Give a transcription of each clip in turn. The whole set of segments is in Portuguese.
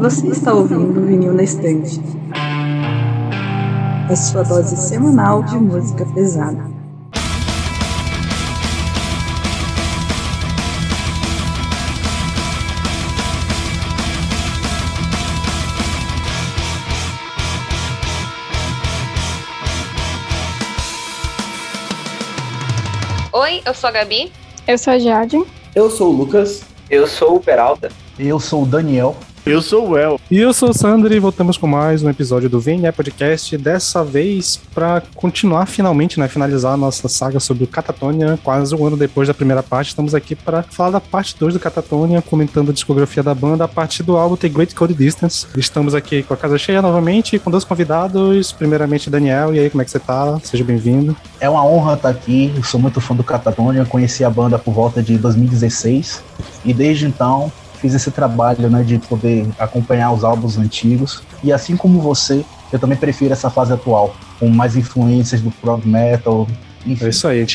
Você está ouvindo o Vinil na Estante. A sua dose semanal de música pesada. Oi, eu sou a Gabi. Eu sou a Jade. Eu sou o Lucas. Eu sou o Peralta. Eu sou o Daniel. Eu sou o El. E eu sou o Sandro e voltamos com mais um episódio do VNE Podcast. Dessa vez para continuar finalmente, né, finalizar a nossa saga sobre o Catatonia, quase um ano depois da primeira parte. Estamos aqui para falar da parte 2 do Catatonia, comentando a discografia da banda, a parte do álbum The Great Code Distance. Estamos aqui com a casa cheia novamente, com dois convidados. Primeiramente, Daniel. E aí, como é que você tá? Seja bem-vindo. É uma honra estar aqui. Eu sou muito fã do Catatonia. Conheci a banda por volta de 2016 e desde então fiz esse trabalho, né, de poder acompanhar os álbuns antigos. E assim como você, eu também prefiro essa fase atual, com mais influências do prog metal. Enfim. É isso aí.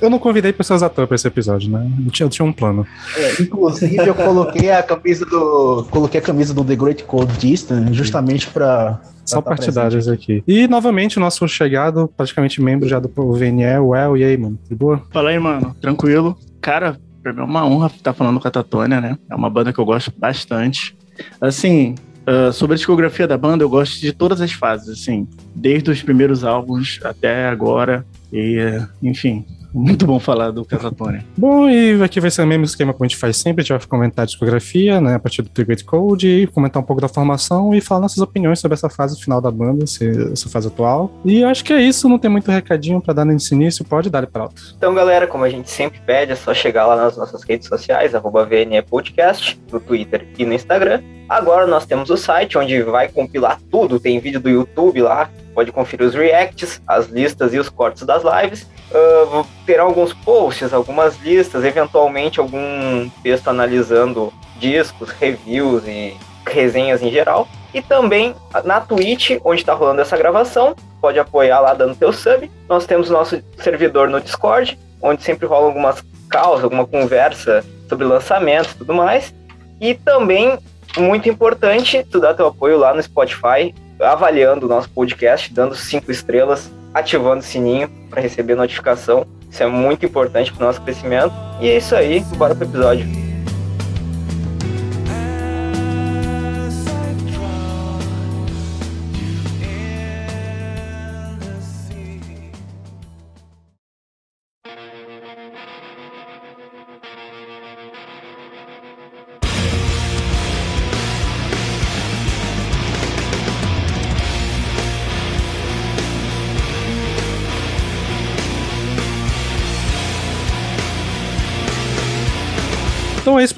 Eu não convidei pessoas à toa para esse episódio, né? Eu tinha, eu tinha um plano. É, inclusive, eu coloquei a camisa do. Coloquei a camisa do The Great Cold Distance justamente para só partidários aqui. E novamente o nosso chegado, praticamente membro já do VNE, o El, e aí, mano? De boa? Fala aí, mano. Tranquilo. Cara, Mim é uma honra estar falando com a Tatônia, né? É uma banda que eu gosto bastante. Assim, uh, sobre a discografia da banda, eu gosto de todas as fases, assim, desde os primeiros álbuns até agora. E, enfim, muito bom falar do Casatone. Bom, e aqui vai ser o mesmo esquema que a gente faz sempre. A gente vai comentar a discografia, né, a partir do Trigger Code, comentar um pouco da formação e falar nossas opiniões sobre essa fase final da banda, essa fase atual. E acho que é isso, não tem muito recadinho para dar nesse início, pode dar para alto. Então, galera, como a gente sempre pede, é só chegar lá nas nossas redes sociais, arroba VNE Podcast, no Twitter e no Instagram. Agora nós temos o site onde vai compilar tudo, tem vídeo do YouTube lá, pode conferir os reacts, as listas e os cortes das lives. Uh, terá alguns posts, algumas listas, eventualmente algum texto analisando discos, reviews e resenhas em geral. E também na Twitch, onde está rolando essa gravação, pode apoiar lá dando teu sub. Nós temos nosso servidor no Discord, onde sempre rola algumas causas, alguma conversa sobre lançamentos e tudo mais. E também muito importante tu dar teu apoio lá no Spotify, avaliando o nosso podcast, dando cinco estrelas, ativando o sininho para receber notificação. Isso é muito importante para o nosso crescimento. E é isso aí, bora pro episódio.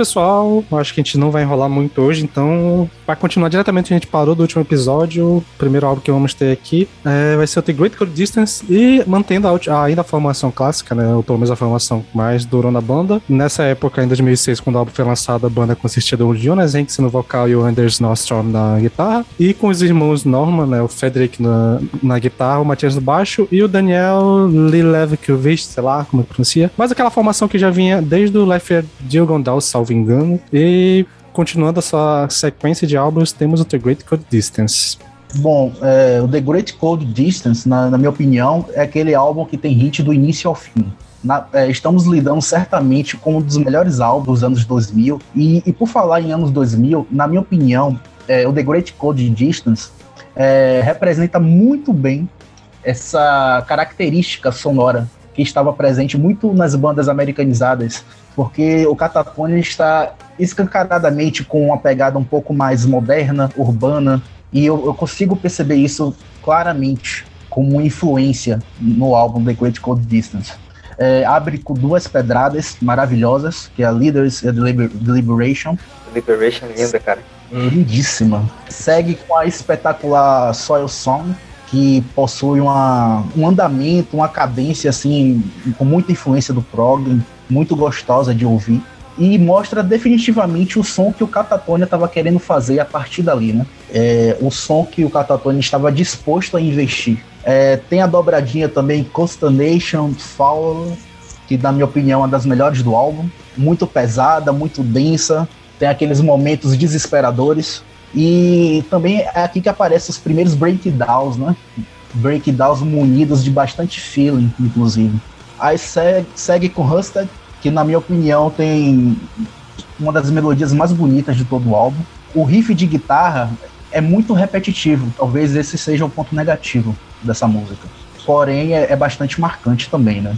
Pessoal. Acho que a gente não vai enrolar muito hoje, então, para continuar diretamente, a gente parou do último episódio. O primeiro álbum que vamos ter aqui é, vai ser o The Great Cold Distance e mantendo a, ainda a formação clássica, né? Ou pelo menos a formação mais durou na banda. Nessa época, em 2006, quando o álbum foi lançado, a banda consistia do Jonas Hanks no vocal e o Anders Nostrom na guitarra, e com os irmãos Norman, né? O Frederick na, na guitarra, o Matias no baixo e o Daniel Lilevkovic, sei lá como é que pronuncia. Mas aquela formação que já vinha desde o Life Dilgondal salvo engano. E continuando a sua sequência de álbuns, temos o The Great Cold Distance. Bom, é, o The Great Cold Distance, na, na, minha opinião, é aquele álbum que tem hit do início ao fim. Na, é, estamos lidando certamente com um dos melhores álbuns dos anos 2000. E, e por falar em anos 2000, na minha opinião, é, o The Great Cold Distance é, representa muito bem essa característica sonora que estava presente muito nas bandas americanizadas porque o Catatonia está escancaradamente com uma pegada um pouco mais moderna, urbana, e eu, eu consigo perceber isso claramente como influência no álbum The Great Cold Distance. É, abre com duas pedradas maravilhosas, que é a Leaders e a Deliberation. Deliberation linda, cara. Lindíssima. Segue com a espetacular Soil Song, que possui uma, um andamento, uma cadência assim, com muita influência do prog, muito gostosa de ouvir e mostra definitivamente o som que o Catatonia estava querendo fazer a partir dali, né? É, o som que o Catatonia estava disposto a investir. É, tem a dobradinha também Consternation, Foul, que na minha opinião é uma das melhores do álbum, muito pesada, muito densa, tem aqueles momentos desesperadores E também é aqui que aparecem os primeiros breakdowns, né? Breakdowns munidos de bastante feeling, inclusive. Aí segue, segue com Rusted, que na minha opinião tem uma das melodias mais bonitas de todo o álbum. O riff de guitarra é muito repetitivo, talvez esse seja o ponto negativo dessa música. Porém, é, é bastante marcante também, né?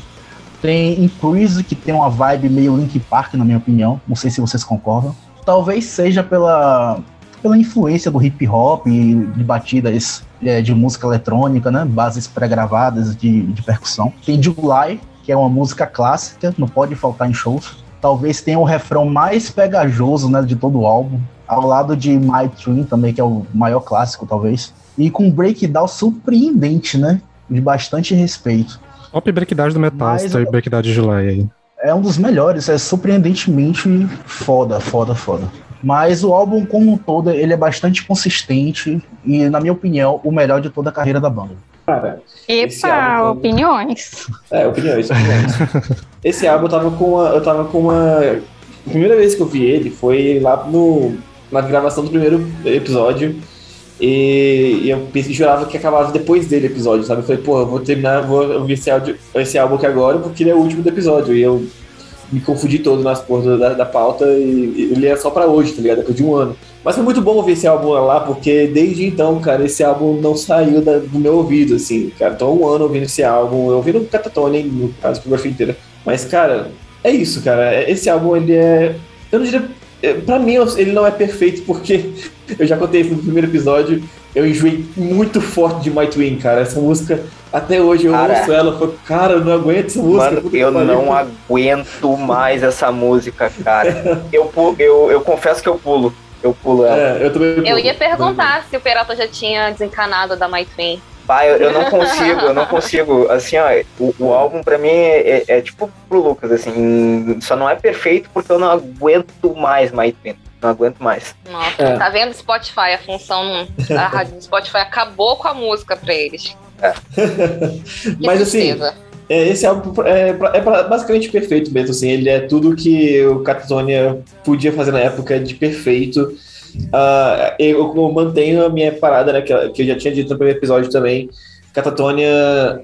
Tem Increase, que tem uma vibe meio Link Park, na minha opinião. Não sei se vocês concordam. Talvez seja pela, pela influência do hip hop e de batidas é, de música eletrônica, né? Bases pré-gravadas de, de percussão. Tem July, que é uma música clássica, não pode faltar em shows. Talvez tenha o refrão mais pegajoso né, de todo o álbum, ao lado de My Twin também, que é o maior clássico, talvez. E com um breakdown surpreendente, né? De bastante respeito. Top breakdown do Metalster e breakdown de July aí. É um dos melhores, é surpreendentemente foda, foda, foda. Mas o álbum como um todo, ele é bastante consistente e, na minha opinião, o melhor de toda a carreira da banda. Cara, Epa, álbum- opiniões. É, opiniões, opiniões. Esse álbum eu tava com uma. Eu tava com uma. A primeira vez que eu vi ele foi lá no, na gravação do primeiro episódio. E, e eu pensei, jurava que acabava depois dele o episódio, sabe? Eu falei, pô, eu vou terminar, vou ouvir esse, áudio, esse álbum aqui agora porque ele é o último do episódio. E eu me confundi todo nas porras da, da pauta e, ele é só pra hoje, tá ligado? Depois de um ano. Mas foi muito bom ouvir esse álbum lá, porque desde então, cara, esse álbum não saiu da- do meu ouvido, assim, cara. Tô um ano ouvindo esse álbum, eu ouvindo o Catatone, no caso, a discografia inteira. Mas, cara, é isso, cara. Esse álbum, ele é. Eu não diria. é, Pra mim, ele não é perfeito, porque eu já contei no primeiro episódio. Eu enjoei muito forte de My Twin, cara. Essa música, até hoje, eu Cara. ouço ela e falo, cara, eu não aguento essa música. Mano, eu pariu. não aguento mais essa música, cara. Eu, eu, eu confesso que eu pulo. Eu pulo ela. É, eu também. Eu ia perguntar se o Peralta já tinha desencanado da My Twin. Pai, eu, eu não consigo, eu não consigo. Assim, ó, o, o álbum pra mim é, é- é tipo pro Lucas, assim, só não é perfeito porque eu não aguento mais My Twin. Não aguento mais. Nossa, É. tá vendo Spotify? A função da rádio do Spotify acabou com a música pra eles. Que Mas assim. É, esse álbum é, é basicamente perfeito mesmo, assim, ele é tudo que o Catatonia podia fazer na época de perfeito. Ah, eu, eu mantenho a minha parada, né, que, que eu já tinha dito no primeiro episódio também, Catatonia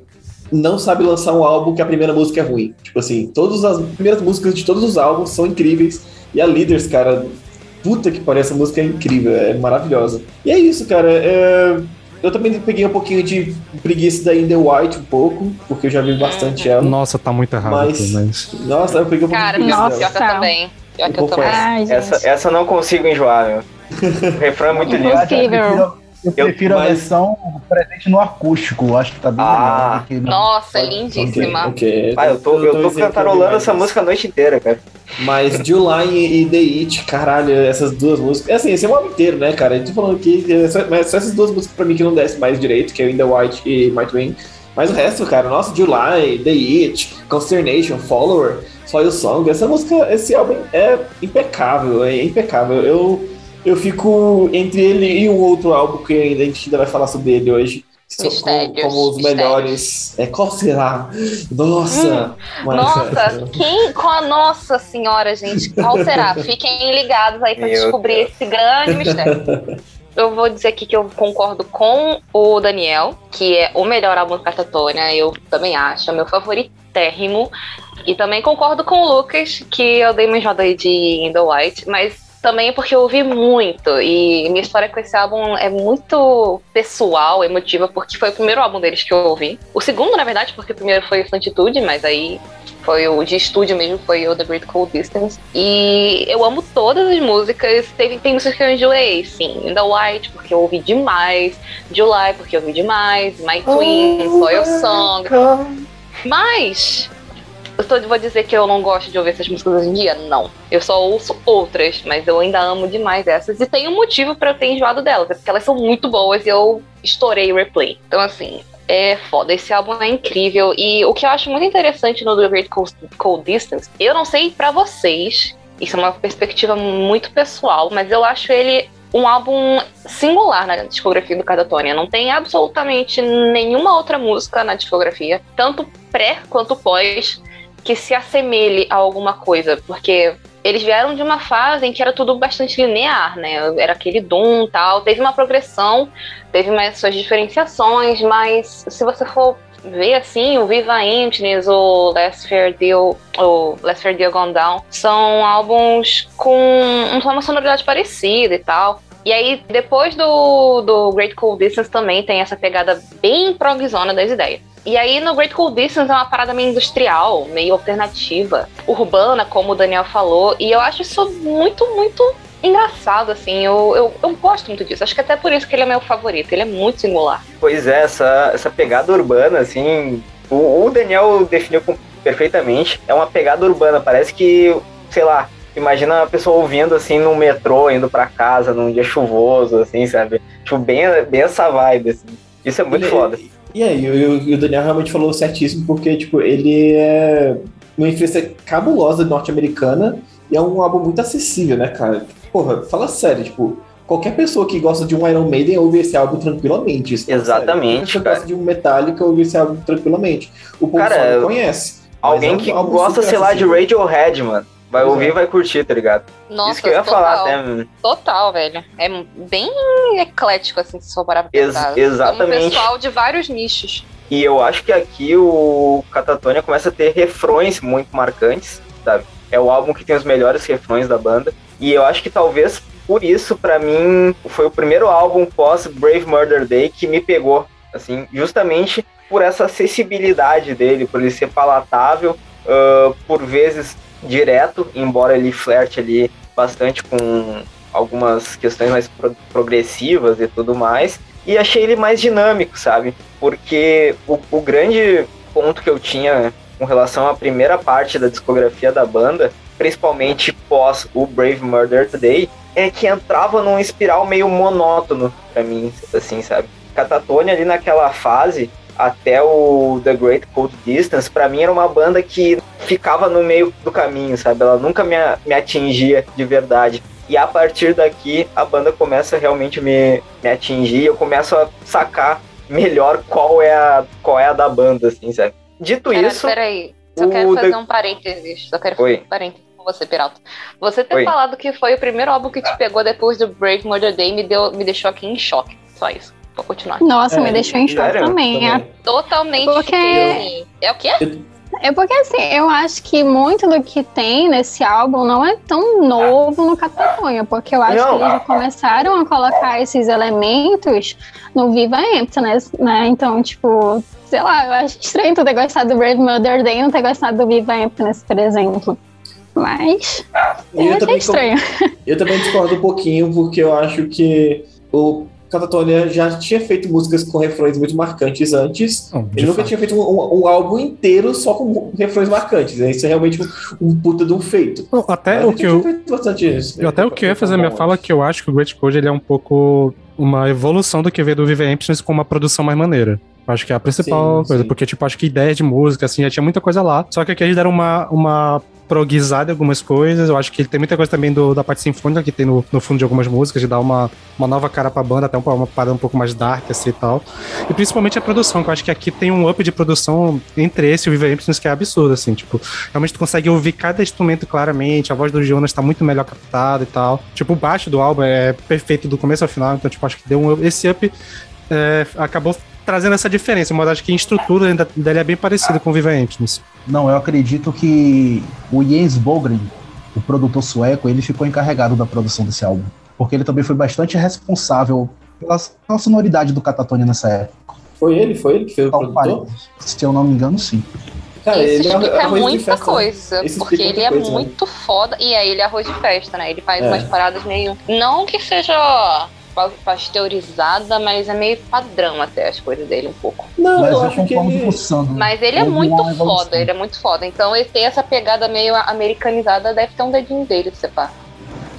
não sabe lançar um álbum que a primeira música é ruim. Tipo assim, todas as primeiras músicas de todos os álbuns são incríveis, e a Leaders, cara, puta que pariu, essa música é incrível, é maravilhosa. E é isso, cara, é, eu também peguei um pouquinho de preguiça da In The White, um pouco, porque eu já vi bastante ela. Nossa, tá muito errado Mas- aqui, mas. Nossa, eu peguei um pouquinho Cara, de preguiça pior, dela. eu também. Pior que eu também. Ai, gente. Essa, essa eu não consigo enjoar, meu. O refrão é muito lindo. Impossível. Eu Eu- prefiro a mas- versão presente no acústico, eu acho que tá bem Ah. melhor no- Nossa, Ok, lindíssima. ok. Ah, eu tô, eu tô exemplo cantarolando demais essa música a noite inteira, cara. Mas July e The It, caralho, essas duas músicas. É assim, esse é o álbum inteiro, né, cara? A gente tá falando aqui, é só- mas só essas duas músicas pra mim que não desce mais direito, que é In The White e My Twin. Mas o resto, cara, nossa, July, The It, Consternation, Follower, Soil Song, essa música, esse álbum é impecável, é impecável. Eu, eu fico entre ele e um outro álbum que ainda a gente ainda vai falar sobre ele hoje. Mistérios, Como, como os mistérios. melhores. É, qual será? Nossa! mas- Nossa, quem. Qual, nossa senhora, gente. Qual será? Fiquem ligados aí pra Meu descobrir Deus. esse grande mistério. Eu vou dizer aqui que eu concordo com o Daniel, que é o melhor álbum do Catatônia. Eu também acho, é o meu favoritérrimo. E também concordo com o Lucas, que eu dei uma enjoada aí de In The White, mas também é porque eu ouvi muito. E minha história com esse álbum é muito pessoal, emotiva, porque foi o primeiro álbum deles que eu ouvi. O segundo, na verdade, porque o primeiro foi o Santitude, mas aí foi o de estúdio mesmo, foi o The Great Cold Distance. E eu amo todas as músicas. Teve, tem músicas que eu enjoei, sim. In The White, porque eu ouvi demais. July, porque eu ouvi demais. My Twin, Soil Song. Mas, eu tô, vou dizer que eu não gosto de ouvir essas músicas hoje em dia? Não. Eu só ouço outras, mas eu ainda amo demais essas. E tem um motivo pra eu ter enjoado delas, é porque elas são muito boas e eu estourei o replay. Então, assim, é foda. Esse álbum é incrível. E o que eu acho muito interessante no The Great Cold, Cold Distance, eu não sei pra vocês, isso é uma perspectiva muito pessoal, mas eu acho ele um álbum singular na discografia do Catatonia. Não tem absolutamente nenhuma outra música na discografia, tanto pré quanto pós, que se assemelhe a alguma coisa. Porque eles vieram de uma fase em que era tudo bastante linear, né? Era aquele Doom tal. Teve uma progressão, teve mais suas diferenciações, mas se você for ver assim, o Viva Emptiness, o Last Fair Deal, o Last Fair Deal Gone Down, são álbuns com uma sonoridade parecida e tal. E aí, depois do, do Great Cool Distance também tem essa pegada bem progzona das ideias. E aí, no Great Cool Distance é uma parada meio industrial, meio alternativa, urbana, como o Daniel falou, e eu acho isso muito, muito engraçado, assim. Eu, eu, eu gosto muito disso. Acho que até por isso que ele é meu favorito. Ele é muito singular. Pois é, essa, essa pegada urbana, assim. O, o Daniel definiu perfeitamente. É uma pegada urbana. Parece que, sei lá, imagina a pessoa ouvindo assim no metrô, indo para casa num dia chuvoso, assim, sabe? Tipo, bem, bem essa vibe, assim. Isso é muito ele, foda. E aí, e o Daniel realmente falou certíssimo, porque, tipo, ele é uma influência cabulosa norte-americana e é um álbum muito acessível, né, cara? Porra, fala sério, tipo, qualquer pessoa que gosta de um Iron Maiden ouve esse álbum tranquilamente. Exatamente. Qualquer pessoa que gosta de um Metallica ouve esse álbum tranquilamente. O povo cara, só não conhece. Alguém é um que gosta, sei lá, de Radiohead, mano. Vai pois ouvir e é. vai curtir, tá ligado? Nossa, Isso que eu ia total, falar até. Total, velho. É bem eclético, assim, se for parar pra pensar. Ex exatamente. um pessoal de vários nichos. E eu acho que aqui o Catatonia começa a ter refrões muito marcantes, sabe? É o álbum que tem os melhores refrões da banda. E eu acho que talvez por isso, para mim, foi o primeiro álbum pós Brave Murder Day que me pegou, assim, justamente por essa acessibilidade dele, por ele ser palatável, uh, por vezes direto, embora ele flerte ali bastante com algumas questões mais pro progressivas e tudo mais. E achei ele mais dinâmico, sabe? Porque o, o grande ponto que eu tinha com relação à primeira parte da discografia da banda, principalmente pós o Brave Murder Day, é que entrava num espiral meio monótono para mim, assim, sabe? Catatonia ali naquela fase, até o The Great Cold Distance, para mim era uma banda que ficava no meio do caminho, sabe? Ela nunca me, me atingia de verdade. E a partir daqui, a banda começa realmente me, me atingir, eu começo a sacar melhor qual é a, qual é a da banda, assim, sabe? Dito Pera, isso. Peraí, só quero fazer The... um parênteses. Só quero fazer um parênteses com você, Peralta. Você ter Oi. falado que foi o primeiro álbum que te pegou depois do Brave Murder Day me, deu, me deixou aqui em choque. Só isso. Vou continuar. Nossa, é, me deixou em choque também. também. É. Totalmente. Porque... Assim. É o quê? É porque assim, eu acho que muito do que tem nesse álbum não é tão novo no Catatonia, porque eu acho não. que eles já começaram a colocar esses elementos no Viva Emptiness, né? Então, tipo, sei lá, eu acho estranho tu ter gostado do Brave Mother Day e não ter gostado do Viva Emptiness, por exemplo. Mas. Eu, eu também estranho. Eu também discordo um pouquinho, porque eu acho que o Catatonia já tinha feito músicas com refrões muito marcantes antes. Oh, ele nunca fato. tinha feito um, um, um, álbum inteiro só com refrões marcantes. Né? Isso é realmente um, um puta de um feito. até o que eu. Isso, eu até o que eu ia fazer a minha fala é que eu acho que o Great Code ele é um pouco uma evolução do que veio do Vive Emptiness com uma produção mais maneira. Acho que é a principal sim, coisa, sim. porque, tipo, acho que ideia de música, assim, já tinha muita coisa lá. Só que aqui eles deram uma, uma proguizada em algumas coisas. Eu acho que tem muita coisa também do, da parte sinfônica que tem no, no fundo de algumas músicas, de dar uma, uma nova cara pra banda, até uma, uma parada um pouco mais dark, assim e tal. E principalmente a produção, que eu acho que aqui tem um up de produção entre esse e o Viva Emptiness que é absurdo, assim, tipo, realmente tu consegue ouvir cada instrumento claramente, a voz do Jonas tá muito melhor captada e tal. Tipo, o baixo do álbum é perfeito do começo ao final, então, tipo, acho que deu um esse up é, acabou trazendo essa diferença, mas acho que em estrutura ainda dele é bem parecido com o Viva Emptiness. Não, eu acredito que o Jens Bogren, o produtor sueco, ele ficou encarregado da produção desse álbum. Porque ele também foi bastante responsável pela, pela sonoridade do Catatonia nessa época. Foi ele? Foi ele que fez o produtor? Se eu não me engano, sim. Cara, Isso ele é explica é muita festa, coisa, né? porque ele é coisa, muito né? foda. E aí ele é arroz de festa, né? Ele faz é. umas paradas meio. Não que seja pasteurizada, mas é meio padrão até as coisas dele um pouco. Não, mas eu acho que ele... Mas ele é muito foda, ele é muito foda. Então ele tem essa pegada meio americanizada, deve ter um dedinho dele, você pá.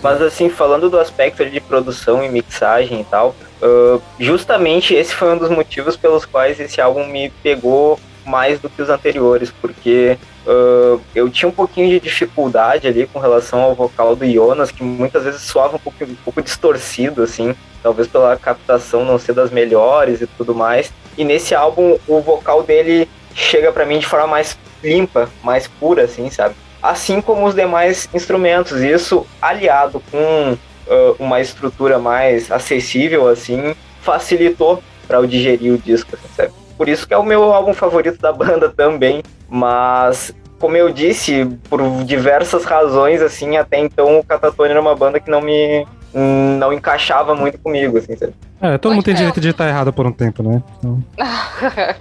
Mas assim, falando do aspecto de produção e mixagem e tal, uh, justamente esse foi um dos motivos pelos quais esse álbum me pegou mais do que os anteriores, porque uh, eu tinha um pouquinho de dificuldade ali com relação ao vocal do Jonas, que muitas vezes soava um pouco, um pouco distorcido, assim, talvez pela captação não ser das melhores e tudo mais. E nesse álbum, o vocal dele chega para mim de forma mais limpa, mais pura, assim, sabe? assim como os demais instrumentos. Isso aliado com uh, uma estrutura mais acessível, assim, facilitou para eu digerir o disco, assim, sabe? Por isso que é o meu álbum favorito da banda também, mas como eu disse, por diversas razões, assim, até então o Catatonia era uma banda que não me não encaixava muito comigo, assim, sabe? É, todo mundo tem direito de estar errado por um tempo, né? Então...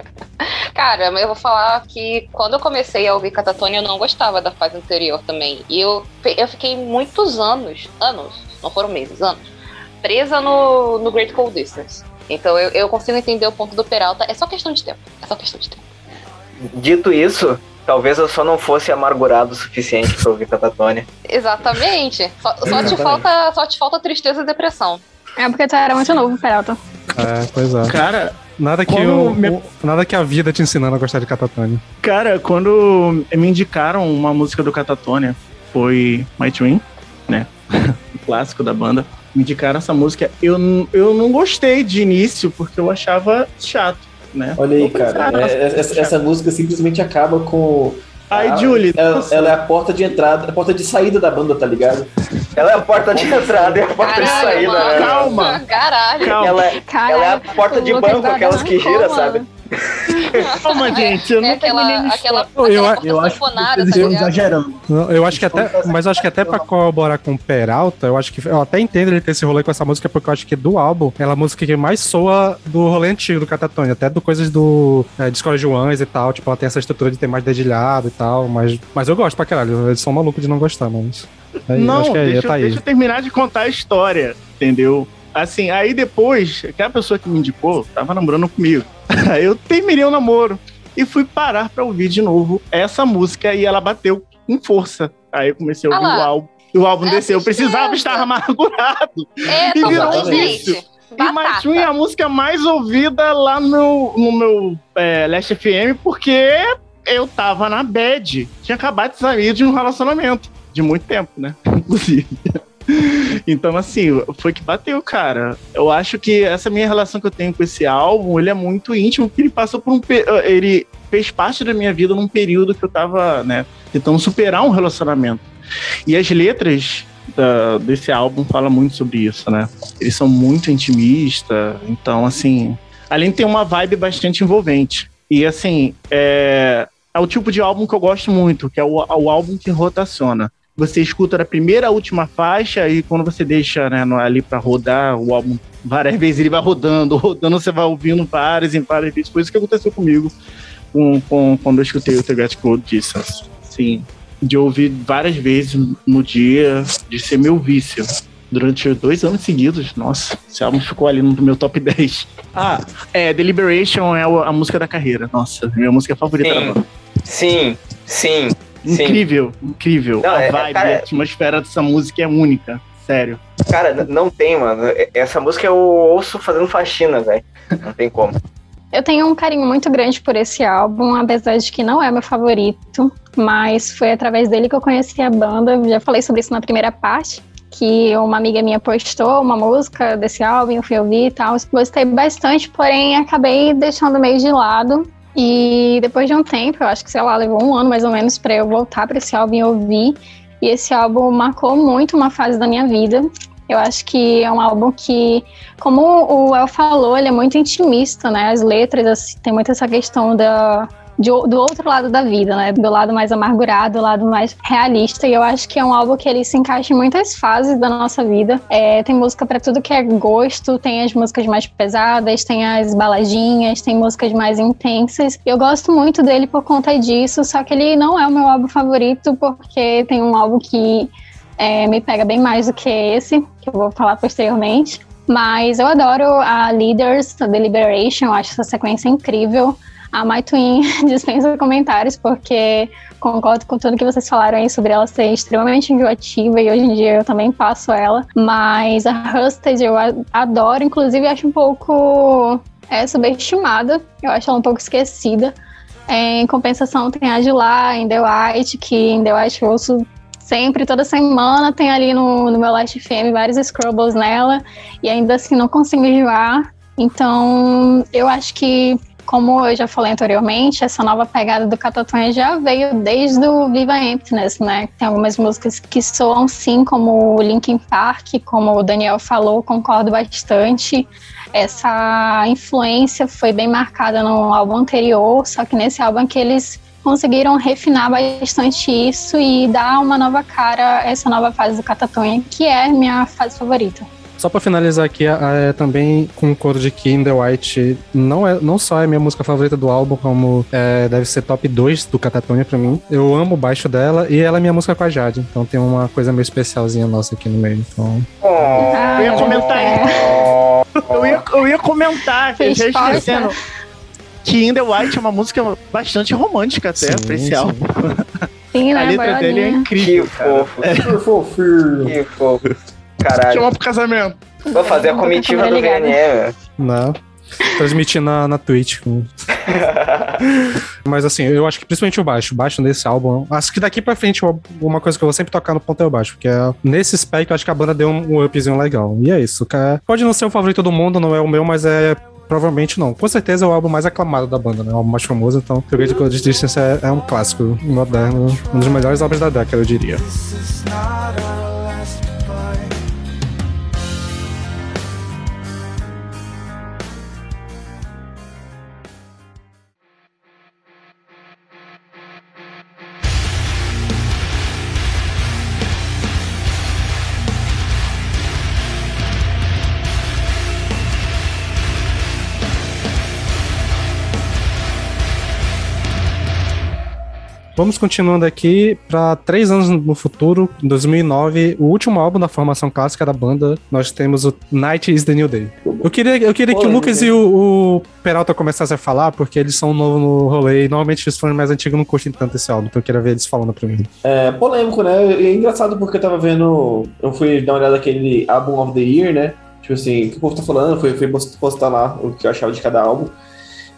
Cara, eu vou falar que quando eu comecei a ouvir Catatonia, eu não gostava da fase anterior também. E eu, eu fiquei muitos anos, anos, não foram meses, anos, presa no, no Great Cold Distance. Então eu, eu consigo entender o ponto do Peralta. É só questão de tempo. É só questão de tempo. Dito isso, talvez eu só não fosse amargurado o suficiente para ouvir Catatônia. Exatamente. Só, só te falta, só te falta tristeza e depressão. É porque tu era muito novo, Peralta. É, pois é. Cara, nada que, o, me... nada que a vida te ensinando a gostar de Catatônia. Cara, quando me indicaram uma música do Catatônia, foi My Dream, né? o clássico da banda. Me indicaram essa música. Eu, eu não gostei de início, porque eu achava chato né? Olha aí, cara. É, essa, essa, música simplesmente acaba com. Ai, Julie. Ela, ela, é a porta de entrada, a porta de saída da banda, tá ligado? Ela é a porta de entrada e a porta Caralho, de saída, mano. Calma! Caralho! Calma. Ela, é, ela é a porta de banco, aquelas que gira, sabe? Calma, gente, eu não é aquela, aquela, aquela, eu, eu acho que estão exagerando. Eu acho que até, mas eu acho que até pra corroborar com o Peralta, eu acho que eu até entendo ele ter esse rolê com essa música, porque eu acho que do álbum, ela é a música que mais soa do rolê antigo do Catatônia, até do coisas do é, Discord Joães e tal, tipo, ela tem essa estrutura de ter mais dedilhado e tal, mas, mas eu gosto pra caralho, eles são malucos de não gostar, mas... Aí, não, acho que é, deixa, tá deixa eu terminar de contar a história, entendeu? Assim, aí depois, aquela pessoa que me indicou tava namorando comigo. Aí eu terminei o namoro e fui parar pra ouvir de novo essa música e ela bateu com força. Aí eu comecei a ouvir o álbum. E o álbum é desceu. Eu precisava estar amargurado. É, e virou um vício. E mais um é a música mais ouvida lá no, no meu é, Last FM, porque eu tava na bad. Tinha acabado de sair de um relacionamento. De muito tempo, né? Inclusive. Então, assim, foi que bateu, cara. Eu acho que essa minha relação que eu tenho com esse álbum, ele é muito íntimo, porque ele passou por um. Ele fez parte da minha vida num período que eu tava, né, tentando superar um relacionamento. E as letras da, desse álbum falam muito sobre isso, né? Eles são muito intimistas, então, assim. Além de ter uma vibe bastante envolvente. E, assim, é, é o tipo de álbum que eu gosto muito, que é o, o álbum que rotaciona você escuta da primeira à última faixa e quando você deixa né, ali para rodar o álbum várias vezes ele vai rodando, rodando, você vai ouvindo várias e várias vezes. Foi isso que aconteceu comigo com, com, quando eu escutei o The Get Code Distance. Sim, de ouvir várias vezes no dia, de ser meu vício. Durante dois anos seguidos, nossa, esse álbum ficou ali no meu top 10. Ah, é, Deliberation é a música da carreira. Nossa, minha música favorita sim, da banda. Sim, sim. Incrível, Sim. incrível. Não, a é, vibe, cara, a atmosfera dessa música é única. Sério. Cara, não tem, mano. Essa música eu ouço fazendo faxina, velho. Não tem como. Eu tenho um carinho muito grande por esse álbum, apesar de que não é meu favorito, mas foi através dele que eu conheci a banda. Já falei sobre isso na primeira parte, que uma amiga minha postou uma música desse álbum, eu fui ouvir e tal. Gostei bastante, porém acabei deixando meio de lado. E depois de um tempo, eu acho que, sei lá, levou um ano mais ou menos para eu voltar para esse álbum e ouvir. E esse álbum marcou muito uma fase da minha vida. Eu acho que é um álbum que, como o El falou, ele é muito intimista, né? As letras, assim, tem muito essa questão da, de, do outro lado da vida, né? Do lado mais amargurado, do lado mais realista. E eu acho que é um álbum que ele se encaixa em muitas fases da nossa vida. É, tem música para tudo que é gosto, tem as músicas mais pesadas, tem as baladinhas, tem músicas mais intensas. Eu gosto muito dele por conta disso, só que ele não é o meu álbum favorito, porque tem um álbum que é, me pega bem mais do que esse, que eu vou falar posteriormente. Mas eu adoro a Leaders, a Deliberation, eu acho essa sequência incrível. A My Twin dispensa comentários, porque concordo com tudo que vocês falaram aí sobre ela ser extremamente enjoativa e hoje em dia eu também passo ela. Mas a Rusted eu adoro, inclusive acho um pouco é, subestimada, eu acho ela um pouco esquecida. Em compensação, tem a July, em The White, que em The White eu ouço sempre, toda semana, tem ali no, no meu Last FM vários Scrubbles nela, e ainda assim não consigo enjoar. Então, eu acho que como eu já falei anteriormente, essa nova pegada do Catatonha já veio desde o Viva Emptiness, né? Tem algumas músicas que soam sim como Linkin Park, como o Daniel falou, concordo bastante. Essa influência foi bem marcada no álbum anterior, só que nesse álbum que eles conseguiram refinar bastante isso e dar uma nova cara a essa nova fase do Catatonha, que é minha fase favorita. Só pra finalizar aqui, é, também concordo de que In The White não, é, não só é minha música favorita do álbum, como é, deve ser top 2 do Catatonia pra mim. Eu amo o baixo dela e ela é minha música com a Jade. Então tem uma coisa meio especialzinha nossa aqui no meio. Então... Oh, eu ia comentar é. eu, ia, eu ia comentar, já esquecendo que In The White é uma música bastante romântica até, sim, pra esse sim. álbum. Sim, né? A letra dele é incrível. Que fofo. É. Que fofo. Que fofo. Caralho. Chama pro casamento. Vou fazer a comitiva do VNE, Não. Transmitir na, na Twitch. Mas assim, eu acho que principalmente o baixo. O baixo nesse álbum. Acho que daqui pra frente, uma coisa que eu vou sempre tocar no ponto é o baixo. Porque é, nesse spec eu acho que a banda deu um, um upzinho legal. E é isso. É, pode não ser o favorito do mundo, não é o meu, mas é provavelmente não. Com certeza é o álbum mais aclamado da banda, né? O álbum mais famoso, então The Great Cold Distance é, é um clássico moderno, um dos melhores álbuns da década, eu diria. Vamos continuando aqui para três anos no futuro, em 2009, o último álbum da formação clássica da banda, nós temos o Night is the New Day. Eu queria, eu queria que o Lucas e o, o, Peralta começassem a falar, porque eles são novos no rolê e normalmente os fãs mais antigos não curtem tanto esse álbum, então eu queria ver eles falando primeiro. É polêmico, né? E é engraçado porque eu tava vendo, eu fui dar uma olhada naquele álbum of the year, né? Tipo assim, o que o povo tá falando, fui, fui postar lá o que eu achava de cada álbum.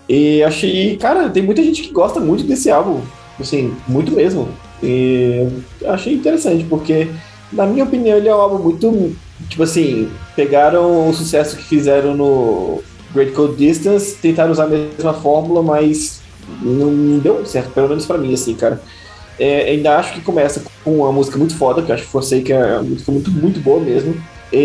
E achei, cara, tem muita gente que gosta muito desse álbum. Assim, muito mesmo. E achei interessante, porque, na minha opinião, ele é um álbum muito. Tipo assim, pegaram o sucesso que fizeram no Great Code Distance, tentaram usar a mesma fórmula, mas não deu certo, pelo menos para mim, assim, cara. É, ainda acho que começa com uma música muito foda, que eu acho que que é uma música muito, muito boa mesmo. E,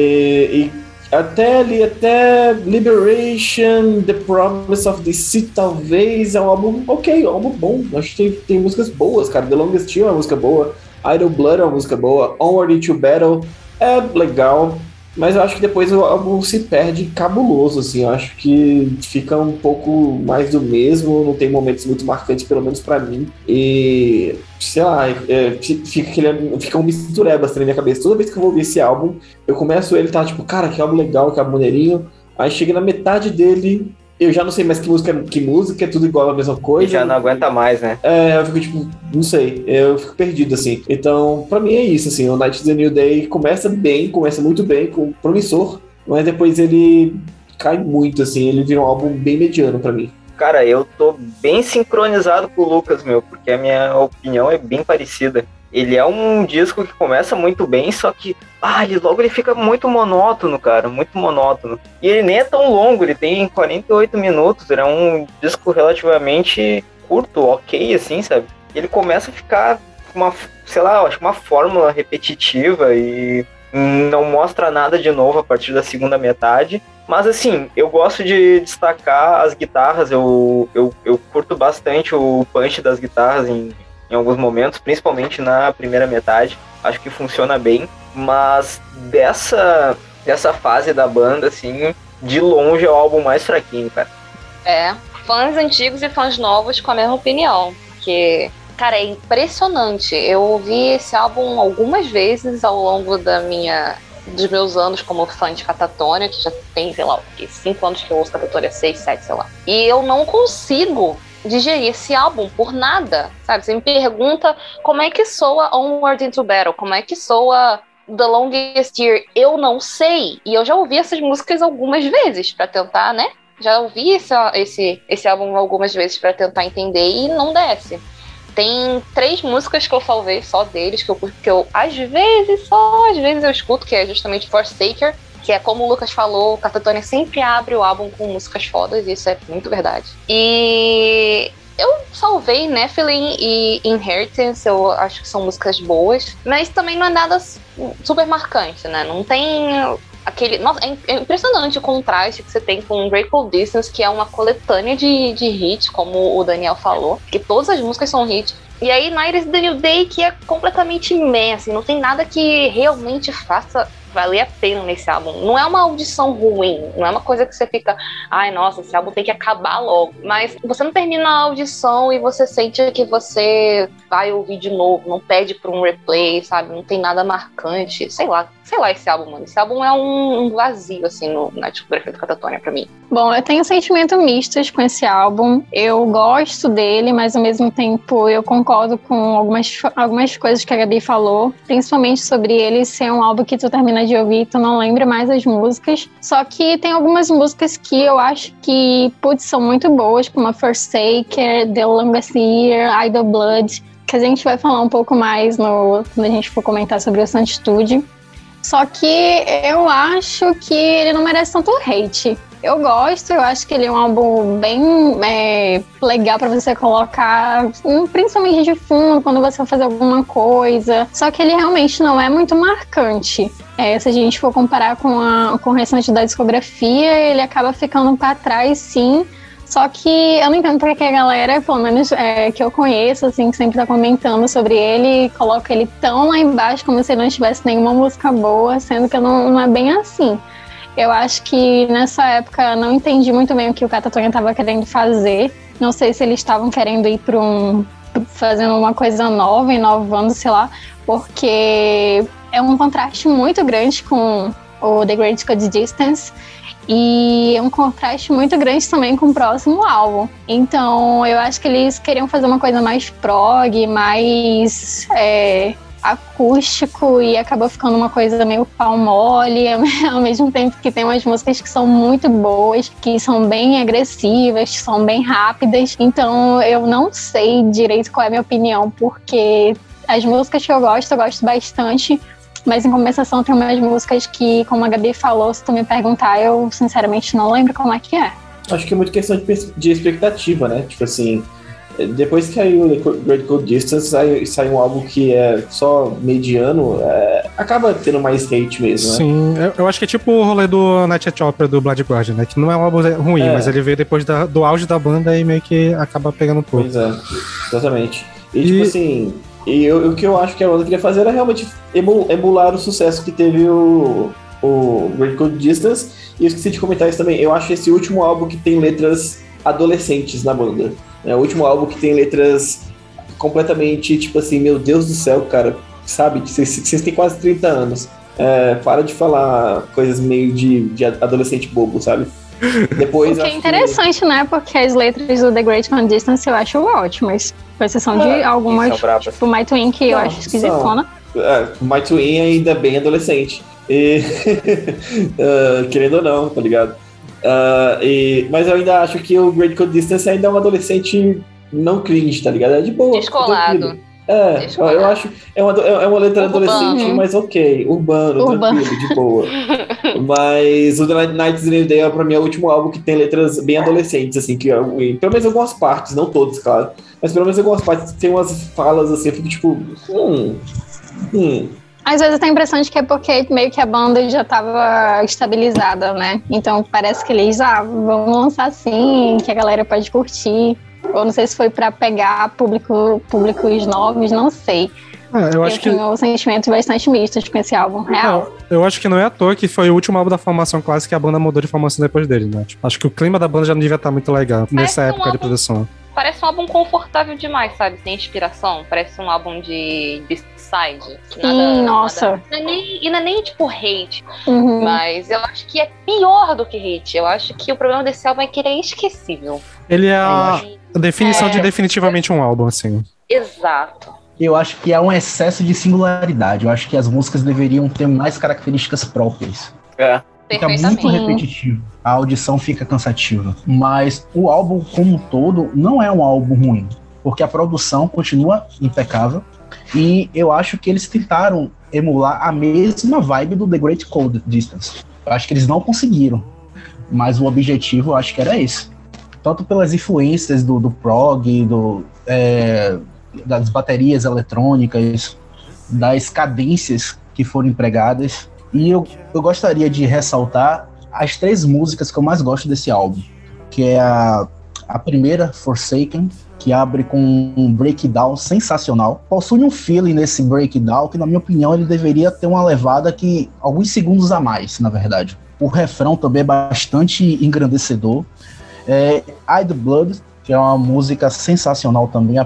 e até ali, até Liberation, The Promise of the Sea, talvez, é um álbum ok, um álbum bom. Acho que tem, tem músicas boas, cara. The Longest Tear é uma música boa, Idle Blood é uma música boa, Onward into Battle é legal. Mas eu acho que depois o álbum se perde cabuloso, assim. Eu acho que fica um pouco mais do mesmo, não tem momentos muito marcantes, pelo menos para mim. E, sei lá, é, fica, aquele, fica um mistureba assim, na minha cabeça. Toda vez que eu vou ouvir esse álbum, eu começo ele, tá tipo, cara, que álbum legal, que álbum maneirinho. Aí chega na metade dele, eu já não sei mais que música que música, é tudo igual a mesma coisa. E já não aguenta mais, né? É, eu fico tipo, não sei, eu fico perdido assim. Então, para mim é isso, assim, o Night the New Day começa bem, começa muito bem, com promissor, mas depois ele cai muito, assim, ele vira um álbum bem mediano para mim. Cara, eu tô bem sincronizado com o Lucas, meu, porque a minha opinião é bem parecida. Ele é um disco que começa muito bem, só que ah, ele, logo ele fica muito monótono, cara, muito monótono. E ele nem é tão longo, ele tem 48 minutos, ele é um disco relativamente curto, ok, assim, sabe? Ele começa a ficar uma, sei lá, acho uma fórmula repetitiva e não mostra nada de novo a partir da segunda metade. Mas assim, eu gosto de destacar as guitarras, eu, eu, eu curto bastante o punch das guitarras em, em alguns momentos, principalmente na primeira metade. Acho que funciona bem, mas dessa, dessa fase da banda, assim, de longe é o álbum mais fraquinho, cara. É, fãs antigos e fãs novos com a mesma opinião, porque, cara, é impressionante. Eu ouvi esse álbum algumas vezes ao longo da minha dos meus anos como fã de Catatônia, que já tem, sei lá, cinco anos que eu ouço Catatônia, seis, sete, sei lá. E eu não consigo digerir esse álbum por nada, sabe? Você me pergunta como é que soa Onward into Battle, como é que soa The Longest Year, eu não sei. E eu já ouvi essas músicas algumas vezes para tentar, né? Já ouvi esse, esse, esse álbum algumas vezes para tentar entender e não desce. Tem três músicas que eu salvei só deles, que eu, que eu às vezes, só às vezes eu escuto, que é justamente Forsaker, que é como o Lucas falou, o Catatonia sempre abre o álbum com músicas fodas, isso é muito verdade. E eu salvei Nephilim e Inheritance, eu acho que são músicas boas, mas também não é nada super marcante, né? Não tem aquele. Nossa, é impressionante o contraste que você tem com Cold Distance, que é uma coletânea de, de hits, como o Daniel falou, que todas as músicas são hits. E aí Night is the New Day, que é completamente imensa, assim, não tem nada que realmente faça valer a pena nesse álbum. Não é uma audição ruim, não é uma coisa que você fica, ai, nossa, esse álbum tem que acabar logo. Mas você não termina a audição e você sente que você vai ouvir de novo, não pede pra um replay, sabe? Não tem nada marcante, sei lá sei lá, esse álbum, mano. Esse álbum é um, vazio, assim, no, na discografia do Catatonia pra mim. Bom, eu tenho sentimentos mistos com esse álbum. Eu gosto dele, mas ao mesmo tempo eu concordo com algumas, algumas coisas que a Gabi falou, principalmente sobre ele ser um álbum que tu termina de ouvir e tu não lembra mais as músicas. Só que tem algumas músicas que eu acho que, putz, são muito boas, como a Forsaker, The Longest Year, Idle Blood, que a gente vai falar um pouco mais no, quando a gente for comentar sobre o Santitude. Só que eu acho que ele não merece tanto hate. Eu gosto, eu acho que ele é um álbum bem é, legal para você colocar, hum, principalmente de fundo, quando você vai fazer alguma coisa. Só que ele realmente não é muito marcante. É, se a gente for comparar com, a, com o restante da discografia, ele acaba ficando para trás, sim. Só que eu não entendo porque a galera, pelo menos é, que eu conheço, assim, que sempre tá comentando sobre ele, coloca ele tão lá embaixo como se não tivesse nenhuma música boa, sendo que não, não é bem assim. Eu acho que nessa época não entendi muito bem o que o Catatonia estava querendo fazer. Não sei se eles estavam querendo ir para um. fazendo uma coisa nova, inovando, sei lá, porque é um contraste muito grande com o The Great Code Distance. E é um contraste muito grande também com o próximo álbum. Então, eu acho que eles queriam fazer uma coisa mais prog, mais é, acústico e acabou ficando uma coisa meio pau mole, ao mesmo tempo que tem umas músicas que são muito boas, que são bem agressivas, que são bem rápidas. Então, eu não sei direito qual é a minha opinião, porque as músicas que eu gosto, eu gosto bastante, mas em compensação tem umas músicas que, como a Gabi falou, se tu me perguntar, eu sinceramente não lembro como é que é. Acho que é muito questão de, de expectativa, né? Tipo assim, depois que saiu o Great Cold Distance, sai, sai um álbum que é só mediano, é, acaba tendo mais hate mesmo, né? Sim, eu, eu, acho que é tipo o rolê do Night at Opera do Blood Guardian, né? Que não é um álbum ruim, é. mas ele veio depois da, do auge da banda e meio que acaba pegando um pouco. Pois é, exatamente. E, e... tipo assim, e eu, o que eu acho que a banda queria fazer era realmente emular o sucesso que teve o, o Great Cold Distance. E eu esqueci de comentar isso também. Eu acho esse último álbum que tem letras adolescentes na banda. É o último álbum que tem letras completamente, tipo assim, meu Deus do céu, cara. Sabe? Vocês têm quase 30 anos. É, para de falar coisas meio de, de adolescente bobo, sabe? Depois, o que é interessante, que... né? Porque as letras do The Great Cold Distance eu acho ótimas. Com exceção de algumas, tipo My Twin, que eu acho esquisitona. É, My Twin ainda é bem adolescente. E, uh, querendo ou não, tá ligado? Uh, e, mas eu ainda acho que o Great Code Distance ainda é um adolescente não cringe, tá ligado? É de boa. Descolado. É, Descolado. eu acho. É uma, é uma letra Urbano. adolescente, mas ok. Urbano, Urbano. tranquilo, de boa. mas o The Night is New Day é pra mim é o último álbum que tem letras bem adolescentes, assim, que pelo menos algumas partes, não todas, claro. Mas pelo menos algumas partes tem umas falas assim, eu fico tipo. Hum. Hum. Às vezes tem a impressão de que é porque meio que a banda já estava estabilizada, né? Então parece que eles, ah, vamos lançar assim, que a galera pode curtir. Ou não sei se foi para pegar público, públicos novos, não sei. É, eu acho eu que tenho sentimentos bastante mistos com esse álbum, real. eu acho que não é à toa que foi o último álbum da formação clássica e a banda mudou de formação depois dele, né? Tipo, acho que o clima da banda já não devia estar muito legal Parece nessa época um álbum, de produção. Parece um álbum confortável demais, sabe? Sem inspiração. Parece um álbum de, de side. Sim, nossa. Nada, não é nem, e não é nem tipo hate, uhum. mas eu acho que é pior do que hate. Eu acho que o problema desse álbum é que ele é esquecível. Ele é a, a definição é, de definitivamente um álbum, assim. Exato. Eu acho que é um excesso de singularidade. Eu acho que as músicas deveriam ter mais características próprias. É. Fica muito repetitivo. A audição fica cansativa. Mas o álbum como um todo não é um álbum ruim. Porque a produção continua impecável. E eu acho que eles tentaram emular a mesma vibe do The Great Cold Distance. Eu acho que eles não conseguiram, mas o objetivo eu acho que era esse. Tanto pelas influências do, do prog, do, é, das baterias eletrônicas, das cadências que foram empregadas. E eu, eu gostaria de ressaltar as três músicas que eu mais gosto desse álbum, que é a, a primeira, Forsaken, que abre com um breakdown sensacional. Possui um feeling nesse breakdown que, na minha opinião, ele deveria ter uma levada que alguns segundos a mais, na verdade. O refrão também é bastante engrandecedor. É, the Blood, que é uma música sensacional também,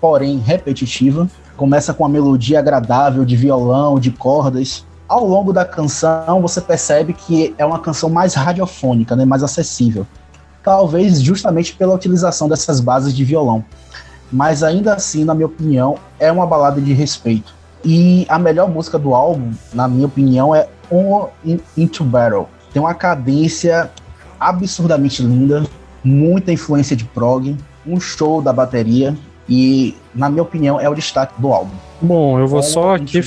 porém repetitiva. Começa com uma melodia agradável de violão, de cordas. Ao longo da canção, você percebe que é uma canção mais radiofônica, né, mais acessível talvez justamente pela utilização dessas bases de violão. Mas ainda assim, na minha opinião, é uma balada de respeito. E a melhor música do álbum, na minha opinião, é On Into Battle. Tem uma cadência absurdamente linda, muita influência de prog, um show da bateria e, na minha opinião, é o destaque do álbum. Bom, eu vou só aqui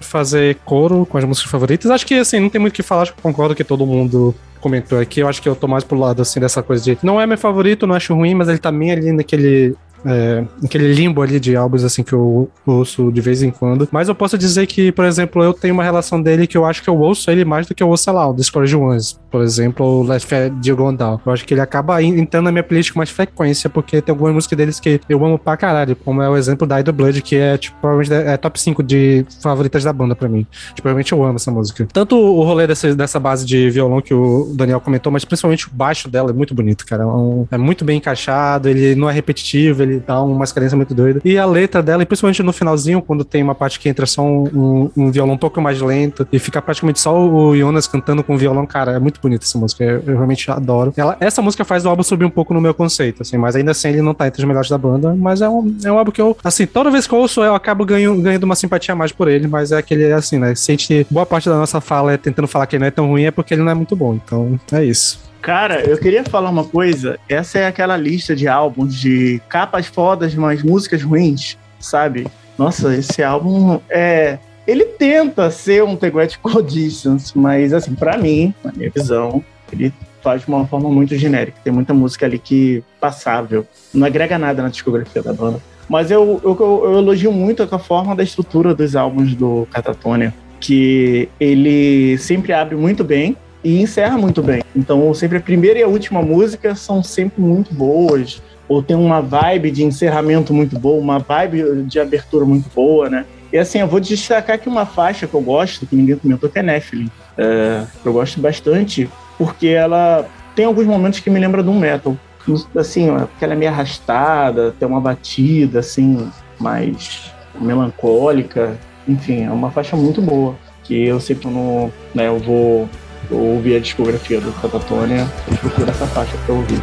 fazer coro com as músicas favoritas. Acho que assim, não tem muito o que falar, acho que concordo que todo mundo comentou aqui, eu acho que eu tô mais pro lado assim dessa coisa de não é meu favorito, não acho ruim, mas ele tá bem ali naquele é, aquele limbo ali de álbuns assim que eu ouço de vez em quando. Mas eu posso dizer que, por exemplo, eu tenho uma relação dele que eu acho que eu ouço ele mais do que eu ouço, sei lá, o Discord Ones, por exemplo, o Last Fair de Gondal. Eu acho que ele acaba entrando na minha playlist com mais frequência, porque tem algumas músicas deles que eu amo pra caralho, como é o exemplo da Idle Blood, que é, tipo, provavelmente é top 5 de favoritas da banda pra mim. Tipo, realmente eu amo essa música. Tanto o rolê dessa, dessa base de violão que o Daniel comentou, mas principalmente o baixo dela é muito bonito, cara. É, um, é muito bem encaixado, ele não é repetitivo, ele dá uma experiência muito doida. E a letra dela, e principalmente no finalzinho, quando tem uma parte que entra só um, um, um violão um pouco mais lento e fica praticamente só o Jonas cantando com o violão, cara, é muito bonita essa música. Eu, eu realmente adoro. Ela, essa música faz o álbum subir um pouco no meu conceito, assim, mas ainda assim ele não tá entre os melhores da banda. Mas é um, é um álbum que eu, assim, toda vez que eu ouço, eu acabo ganho, ganhando uma simpatia a mais por ele, mas é aquele, assim, né? Se a gente, boa parte da nossa fala é tentando falar que ele não é tão ruim, é porque ele não é muito bom. Então, é isso. Cara, eu queria falar uma coisa. Essa é aquela lista de álbuns de capas fodas, mas músicas ruins, sabe? Nossa, esse álbum é. Ele tenta ser um Theoretical Distance, mas, assim, para mim, na minha visão, ele faz de uma forma muito genérica. Tem muita música ali que passável. Não agrega nada na discografia da banda. Mas eu, eu, eu elogio muito a forma da estrutura dos álbuns do Catatonia, que ele sempre abre muito bem, e encerra muito bem. Então, sempre a primeira e a última música são sempre muito boas, ou tem uma vibe de encerramento muito boa, uma vibe de abertura muito boa, né? E assim, eu vou destacar aqui uma faixa que eu gosto, que ninguém comentou, que é Nephilim. É, eu gosto bastante, porque ela tem alguns momentos que me lembra um metal. Assim, porque ela é meio arrastada, tem uma batida, assim, mais melancólica. Enfim, é uma faixa muito boa. Que eu sempre não, né, eu vou ouvir a discografia do Catatônia, procura essa faixa pra ouvir.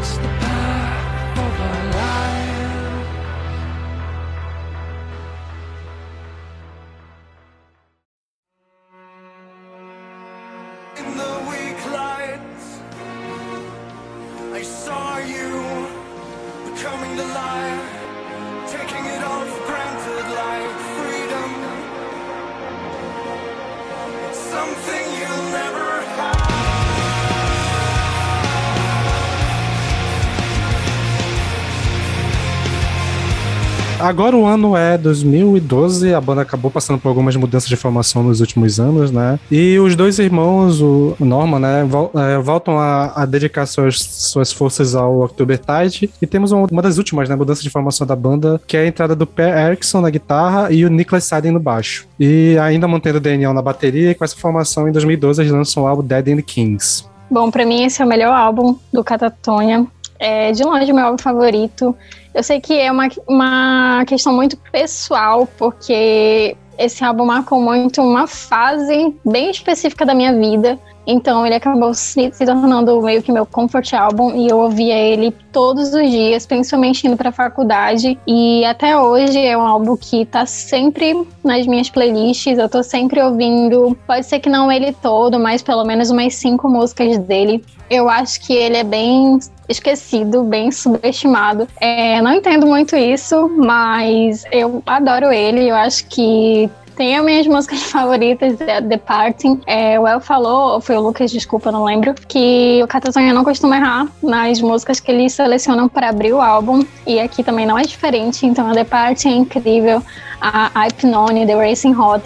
Agora o ano é 2012, a banda acabou passando por algumas mudanças de formação nos últimos anos, né? E os dois irmãos, o Norman, né, é, voltam a, a dedicar suas, suas forças ao Oktobertide. E temos uma, uma, das últimas, né, mudanças de formação da banda, que é a entrada do Per Erickson na guitarra e o Niklas Seiden no baixo. E ainda mantendo o Daniel na bateria, e com essa formação em 2012 eles lançam o álbum Dead and Kings. Bom, para mim esse é o melhor álbum do Catatonia. É de longe meu álbum favorito. Eu sei que é uma, uma questão muito pessoal, porque esse álbum marcou muito uma fase bem específica da minha vida. Então ele acabou se, se, tornando meio que meu comfort álbum e eu ouvia ele todos os dias, principalmente indo para a faculdade. E até hoje é um álbum que tá sempre nas minhas playlists, eu tô sempre ouvindo. Pode ser que não ele todo, mas pelo menos umas cinco músicas dele. Eu acho que ele é bem esquecido, bem subestimado. É, não entendo muito isso, mas eu adoro ele. Eu acho que Tenho minhas músicas favoritas, é The Parting. É, o El falou, ou foi o Lucas, desculpa, não lembro, que o Catatonia não costuma errar nas músicas que eles selecionam para abrir o álbum. E aqui também não é diferente, então a The Parting é incrível. A Hypnone, The Racing Hot,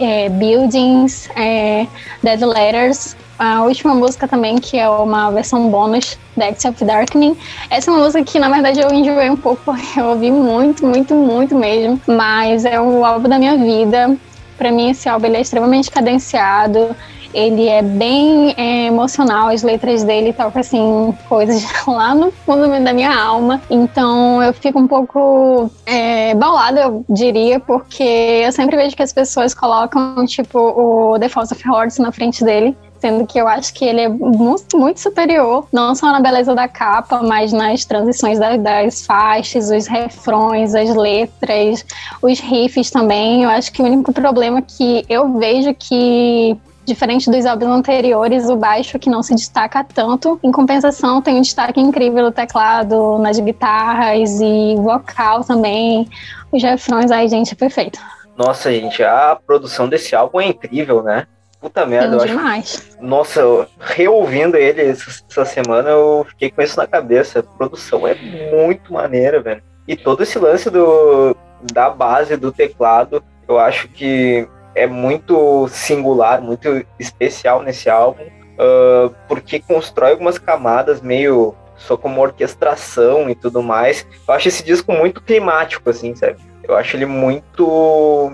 é, Buildings, é, Dead Letters, a última música também, que é uma versão bônus da Act of Darkening. Essa é uma música que, na verdade, eu enjoei um pouco, porque eu ouvi muito, muito, muito mesmo. Mas é o álbum da minha vida. Para mim, esse álbum é extremamente cadenciado. Ele é bem é, emocional, as letras dele tocam assim, coisas lá no fundo da minha alma. Então eu fico um pouco é, baulada, eu diria, porque eu sempre vejo que as pessoas colocam, tipo, o The Falls of Hordes na frente dele sendo que eu acho que ele é muito, muito superior, não só na beleza da capa, mas nas transições das, das faixas, os refrões, as letras, os riffs também. Eu acho que o único problema que eu vejo que Diferente dos álbuns anteriores, o baixo que não se destaca tanto. Em compensação, tem um destaque incrível no teclado, nas guitarras e vocal também. Os refrões aí, gente, é perfeito. Nossa, gente, a produção desse álbum é incrível, né? Puta merda, eu demais. acho. Nossa, reouvindo ele essa semana, eu fiquei com isso na cabeça. A produção é muito maneira, velho. E todo esse lance do, da base do teclado, eu acho que é muito singular, muito especial nesse álbum, uh, porque constrói algumas camadas meio só como orquestração e tudo mais. Eu acho esse disco muito climático, assim, sabe? Eu acho ele muito.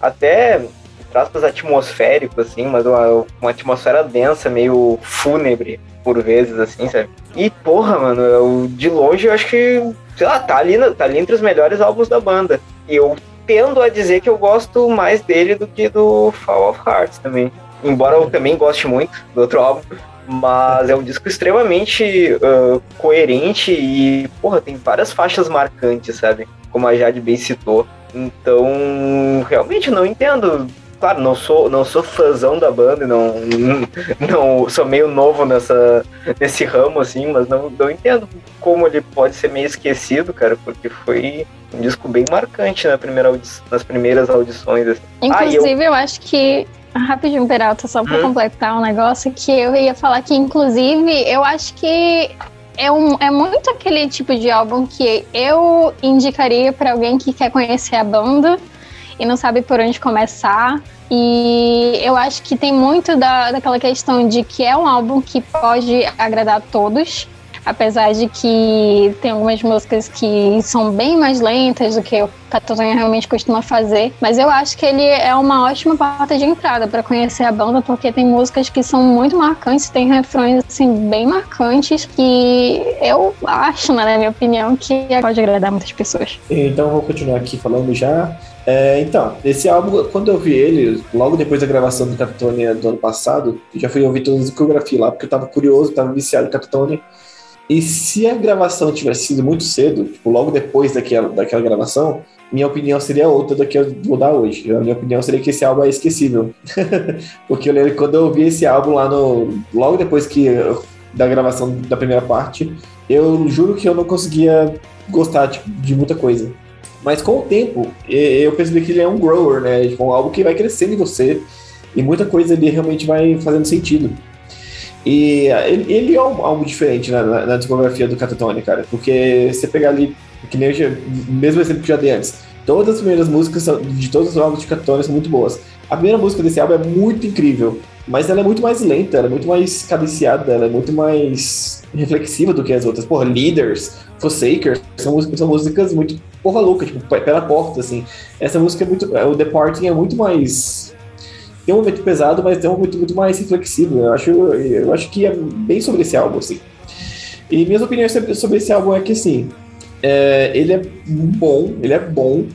Até aspas, atmosférico, assim, mas uma, uma atmosfera densa, meio fúnebre, por vezes, assim, sabe? E, porra, mano, eu, de longe eu acho que, sei lá, tá ali, tá ali entre os melhores álbuns da banda. E eu tendo a dizer que eu gosto mais dele do que do Fall of Hearts também. Embora eu também goste muito do outro álbum, mas é um disco extremamente uh, coerente e, porra, tem várias faixas marcantes, sabe? Como a Jade bem citou. Então, realmente não entendo claro, não sou, não sou fãzão da banda, não, não sou meio novo nessa, nesse ramo, assim, mas não, não entendo como ele pode ser meio esquecido, cara, porque foi um disco bem marcante na primeira nas primeiras audições. Assim. Inclusive, ah, eu... eu acho que Rapidinho, Peralta, só para hum. completar um negócio que eu ia falar que, inclusive, eu acho que é, um, é muito aquele tipo de álbum que eu indicaria para alguém que quer conhecer a banda e não sabe por onde começar. E eu acho que tem muito da, daquela questão de que é um álbum que pode agradar a todos, apesar de que tem algumas músicas que são bem mais lentas do que o Catotonha realmente costuma fazer, mas eu acho que ele é uma ótima porta de entrada para conhecer a banda, porque tem músicas que são muito marcantes, tem refrões assim bem marcantes que eu acho, né, na minha opinião, que pode agradar muitas pessoas. Então vou continuar aqui falando já. É, então, esse álbum, quando eu vi ele, logo depois da gravação do Capitone do ano passado, já fui ouvir toda a discografia lá, porque eu tava curioso, tava viciado em Capitone. E se a gravação tivesse sido muito cedo, tipo, logo depois daquela, daquela gravação, minha opinião seria outra do que eu vou dar hoje. A minha opinião seria que esse álbum é esquecível. porque eu lembro quando eu ouvi esse álbum lá no. Logo depois que da gravação da primeira parte, eu juro que eu não conseguia gostar tipo, de muita coisa. Mas com o tempo, eu percebi que ele é um grower, né? Tipo, algo que vai crescendo em você e muita coisa ali realmente vai fazendo sentido. E ele, ele é algo diferente na, na, na, discografia do Catatone, cara, porque você pegar ali, que nem eu, mesmo exemplo que já dei antes, todas as primeiras músicas de todos os álbuns de Catatone são muito boas. A primeira música desse álbum é muito incrível, mas ela é muito mais lenta, ela é muito mais cadenciada, ela é muito mais reflexiva do que as outras. Porra, Leaders, Forsakers, são, são músicas muito porra louca, tipo, pela porta, assim. Essa música é muito. O Departing é muito mais. Tem um momento pesado, mas tem um momento muito mais reflexivo. Eu acho, eu acho que é bem sobre esse álbum, assim. E minhas opiniões sobre esse álbum é que, assim, é, ele é bom, ele é bom,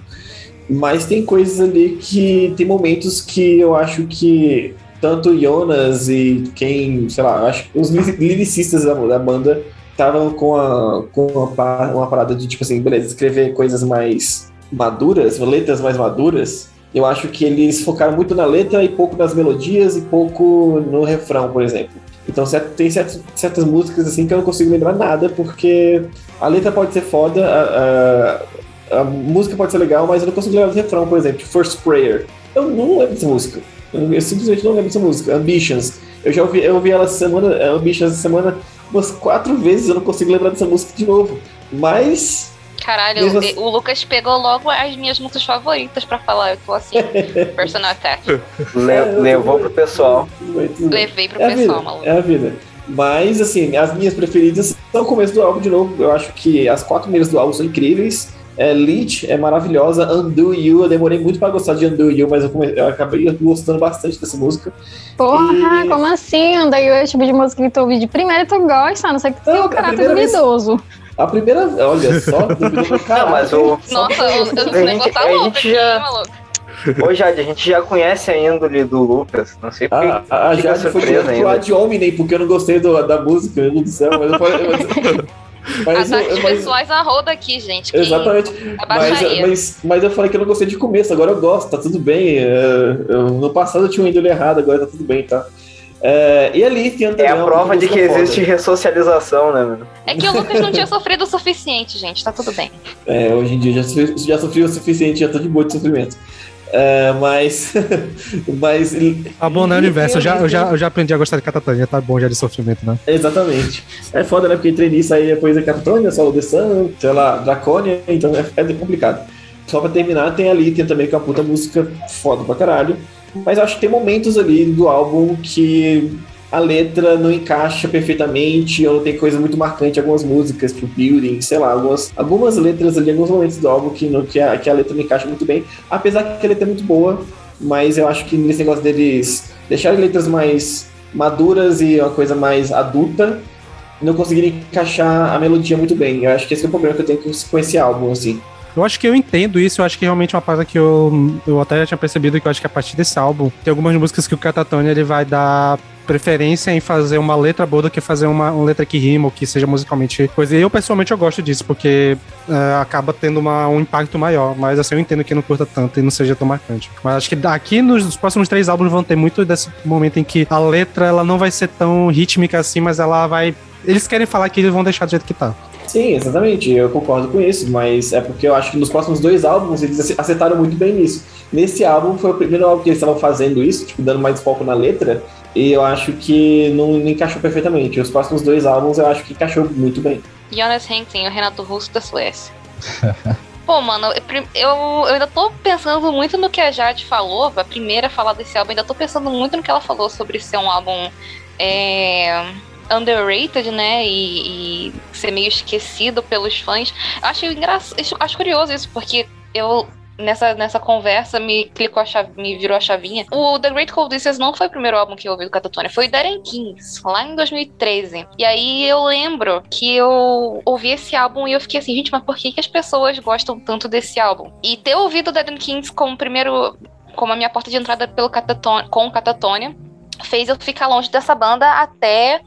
mas tem coisas ali que. Tem momentos que eu acho que tanto Jonas e quem, sei lá, acho os lyricistas da, da banda estavam com, a, com uma, uma parada de, tipo assim, beleza, escrever coisas mais maduras, letras mais maduras, eu acho que eles focaram muito na letra e pouco nas melodias e pouco no refrão, por exemplo. Então tem certas, certas músicas assim que eu não consigo lembrar nada, porque a letra pode ser foda, a, a, a música pode ser legal, mas eu não consigo lembrar o refrão, por exemplo, First Prayer. Eu não lembro dessa música. Eu, simplesmente não lembro dessa música. Ambitions. Eu já ouvi, eu ouvi ela semana, Ambitions semana umas quatro vezes, eu não consigo lembrar dessa música de novo. Mas. Caralho, Mesmo o- Lucas pegou logo as minhas músicas favoritas pra falar. Eu tô assim, personal attack. Le- levou pro pessoal. Levei pro É pessoal, maluco. é a vida. Mas, assim, as minhas preferidas são o começo do álbum de novo. Eu acho que as quatro primeiras do álbum são incríveis. É, Leech é maravilhosa. Undo You, eu demorei muito pra gostar de Undo You, mas eu, come- eu acabei gostando bastante dessa música. Porra, E- como assim? Daí é o tipo de música que tu ouve de primeira e tu gosta, a não sei que tu tem um a caráter primeira vez- duvidoso. A primeira, olha só, Não, mas o. Nossa, eu, A gente- negócio tá a louco gente aqui, já- maluco. Ô, Jade, a gente já conhece a índole do Lucas. Não sei por A, a, a fica Jade foi surpresa direto pro ainda. Ad Hominem, porque eu não gostei do- da música, meu Deus do céu. Mas, eu falei- mas, mas, eu- Ataques mas- pessoais a roda aqui, gente. que Exatamente. Mas, mas, mas eu falei que eu não gostei de começo, agora eu gosto, tá tudo bem. é, eu- no passado eu tinha um índole errado, agora tá tudo bem, tá? É, e ali tem É a prova de que existe ressocialização, né, mano? É que o Lucas não tinha sofrido o suficiente, gente. Tá tudo bem. É, hoje em dia já, sofri- já sofri o suficiente, já tô de boa de sofrimento. É, mas. mas. Tá bom, né, universo? Eu já, eu, já, eu já aprendi a gostar de Catatonia, tá bom já de sofrimento, né? Exatamente. É foda, né? Porque entrei nisso aí depois é Capitônia, só o The Sun, sei lá, Dracônia, então é, é complicado. Só pra terminar, tem ali, tem também que é uma puta música foda pra caralho. Mas acho que tem momentos ali do álbum que a letra não encaixa perfeitamente, ou tem coisa muito marcante, algumas músicas, tipo Building, sei lá, algumas, algumas letras ali, alguns momentos do álbum que, no, que, a, que a letra não encaixa muito bem, apesar que a letra é muito boa, mas eu acho que nesse negócio deles deixarem letras mais maduras e uma coisa mais adulta, não conseguiram encaixar a melodia muito bem. Eu acho que esse é o problema que eu tenho com esse álbum, assim. Eu acho que eu entendo isso, eu acho que realmente é uma parada que eu, eu até já tinha percebido que eu acho que a partir desse álbum tem algumas músicas que o Catatonia ele vai dar preferência em fazer uma letra boa do que fazer uma, uma letra que rima ou que seja musicalmente coisa. E eu pessoalmente eu gosto disso, porque é, acaba tendo uma, um impacto maior. Mas assim, eu entendo que não curta tanto e não seja tão marcante. Mas acho que daqui nos, nos próximos três álbuns vão ter muito desse momento em que a letra ela não vai ser tão rítmica assim, mas ela vai. Eles querem falar que eles vão deixar do jeito que tá. Sim, exatamente, eu concordo com isso, mas é porque eu acho que nos próximos dois álbuns eles ace- acertaram muito bem nisso. Nesse álbum foi o primeiro álbum que eles estavam fazendo isso, tipo, dando mais foco na letra, e eu acho que não, não encaixou perfeitamente. Os próximos dois álbuns eu acho que encaixou muito bem. Jonas Henkin, o Renato Russo da Suécia. Pô, mano, eu, eu, ainda tô pensando muito no que a Jade falou, a primeira a falar desse álbum, ainda tô pensando muito no que ela falou sobre ser um álbum é, underrated, né? E, e ser meio esquecido pelos fãs. Acho engraçado, acho curioso isso, porque eu. Nessa, nessa conversa me clicou a chave, me virou a chavinha. O The Great Cold Distance não foi o primeiro álbum que eu ouvi do Catatonia, foi o Darren Kings, lá em 2013. E aí eu lembro que eu ouvi esse álbum e eu fiquei assim, gente, mas por que, que as pessoas gostam tanto desse álbum? E ter ouvido o Darren Kings como primeiro, como a minha porta de entrada pelo Catatonia, com o Catatonia, fez eu ficar longe dessa banda até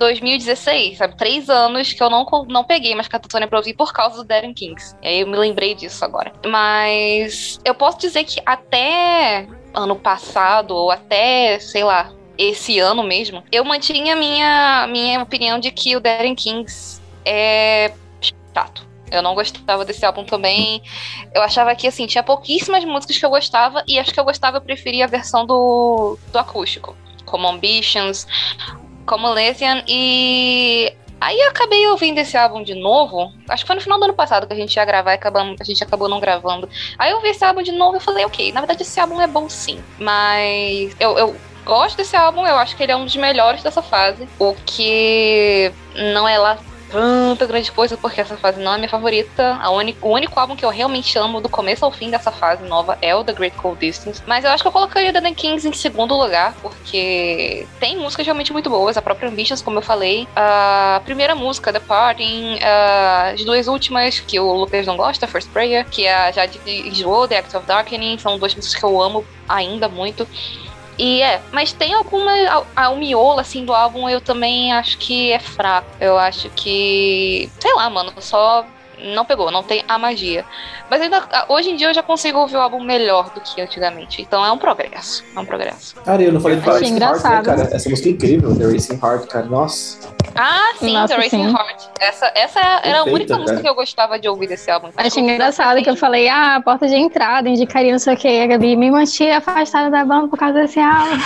2016, sabe? Três anos que eu não, não peguei mais Catatonia pra ouvir por causa do Darren Kings. E aí eu me lembrei disso agora. Mas eu posso dizer que até ano passado, ou até, sei lá, esse ano mesmo, eu mantinha minha, minha opinião de que o Darren Kings é chato. Eu não gostava desse álbum também. Eu achava que, assim, tinha pouquíssimas músicas que eu gostava, e acho que eu gostava, eu preferia a versão do, do acústico, como Ambitions, como Lesian, e aí eu acabei ouvindo esse álbum de novo. Acho que foi no final do ano passado que a gente ia gravar e acabamos, a gente acabou não gravando. Aí eu ouvi esse álbum de novo e falei, ok, na verdade esse álbum é bom sim, mas eu, eu gosto desse álbum, eu acho que ele é um dos melhores dessa fase. O que não é lá tanta grande coisa, porque essa fase não é minha favorita. A única, o único álbum que eu realmente amo do começo ao fim dessa fase nova é o The Great Cold Distance. Mas eu acho que eu colocaria The Kings em segundo lugar, porque tem músicas realmente muito boas. A própria Ambitions, como eu falei. A primeira música, The Parting. As duas últimas, que o Lucas não gosta, First Prayer, que é a Jade enjoou, The Act of Darkening. São duas músicas que eu amo ainda muito. E é, mas tem alguma. A, a, o miolo, assim, do álbum eu também acho que é fraco. Eu acho que. Sei lá, mano, só. Não pegou, não tem a magia. Mas ainda, hoje em dia eu já consigo ouvir o álbum melhor do que antigamente. Então é um progresso. É um progresso. Cara, eu não falei de Achei Racing Heart, né, cara? Essa música é incrível, The Racing Heart, cara. Nossa. Ah, sim, Nossa, The Racing sim. Heart. Essa, essa era a única música cara. que eu gostava de ouvir desse álbum. Achei engraçado que eu falei, ah, porta de entrada, indicaria não sei o que. A Gabi me mantinha afastada da banda por causa desse álbum.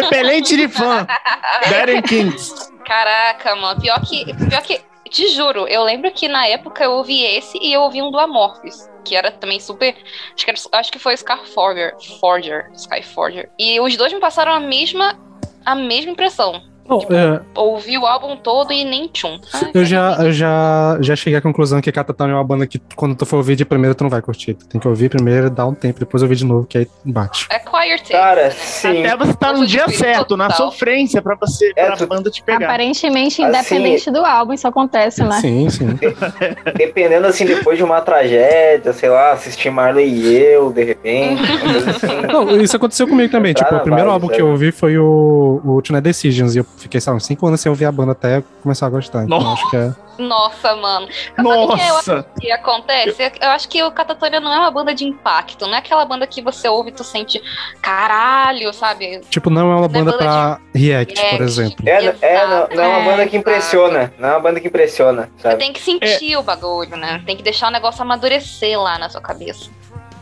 Repelente de fã. Darren Kings. Caraca, mano. Pior que, pior que. Te juro, eu lembro que na época eu ouvi esse e eu ouvi um do Amorphis, que era também super. Acho que, era- acho que foi Skyforger. Forger. Skyforger. E os dois me passaram a mesma. A mesma impressão. Bom, é, Ouvi o álbum todo e nem tchum. Ai, eu já, eu já, já cheguei à conclusão que Catatone é uma banda que quando tu for ouvir de primeiro tu não vai curtir. Tu tem que ouvir primeiro, dar um tempo, depois ouvir de novo, que aí bate. É Taste. Cara, sim. Até você tá no dia certo, na total. sofrência, pra você, É, pra tu- banda te pegar. Aparentemente, Assim, independente do álbum, isso acontece, né? Sim, sim. Dependendo, assim, depois de uma tragédia, sei lá, assistir Marley e eu, de repente, assim. Não, isso aconteceu comigo também. Entrar Tipo, o na primeiro álbum que eu ouvi foi o, o Tonight Decisions, e eu fiquei, lá, uns 5 anos sem ouvir a banda até começar a gostar. Então Nossa. acho que é. Nossa, mano. Sabe o que eu Nossa! que acontece? Eu acho que o Catatonia não é uma banda de impacto, não é aquela banda que você ouve e tu sente caralho, sabe? Tipo, não é uma banda banda pra react, por react. exemplo. É, é, não, não é uma banda que impressiona. Não é uma banda que impressiona, Você sabe? tem que sentir o bagulho, né? Tem que deixar o negócio amadurecer lá na sua cabeça.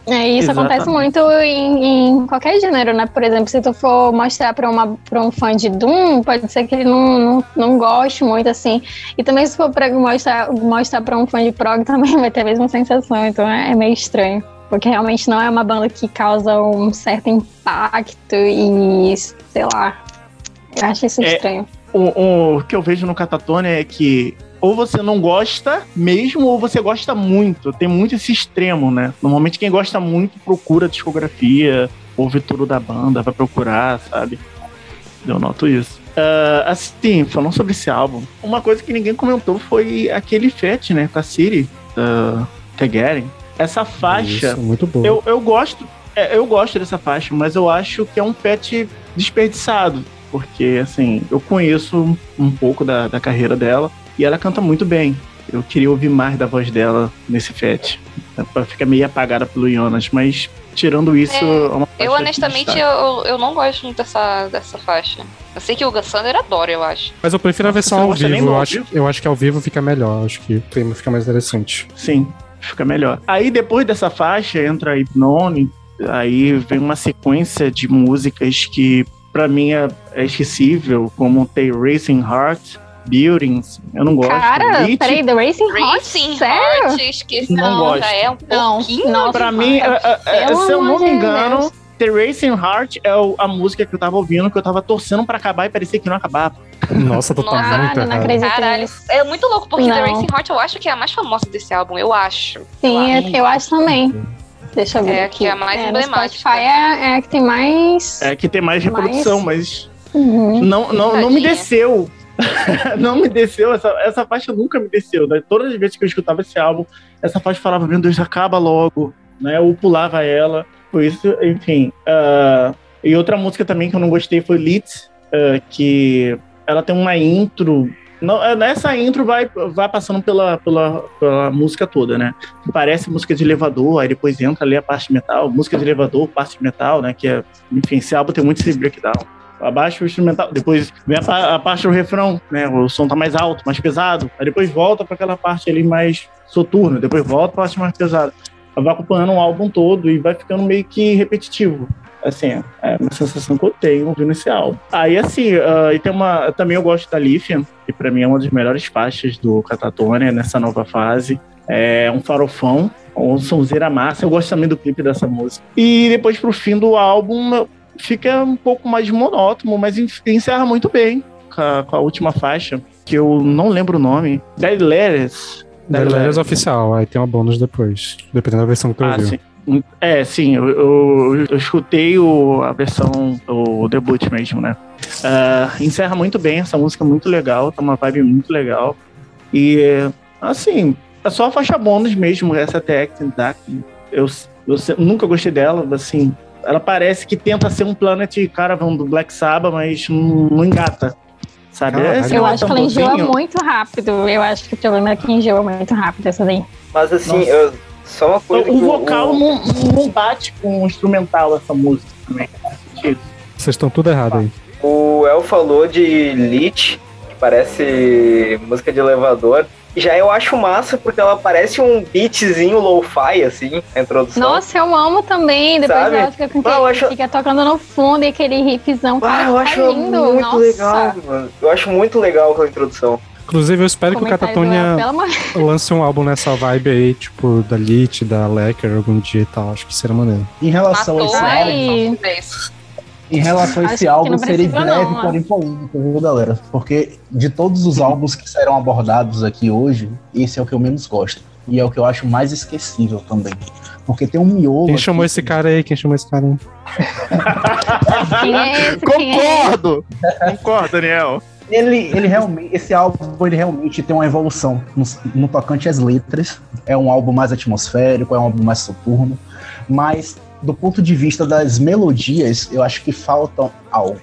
É, e isso Exatamente. acontece muito em, em qualquer gênero, né? Por exemplo, se tu for mostrar pra, uma, pra um fã de Doom, pode ser que ele não, não, não goste muito, assim. E também se for pra mostrar, mostrar pra um fã de prog, também vai ter a mesma sensação. Então é, é meio estranho. Porque realmente não é uma banda que causa um certo impacto e, sei lá, eu acho isso É, estranho. O, o que eu vejo no Catatônia é que ou você não gosta mesmo, ou você gosta muito. Tem muito esse extremo, né? Normalmente quem gosta muito procura discografia, ouve tudo da banda, vai procurar, sabe? Eu noto isso. Ah, assim, falando sobre esse álbum, uma coisa que ninguém comentou foi aquele fet, né? Com a Siri, da Tegeren. Essa faixa. Isso, muito boa. Eu, eu gosto. é, eu gosto dessa faixa, mas eu acho que é um pet desperdiçado. Porque, assim, eu conheço um pouco da, da carreira dela e ela canta muito bem. Eu queria ouvir mais da voz dela nesse fet. Ela fica meio apagada pelo Jonas, mas tirando isso, É, é, uma faixa Eu, honestamente, eu, eu não gosto muito dessa, dessa faixa. Eu sei que o Sander adora, eu acho. Mas eu prefiro a versão ao vivo. Eu acho, eu acho que ao vivo fica melhor. Acho que o clima fica mais interessante. Sim, fica melhor. Aí depois dessa faixa entra a Hypnone, aí vem uma sequência de músicas que pra mim é, é esquecível, como The Racing Heart, Buildings, eu não gosto. Cara, peraí, The Racing Heart? Racing Sério? Esqueci. Não gosto. já é um Não, pouquinho. não. Pra mim, é- é- é- se eu não me engano, Deus. The Racing Heart é o- a música que eu tava ouvindo, que eu tava torcendo pra acabar e parecia que não acabava. Nossa, tá Nossa, muito não. Caralho, é muito louco, porque The Não. Racing Heart eu acho que é a mais famosa desse álbum, eu acho. Sim, Eu eu, eu acho também. Deixa eu ver. É, aqui. que é a mais no emblemática. Spotify é, é a que tem mais. É que tem mais reprodução, mas Uhum. não, não, não me desceu. não me desceu, essa, essa faixa nunca me desceu. Né? Todas as vezes que eu escutava esse álbum, essa faixa falava, meu Deus, acaba logo, né? Eu pulava ela. Por isso, enfim. ah, e outra música também que eu não gostei foi Lit, ah, que ela tem uma intro. Não, é, nessa intro vai, vai passando pela, pela, pela música toda, né? Parece música de elevador, aí depois entra ali a parte metal, música de elevador, parte metal, né? Que é, enfim, esse álbum tem muito esse breakdown abaixa o instrumental, depois vem a, a parte do refrão, né? O som tá mais alto, mais pesado, aí depois volta para aquela parte ali mais soturna, depois volta pra parte mais pesada. Vai acompanhando o álbum todo e vai ficando meio que repetitivo. Assim, é uma sensação que eu tenho ouvindo esse álbum. Aí, assim, ah, e tem uma. Também eu gosto da Lithium, que pra mim é uma das melhores faixas do Catatonia nessa nova fase. É um farofão, um sonzeira massa. Eu gosto também do clipe dessa música. E depois, pro fim do álbum, fica um pouco mais monótono, mas en- encerra muito bem com a, com a última faixa, que eu não lembro o nome. Dead Letters. Da Letters oficial, aí tem uma bônus depois, dependendo da versão que tu Ah, ouviu. sim. É, sim, eu, eu, eu escutei o, a versão, o debut mesmo, né? Ah, encerra muito bem, essa música é muito legal, tá uma vibe muito legal. E, assim, é só a faixa bônus mesmo, essa Dark. Eu, eu se- nunca gostei dela, assim, ela parece que tenta ser um Planet Caravan do Black Sabbath, mas não, não engata, sabe? Eu é acho que ela enjoa muito rápido. Eu acho que o problema é que enjoa muito rápido essa daí. Mas assim, eu, só uma coisa O que vocal não, não bate com o instrumental, essa música também. Vocês estão tudo errado aí. O El falou de Lit, parece música de elevador. Já eu acho massa porque ela parece um beatzinho lo-fi, assim, a introdução. Nossa, eu amo também. Depois Sabe? ela fica, com Ah, eu aquele- acho- fica tocando no fundo e aquele riffzão. Ah, Cara, eu tá acho lindo. muito Nossa. legal, mano. Eu acho muito legal aquela introdução. Inclusive, eu espero que o Catatonia lance um álbum nessa vibe aí, tipo, da Lit, da Lecker, algum dia e tal. Acho que seria maneiro. Em relação a Matou esse Ai. álbum, isso. Em relação a esse álbum, precisa breve, não, porém polêmico, viu, galera? Porque de todos os álbuns que serão abordados aqui hoje, esse é o que eu menos gosto. E é o que eu acho mais esquecível também. Porque tem um miolo. Quem aqui chamou esse cara aí? Quem chamou esse cara aí? É é? Concordo! Concordo, Daniel. Ele, ele realmente, esse álbum ele realmente tem uma evolução no, no tocante às letras. É um álbum mais atmosférico, é um álbum mais soturno, mas do ponto de vista das melodias, eu acho que falta algo.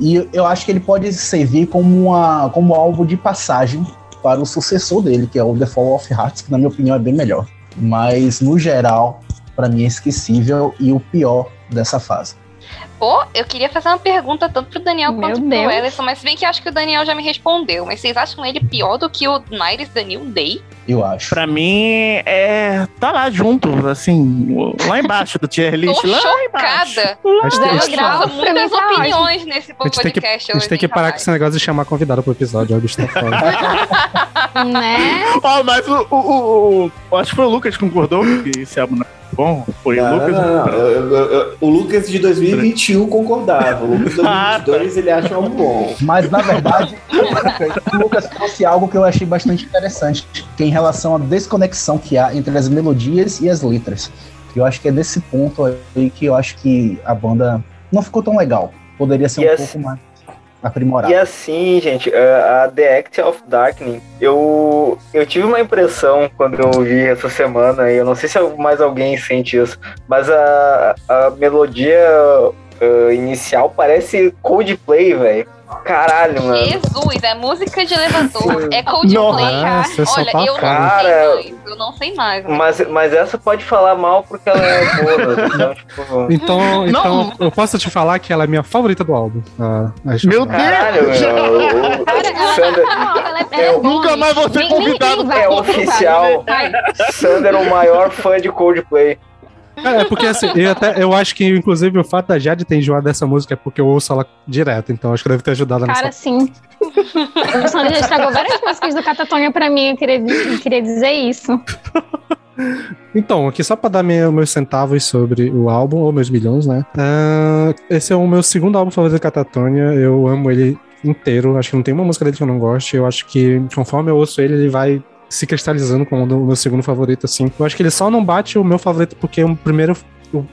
E eu acho que ele pode servir como, uma, como um álbum de passagem para o sucessor dele, que é o The Fall of Hearts, que na minha opinião é bem melhor. Mas no geral, para mim é esquecível e o pior dessa fase. Pô, eu queria fazer uma pergunta tanto pro Daniel Meu quanto Deus. pro Ellison, mas se bem que eu acho que o Daniel já me respondeu. Mas vocês acham ele pior do que o The New Day? Eu acho. Pra mim, é. Tá lá junto, assim, lá embaixo do tier list. Tô lá embaixo. chocada. A gente, tem- a Zero grau, muitas opiniões nesse a gente tem que, podcast a gente hoje, tem que parar com esse negócio de chamar convidado pro episódio. O bicho tá fora. Né? Ó, mas o, o, o- o- Acho que foi o Lucas que concordou que esse álbum não é bom. Foi o Não, não, Lucas. não, não. Eu- eu- eu- o Lucas de 2021 concordava. O Lucas de Ah, 2022 ele acha um bom. Mas, na verdade, o Lucas trouxe algo que eu achei bastante interessante, que é em relação à desconexão que há entre as melodias e as letras. Eu acho que é nesse ponto aí que eu acho que a banda não ficou tão legal. Poderia ser um pouco mais E assim, gente, a a The Act of Darkening, eu, eu tive uma impressão quando eu vi essa semana, e eu não sei se mais alguém sente isso, mas a, a melodia ah, inicial parece Coldplay, velho. Caralho, mano. Jesus, é música de elevador, é Nossa, Coldplay, cara. Olha, tá eu não cara. sei mais, eu não sei mais. Mas, mas essa pode falar mal porque ela é boa, então, tipo... Então, então Não. eu posso te falar que ela é minha favorita do álbum. Ah, Meu Caralho, meu. o- o- Cara, ela, Sander- não, ela é, ela É, nunca mais vou ser nem- nem- convidado nem É oficial. Sander é o maior fã de Coldplay. É, é porque assim, eu, até, eu acho que, inclusive, o fato da Jade ter enjoado dessa música é porque eu ouço ela direto, então acho que deve ter ajudado nessa. Cara, sim. O Sander já estragou várias músicas do Catatonia pra mim, eu queria, eu queria dizer isso. Então, aqui só pra dar meu- meus centavos sobre o álbum, ou meus milhões, né? Ah, esse é o meu segundo álbum favorito do Catatonia. Eu amo ele inteiro. Acho que não tem uma música dele que eu não goste. Eu acho que conforme eu ouço ele, ele vai se cristalizando como o meu segundo favorito, assim. Eu acho que ele só não bate o meu favorito porque o primeiro.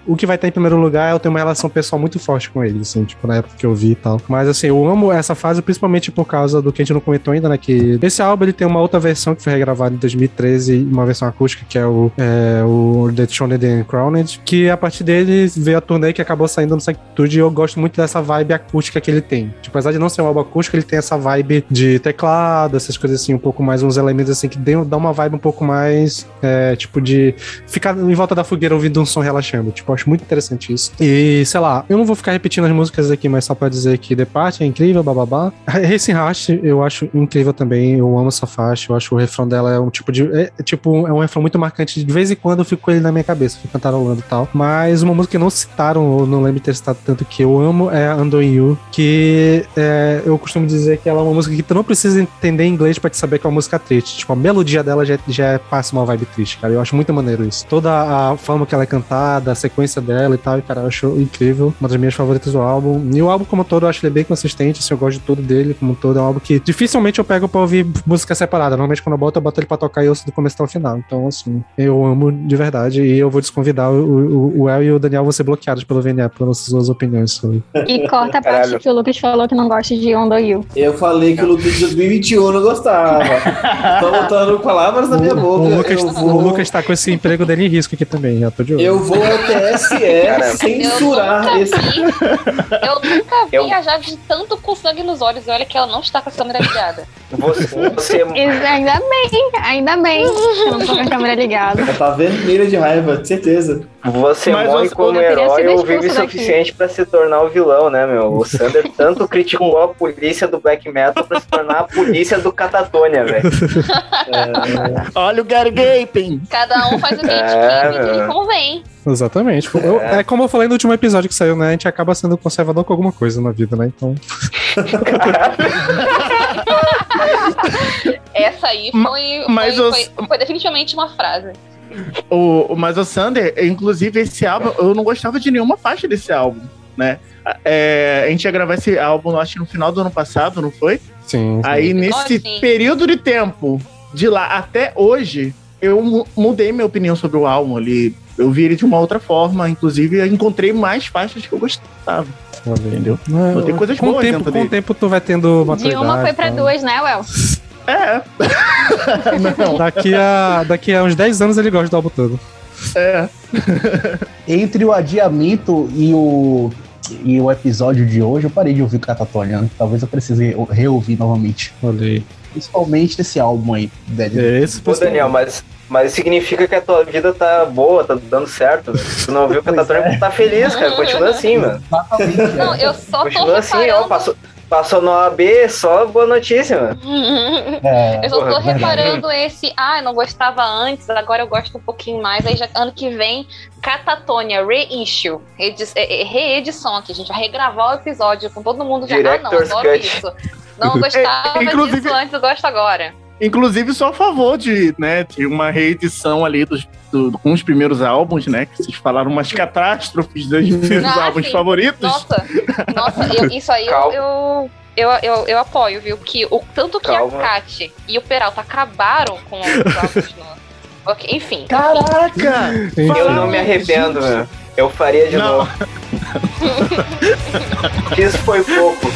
O, que vai estar em primeiro lugar é eu tenho uma relação pessoal muito forte com ele, assim, tipo, na época que eu vi e tal. Mas, assim, eu amo essa fase principalmente por causa do que a gente não comentou ainda, né? Que esse álbum ele tem uma outra versão que foi regravada em 2013, uma versão acústica, que é o, é, o The Shoned and Crowned, que a partir dele veio a turnê que acabou saindo no Sanctude e eu gosto muito dessa vibe acústica que ele tem. Tipo, apesar de não ser um álbum acústico, ele tem essa vibe de teclado, essas coisas assim, um pouco mais, uns elementos assim que dão- dá uma vibe um pouco mais, é, tipo, de ficar em volta da fogueira ouvindo um som relaxando. Tipo, eu acho muito interessante isso. E, sei lá, eu não vou ficar repetindo as músicas aqui, mas só pra dizer que The Party é incrível, bababá. Racing Heart eu acho incrível também, eu amo essa faixa, eu acho o refrão dela é um tipo de. É, é tipo, é um refrão muito marcante. De vez em quando eu fico com ele na minha cabeça, fico cantarolando e tal. Mas uma música que não citaram, ou não lembro de ter citado tanto que eu amo, é a Undo You, que é, eu costumo dizer que ela é uma música que tu não precisa entender inglês pra te saber que é uma música triste. Tipo, a melodia dela já, já passa uma vibe triste, cara. Eu acho muito maneiro isso. Toda a forma que ela é cantada, sequência dela e tal, e, cara, eu acho incrível. Uma das minhas favoritas do álbum. E o álbum, como um todo, eu acho ele bem consistente, assim, eu gosto de tudo dele, como um todo. É um álbum que dificilmente eu pego pra ouvir música separada. Normalmente, quando eu boto, eu boto ele pra tocar e ouço do começo até o final. Então, assim, eu amo de verdade. E eu vou desconvidar o, o, o El e o Daniel vão ser bloqueados pelo VNE pelas suas opiniões sobre. E corta a parte Caralho. que o Lucas falou que não gosta de Ondo You. Eu falei que o Lucas de 2021 não gostava. Tô botando palavras na minha boca. O, Lucas, eu, o vou, Lucas tá com esse emprego dele em risco aqui também, já tô de olho. eu vou TSE Caramba. censurar eu nunca esse. vi, eu nunca vi Eu- a Jade tanto com sangue nos olhos. E olha que ela não está com a câmera ligada. Você, você, ainda bem, ainda bem. Eu não tô com a câmera ligada. Ela tá vermelha de raiva, de certeza. você Mas morre como herói ou vive o suficiente pra se tornar o vilão, né, meu? O Sander tanto criticou a polícia do Black Metal pra se tornar a polícia do Catatonia, velho. Olha o Gary Gaping. Cada um faz o É, que lhe convém. Exatamente. Eu- é como eu falei no último episódio que saiu, né? A gente acaba sendo conservador com alguma coisa na vida, né? Então. Essa aí foi, mas foi, os- foi- foi definitivamente uma frase. O, o- mas o Sander, inclusive, esse álbum, eu não gostava de nenhuma faixa desse álbum, né? É, a gente ia gravar esse álbum, acho que no final do ano passado, não foi? Sim. Aí, nesse assim? período de tempo, de lá até hoje, eu mu- mudei minha opinião sobre o álbum ali. Eu vi ele de uma outra forma, inclusive, eu encontrei mais faixas que eu gostava, entendeu? Não, Tem coisas com o boas tempo, dentro com o tempo tu vai tendo De maturidade. uma foi pra tá? duas, né, Well? É, Daqui a, daqui a uns 10 anos ele gosta do álbum todo. é. Entre o adiamento e o, e o episódio de hoje, eu parei de ouvir Catatonia. né? Talvez eu precise reouvir novamente. Olha aí. Principalmente desse álbum aí, Dead. É esse Ô, Daniel, mas, mas significa que a tua vida tá boa, tá dando certo. Tu não viu o Catatonia, tá feliz, cara. Continua assim, mano. Não, é. eu só tô Continua assim, ó. reparando. Passou, passou no OAB, só boa notícia, mano. É, Eu só Porra, tô é verdade. reparando esse, ah, eu não gostava antes, agora eu gosto um pouquinho mais. Aí já ano que vem, Catatonia, reissue, é, é, reedição aqui, a gente vai regravar o episódio com todo mundo já. Ah, não, Director's adoro cut. isso. Não gostava É, inclusive- disso antes, eu gosto agora. Inclusive, sou a favor de, né, de uma reedição ali dos, do- com os primeiros álbuns, né? Que vocês falaram umas catástrofes dos meus Ah, álbuns sim. favoritos. Nossa, nossa, eu- isso aí eu, Calma. eu, eu, eu, eu apoio, viu? Que o, tanto que Calma. a Kat e o Peralta acabaram com os álbuns no. Ok, enfim. Caraca! Eu Falaram- não me arrependo, meu. Eu faria de Não. novo. Isso foi pouco.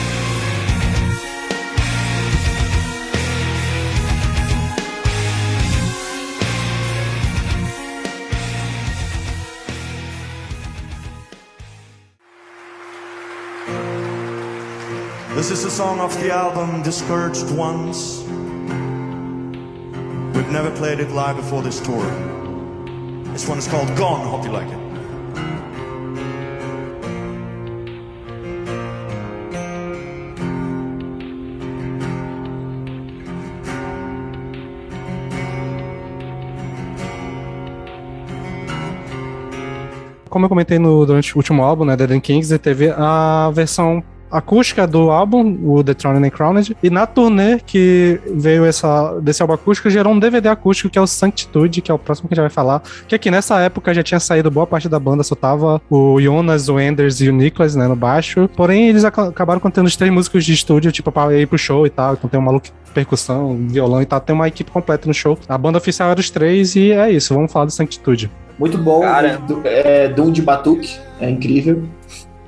This is a song off the album Discouraged Ones. We've never played it live before this tour. This one is called Gone, hope you like it. Como eu comentei no, durante o último álbum, né, Dead End Kings, teve a versão acústica do álbum, o The Throne and Crowned, e na turnê que veio essa, desse álbum acústico, gerou um DVD acústico que é o Sanctitude, que é o próximo que a gente vai falar, que aqui nessa época já tinha saído boa parte da banda, só tava o Jonas, o Enders e o Nicholas, né, no baixo, porém eles aca- acabaram contendo os três músicos de estúdio, tipo, pra ir pro show e tal, então tem um maluco percussão, violão e tal, tem uma equipe completa no show. A banda oficial era os três e é isso, vamos falar do Sanctitude. Muito bom. Cara. Do, é, Doom de batuque, é incrível.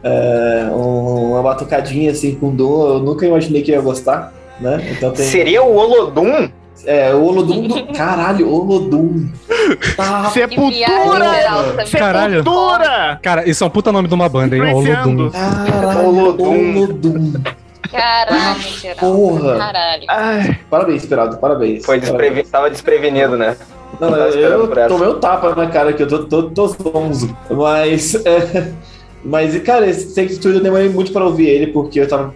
É, um- uma batucadinha assim com Doom, eu nunca imaginei que ia gostar, né? Então tem. Seria o Olodum? É, o Olodum do. Caralho, Olodum. Tá, Sepultura! Peralta. Caralho. Sepultura! Cara, isso é um puta nome de uma banda, hein? Olodum. caralho, Olodum. Olodum. Caralho, Geraldo. Porra. Caralho. Ai, Parabéns, Esperado, parabéns. Foi Parabéns. desprevi... Tava desprevenido, né? Não, eu, tomei um tapa na cara que eu tô, tô, tô zonzo. Mas, é, mas, cara, esse Take Studio eu demorei muito pra ouvir ele, porque eu tava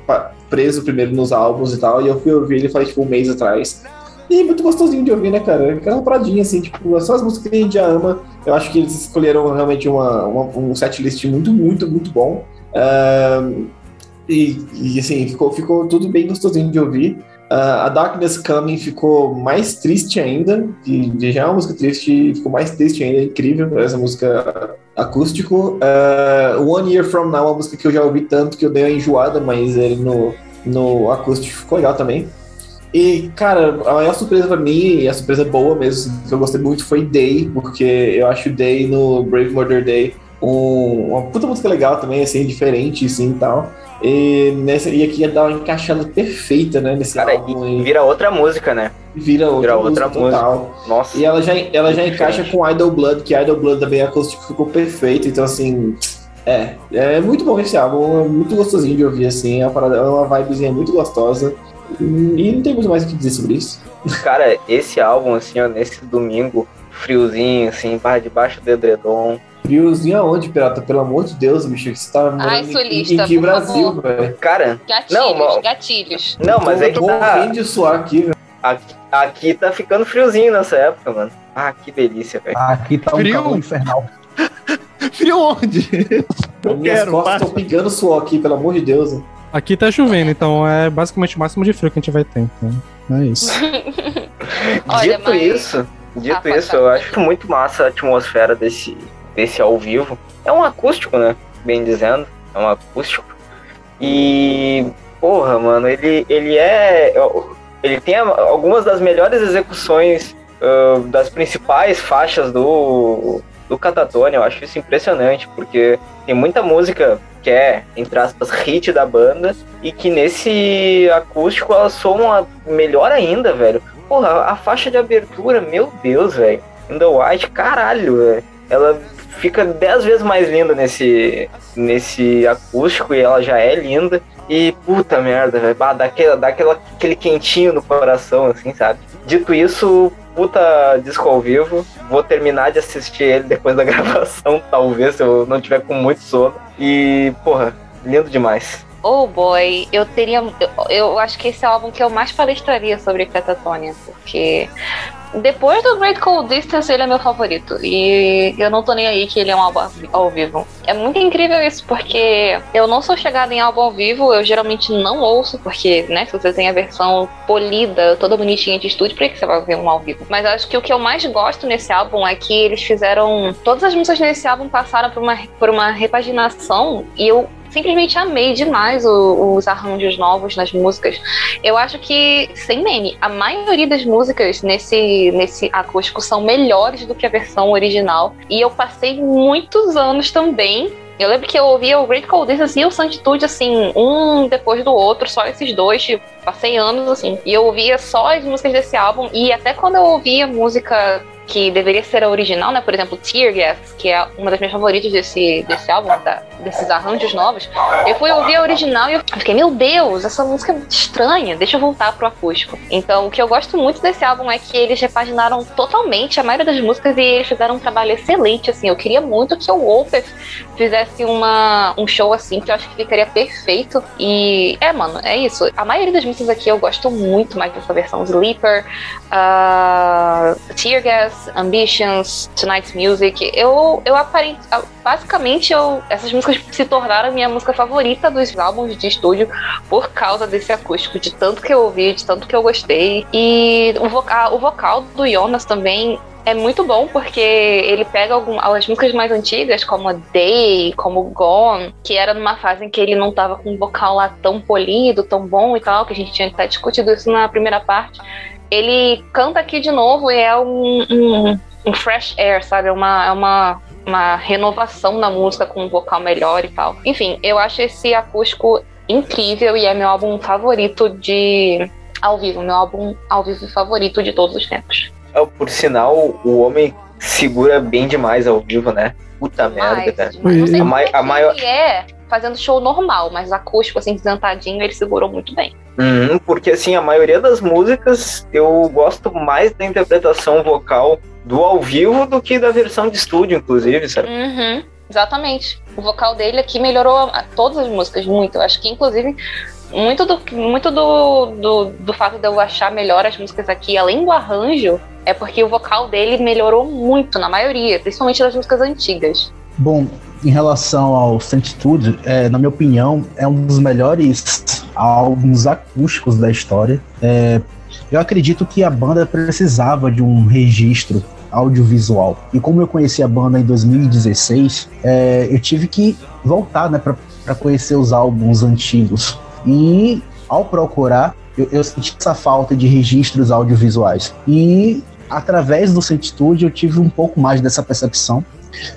preso primeiro nos álbuns e tal, e eu fui ouvir ele faz tipo um mês atrás. E muito gostosinho de ouvir, né, cara? Aquela paradinha, assim, tipo, só as músicas que a gente já ama. Eu acho que eles escolheram realmente uma, uma- um setlist muito, muito, muito bom. Ahn, e, e, assim, ficou, ficou tudo bem gostosinho de ouvir. Ah, a Darkness Coming ficou mais triste ainda, de já é uma música triste, ficou mais triste ainda, é incrível essa música acústico. Ah, One Year From Now, é uma música que eu já ouvi tanto que eu dei uma enjoada, mas ele no, no acústico ficou legal também. E, cara, a maior surpresa pra mim, e a surpresa boa mesmo, assim, que eu gostei muito, foi Day, porque eu acho Day no Brave Murder Day um- uma puta música legal também, assim, diferente, assim, e tal. E, nessa, e aqui ia dar uma encaixada perfeita, né, nesse Cara, álbum. e vira outra música, né? vira outra, vira outra música total. Nossa. E ela já, ela já encaixa com Idol Blood, que Idol Blood também acústico ficou perfeito. Então, assim, é, é muito bom esse álbum, é muito gostosinho de ouvir, assim, é uma, parada, é uma vibezinha muito gostosa. E não tem muito mais o que dizer sobre isso. Cara, esse álbum, assim, ó, nesse domingo, friozinho, assim, barra debaixo do edredom. Friozinho aonde, pirata? Pelo amor de Deus, bicho, você tá morando Ai, em- sulista, em que por Brasil, velho? Cara, Gatilhos, Não, mas- gatilhos. não, mas é que Eu tô tá, de suar aqui, velho. aqui, aqui tá ficando friozinho nessa época, mano. Ah, que delícia, velho. Aqui tá um Frio. calor infernal. Frio onde? Eu Minhas quero, costas estão pingando suor aqui, pelo amor de Deus. né? Aqui tá chovendo, então é basicamente o máximo de frio que a gente vai ter. Então, é isso. Olha, dito mas- isso, dito Ah, isso, eu acho muito massa a atmosfera desse, desse ao vivo. É um acústico, né? Bem dizendo, é um acústico. E, porra, mano, ele, ele é. Ele tem algumas das melhores execuções ah, das principais faixas do, do Catatonia. Eu acho isso impressionante, porque tem muita música que é, entre aspas, hit da banda, e que nesse acústico elas soam a- melhor ainda, velho. Porra, a faixa de abertura, meu Deus, velho. In the White, caralho, velho. Ela fica dez vezes mais linda nesse, nesse acústico e ela já é linda. E puta merda, velho. Dá, aquele, dá aquela, aquele quentinho no coração, assim, sabe? Dito isso, puta disco ao vivo. Vou terminar de assistir ele depois da gravação, talvez, se eu não tiver com muito sono. E, porra, lindo demais. Oh boy, eu teria. Eu, eu acho que esse é o álbum que eu mais palestraria sobre Catatonia, porque depois do Great Cold Distance ele é meu favorito. E eu não tô nem aí que ele é um álbum ao vivo. É muito incrível isso, porque eu não sou chegada em álbum ao vivo, eu geralmente não ouço, porque, né, se você tem a versão polida, toda bonitinha de estúdio, por que você vai ver um ao vivo? Mas acho que o que eu mais gosto nesse álbum é que eles fizeram. Todas as músicas nesse álbum passaram por uma, por uma repaginação e eu simplesmente amei demais o- os arranjos novos nas músicas. Eu acho que, sem meme, a maioria das músicas nesse, nesse acústico são melhores do que a versão original. E eu passei muitos anos também. Eu lembro que eu ouvia o Great Cold Distance e o Sanctude, assim, um depois do outro, só esses dois, tipo, passei anos assim. E eu ouvia só as músicas desse álbum, e até quando eu ouvia música que deveria ser a original, né? Por exemplo, Tear Gas, que é uma das minhas favoritas desse, desse álbum, desses arranjos novos. Eu fui ouvir a original e eu fiquei, meu Deus, essa música é estranha, deixa eu voltar pro acústico. Então, o que eu gosto muito desse álbum é que eles repaginaram totalmente a maioria das músicas e eles fizeram um trabalho excelente, assim. Eu queria muito que o Wolfer fizesse uma, um show assim, que eu acho que ficaria perfeito. E, é, mano, é isso. A maioria das músicas aqui eu gosto muito mais dessa versão. Sleeper, uh, Tear Gas, Ambitions, Tonight's Music. Eu, eu aparent, basicamente, eu, essas músicas se tornaram minha música favorita dos álbuns de estúdio por causa desse acústico, de tanto que eu ouvi, de tanto que eu gostei. E o vocal, o vocal do Jonas também é muito bom porque ele pega algumas músicas mais antigas, como a Day, como Gone, que era numa fase em que ele não tava com um vocal lá tão polido, tão bom e tal, que a gente tinha até discutido isso na primeira parte. Ele canta aqui de novo e é um, um, um fresh air, sabe? É uma, é uma, uma renovação na música com um vocal melhor e tal. Enfim, eu acho esse acústico incrível e é meu álbum favorito de ao vivo, meu álbum ao vivo favorito de todos os tempos. É, Por sinal, o homem segura bem demais ao vivo, né? Puta merda, Demais, cara. demais. Não sei A que a maior- ele é fazendo show normal, mas acústico, assim, sentadinho, ele segurou muito bem. Uhum, porque assim, a maioria das músicas eu gosto mais da interpretação vocal do ao vivo do que da versão de estúdio, inclusive, sabe? Uhum, exatamente. O vocal dele aqui melhorou a- todas as músicas muito. Eu acho que, inclusive, muito do, muito do, do, do fato de eu achar melhor as músicas aqui, além do arranjo, é porque o vocal dele melhorou muito na maioria, principalmente das músicas antigas. Bom, em relação ao Sanctude, é, na minha opinião, é um dos melhores álbuns acústicos da história. É, eu acredito que a banda precisava de um registro audiovisual. E como eu conheci a banda em 2016, é, eu tive que voltar né, para conhecer os álbuns antigos. E ao procurar, eu, eu senti essa falta de registros audiovisuais. E através do Sanctude eu tive um pouco mais dessa percepção.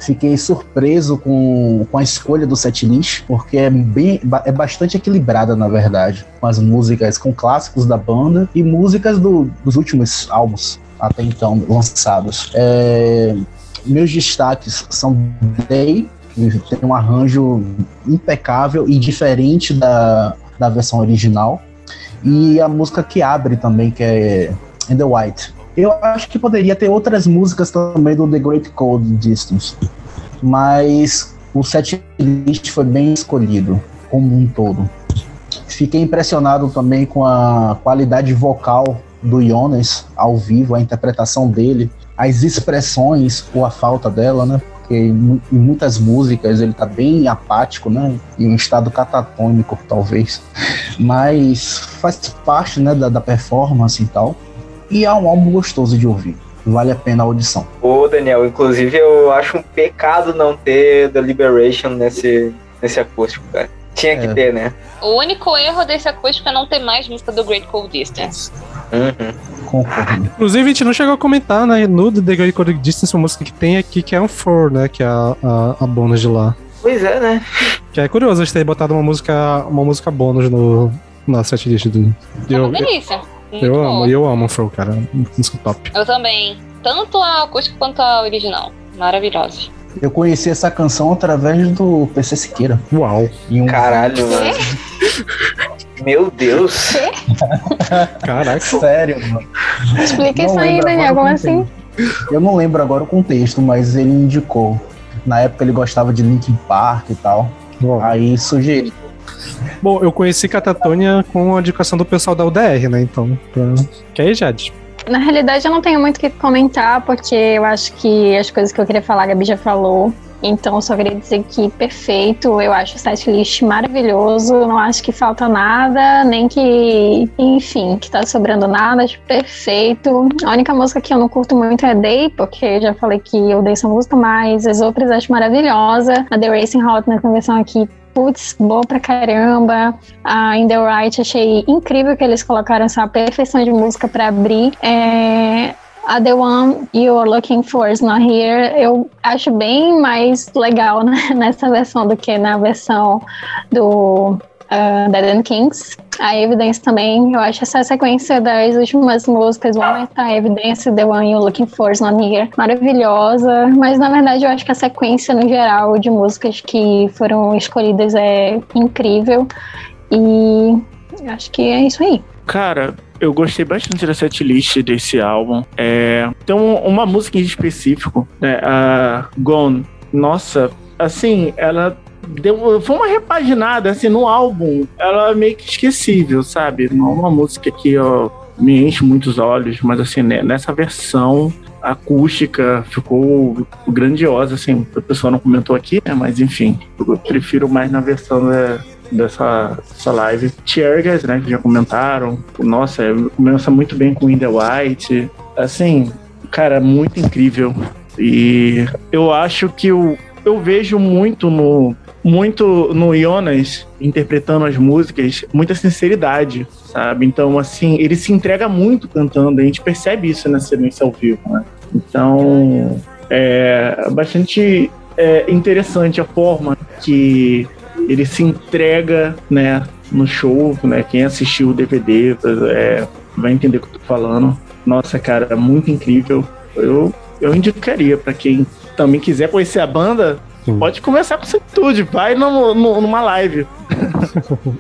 Fiquei surpreso com, com a escolha do setlist, porque é, bem, é bastante equilibrada, na verdade, com as músicas, com clássicos da banda e músicas do, dos últimos álbuns até então lançados. É, meus destaques são Day, que tem um arranjo impecável e diferente da, da versão original. E a música que abre também, que é In the White. Eu acho que poderia ter outras músicas também do The Great Cold Distance, mas o set list foi bem escolhido, como um todo. Fiquei impressionado também com a qualidade vocal do Jonas ao vivo, a interpretação dele, as expressões ou a falta dela, né? Porque em muitas músicas ele tá bem apático, né? Em um estado catatônico, talvez. Mas faz parte, né, da, da performance e tal. E é um álbum gostoso de ouvir. Vale a pena a audição. Ô, Daniel, inclusive eu acho um pecado não ter The Liberation nesse, nesse acústico, cara. Tinha que É. ter, né? O único erro desse acústico é não ter mais música do Great Cold Distance. Uhum. Concordo. Inclusive, a gente não chegou a comentar, né, no The Great Code Distance, uma música que tem aqui, que é um For, né, que é a, a, a bônus de lá. Pois é, né? Que é curioso eles terem botado uma música, uma música bônus no, na setlist do... É Eu, uma delícia. Muito eu boa. amo, e eu amo For, cara. Música top. Eu também. Tanto a acústica quanto a original. Maravilhosos. Eu conheci essa canção através do PC Siqueira. Uau. Em um Caralho, mano. Meu Deus. Caraca. Sério, mano. Explica isso aí, Daniel. Como assim? Eu não lembro agora o contexto, mas ele indicou. Na época ele gostava de Linkin Park e tal. Uau. Aí sugeri. Bom, eu conheci Catatonia com a indicação do pessoal da UDR, né, então... Pra... Que aí, Jade? Na realidade, eu não tenho muito o que comentar, porque eu acho que as coisas que eu queria falar, a Gabi já falou. Então, só queria dizer que perfeito. Eu acho o setlist maravilhoso. Não acho que falta nada, nem que, enfim, que tá sobrando nada. Acho perfeito. A única música que eu não curto muito é Day, porque eu já falei que eu odeio essa música, mas as outras acho maravilhosa. A The Racing Hot na conversão aqui Putz, boa pra caramba. A In The Right, achei incrível que eles colocaram essa perfeição de música pra abrir. É, a The One You're Looking For Is Not Here, eu acho bem mais legal né, nessa versão do que na versão do uh, Dead and Kings. A Evidence também, eu acho essa sequência das últimas músicas, One Tá Evidence, The One You're Looking For Is Not Here, maravilhosa. Mas na verdade eu acho que a sequência no geral de músicas que foram escolhidas é incrível. E acho que é isso aí. Cara, eu gostei bastante da setlist desse álbum. É, tem um- uma música em específico, né, a Gone. Nossa, assim, ela deu, foi uma repaginada assim no álbum. Ela é meio que esquecível, sabe? Não é uma música que ó, me enche muitos olhos, mas assim, né, nessa versão acústica ficou grandiosa, assim, o pessoal não comentou aqui, né, mas enfim, eu prefiro mais na versão da, dessa, dessa live. Tiergas, né, que já comentaram. Nossa, começa muito bem com In The White. Assim, cara, muito incrível. E eu acho que eu, eu vejo muito no muito no Jonas interpretando as músicas, muita sinceridade, sabe? Então, assim, ele se entrega muito cantando, a gente percebe isso na sequência ao vivo, né? Então, é bastante é, interessante a forma que ele se entrega, né, no show, né? Quem assistiu o DVD é, vai entender o que eu tô falando. Nossa, cara, muito incrível. Eu, eu indicaria para quem também quiser conhecer a banda, Pode começar com Solitude, vai no, no- numa live.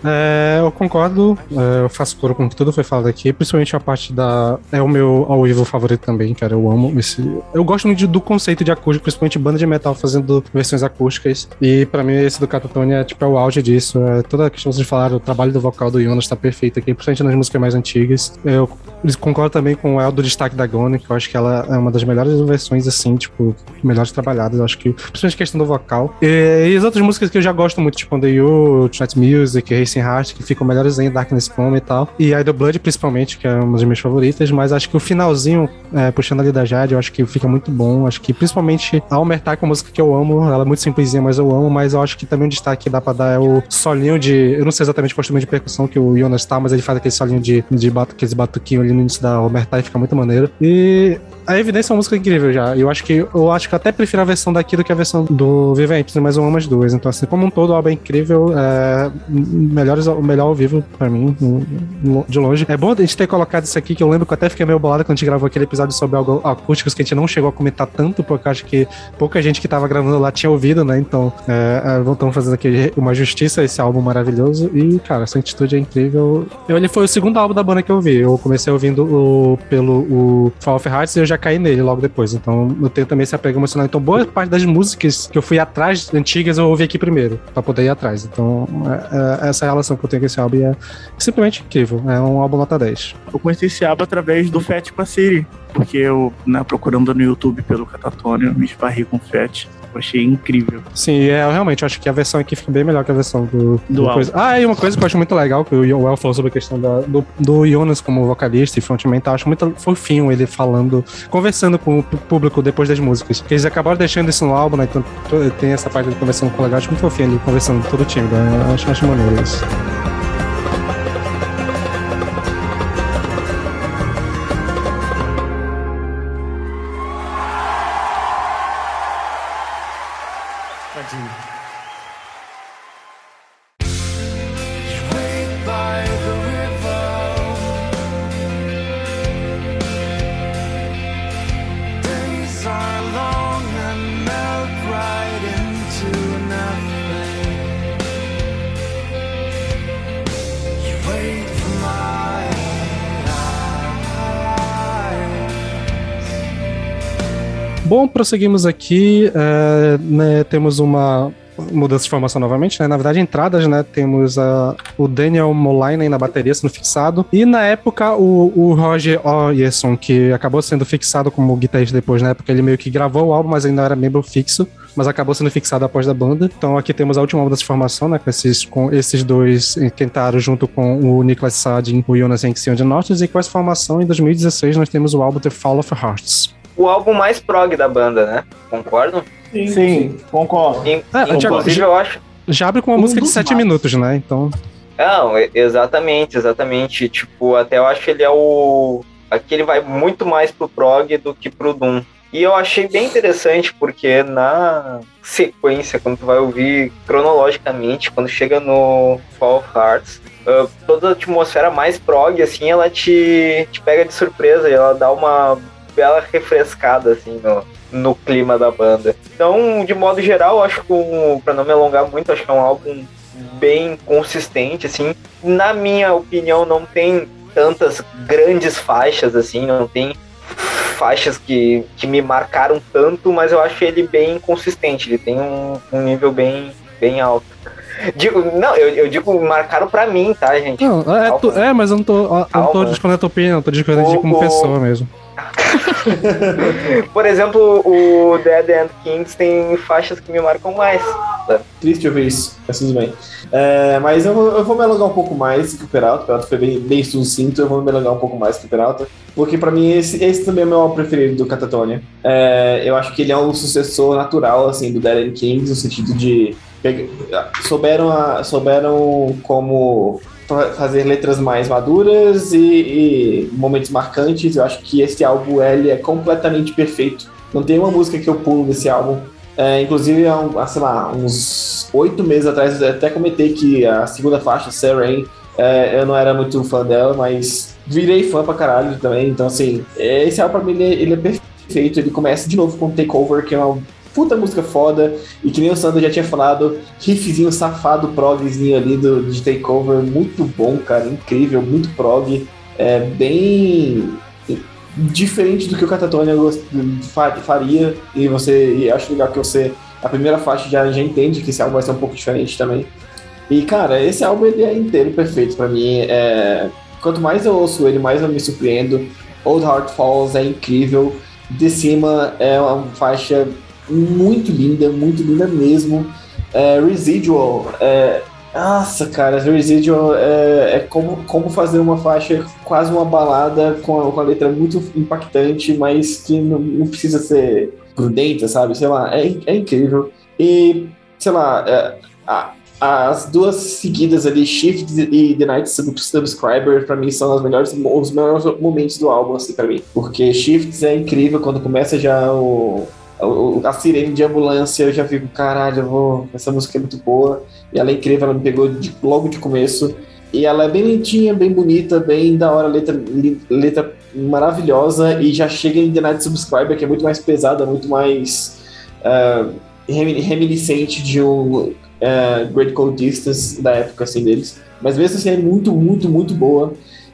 É, eu concordo, é, eu faço coro com o que tudo foi falado aqui, principalmente a parte da. É o meu ao vivo favorito também, cara. Eu amo esse. Eu gosto muito do conceito de acústico, principalmente banda de metal fazendo versões acústicas. E pra mim, esse do Catatonia é tipo é o auge disso. É, toda a questão que vocês falaram, o trabalho do vocal do Jonas tá perfeito aqui, principalmente nas músicas mais antigas. Eu concordo também com o El do destaque da Gone, que eu acho que ela é uma das melhores versões, assim, tipo, melhores trabalhadas. Eu acho que, principalmente a questão do vocal. E, e as outras músicas que eu já gosto muito, tipo The You, Chat Music, Racing Heart, que ficam melhores ainda, Darkness Come e tal. E Idle Blood, principalmente, que é uma das minhas favoritas, mas acho que o finalzinho, é, puxando ali da Jade, eu acho que fica muito bom. Acho que principalmente a Omerta, que é uma música que eu amo, ela é muito simplesinha, mas eu amo, mas eu acho que também um destaque que dá pra dar é o solinho de. Eu não sei exatamente qual instrumento de percussão que o Jonas tá, mas ele faz aquele solinho de, de batu, aqueles batuquinhos ali no início da Omerta e fica muito maneiro. E a Evidência é uma música incrível já. Eu acho que eu acho que eu até prefiro a versão daqui do que a versão do Viventes, mas eu amo as duas. Então, assim, como um todo, o álbum é incrível. É, é, melhores, o melhor ao vivo pra mim, de longe. É bom a gente ter colocado isso aqui, que eu lembro que eu até fiquei meio bolado quando a gente gravou aquele episódio sobre acústicos, que a gente não chegou a comentar tanto, porque acho que pouca gente que tava gravando lá tinha ouvido, né? Então, é, é estamos fazendo aqui uma justiça a esse álbum maravilhoso. E, cara, essa atitude é incrível. Ele foi o segundo álbum da banda que eu vi. Eu comecei ouvindo o, pelo o Fall of Hearts e eu já caí nele logo depois. Então, eu tenho também esse apego emocional. Então, boa parte das músicas que eu fui atrás, antigas, eu ouvi aqui primeiro, pra poder ir atrás. Então, é, é, essa relação que eu tenho com esse álbum é simplesmente incrível. É um álbum nota 10. Eu conheci esse álbum através do Fat com a Siri, porque eu, né, procurando no YouTube pelo Catatônio, me esbarrei com o Fat. Eu achei incrível. Sim, é, realmente, eu acho que a versão aqui fica bem melhor que a versão do, do, do coisa. Ah, e uma coisa que eu acho muito legal, que o El falou sobre a questão da, do, do Jonas como vocalista e frontman, tá? eu acho muito fofinho ele falando, conversando com o público depois das músicas. Eles acabaram deixando isso no álbum, né? Então tem essa parte de conversando com o legal, acho muito fofinho ele conversando com todo o time, né? Eu acho, acho maneiro isso. Prosseguimos aqui. É, né, temos uma mudança de formação novamente, né? Na verdade, entradas, né? Temos uh, o Daniel Molainen na bateria sendo fixado. E na época, o, o Roger Oyerson, que acabou sendo fixado como guitarrista depois, na época, ele meio que gravou o álbum, mas ainda era membro fixo. Mas acabou sendo fixado após da banda. Então aqui temos a última mudança de formação, né? Com esses, com esses dois que entraram junto com o Niklas Sadin, o Jonas Enxion de Nortes. E com essa formação, em 2016, nós temos o álbum The Fall of Hearts o álbum mais prog da banda, né? Concordam? Sim, sim, concordo. In, é, inclusive, já, eu acho. Já abre com uma um música de 7 minutos, né? Então. Não, exatamente, exatamente. Tipo, até eu acho que ele é o. Aqui ele vai muito mais pro prog do que pro Doom. E eu achei bem interessante porque na sequência, quando tu vai ouvir cronologicamente, quando chega no Fall of Hearts, uh, toda a atmosfera mais prog, assim, ela te, te pega de surpresa e ela dá uma bela refrescada, assim, no, no clima da banda. Então, de modo geral, acho que, um, pra não me alongar muito, acho que é um álbum bem consistente, assim. Na minha opinião, não tem tantas grandes faixas, assim, não tem faixas que, que me marcaram tanto, mas eu acho ele bem consistente, ele tem um, um nível bem, bem alto. Digo, não, eu, eu digo marcaram pra mim, tá, gente? Não, é, tu, é mas eu não tô, eu não tô discutindo a tua opinião, tô discutindo como pessoa mesmo. Por exemplo, o Dead End Kings tem faixas que me marcam mais. Tá? Triste ouvir isso, mas tudo bem. É, mas eu vou, eu vou me alongar um pouco mais que o Peralta. O Peralta foi bem, bem sucinto, eu vou me alongar um pouco mais que o Peralta. Porque pra mim esse, esse também é o meu preferido do Catatonia. É, eu acho que ele é um sucessor natural assim, do Dead End Kings, no sentido de. Souberam, a, souberam como fazer letras mais maduras e, e, momentos marcantes. Eu acho que esse álbum ele é completamente perfeito. Não tem uma música que eu pulo desse álbum. É, inclusive, há, sei lá, uns oito meses atrás, eu até comentei que a segunda faixa, Serene, é, eu não era muito fã dela, mas virei fã pra caralho também. Então, assim, esse álbum pra mim ele, é, ele é perfeito. Ele começa de novo com Takeover, que é uma puta música foda. E que nem o Sandro já tinha falado, riffzinho safado, progzinho ali do, de Takeover, muito bom, cara, incrível, muito prog. É bem diferente do que o Catatonia faria. E você e acho legal que você, a primeira faixa já, já entende que esse álbum vai ser um pouco diferente também. E cara, esse álbum ele é inteiro perfeito para mim. É, quanto mais eu ouço ele, mais eu me surpreendo. Old Heart Falls é incrível. De cima é uma faixa muito linda, muito linda mesmo. É, Residual, é, nossa, cara, Residual é, é, como, como fazer uma faixa, quase uma balada com a, com a letra muito impactante, mas que não, não, precisa ser prudente, sabe? Sei lá, é, é incrível. E, sei lá, é, a, as duas seguidas ali, Shift e The Night Subscriber, pra mim são as melhores, os melhores momentos do álbum, assim, pra mim. Porque Shift é incrível quando começa já o a, sirene de ambulância, eu já fico, caralho, vou, essa música é muito boa. E ela é incrível, ela me pegou de, logo de começo. E ela é bem lentinha, bem bonita, bem da hora, letra, letra maravilhosa. E já chega em The Night Subscriber, que é muito mais pesada, muito mais uh, reminiscente de um uh, Great Cold Distance da época assim deles. Mas mesmo assim é muito, muito, muito boa.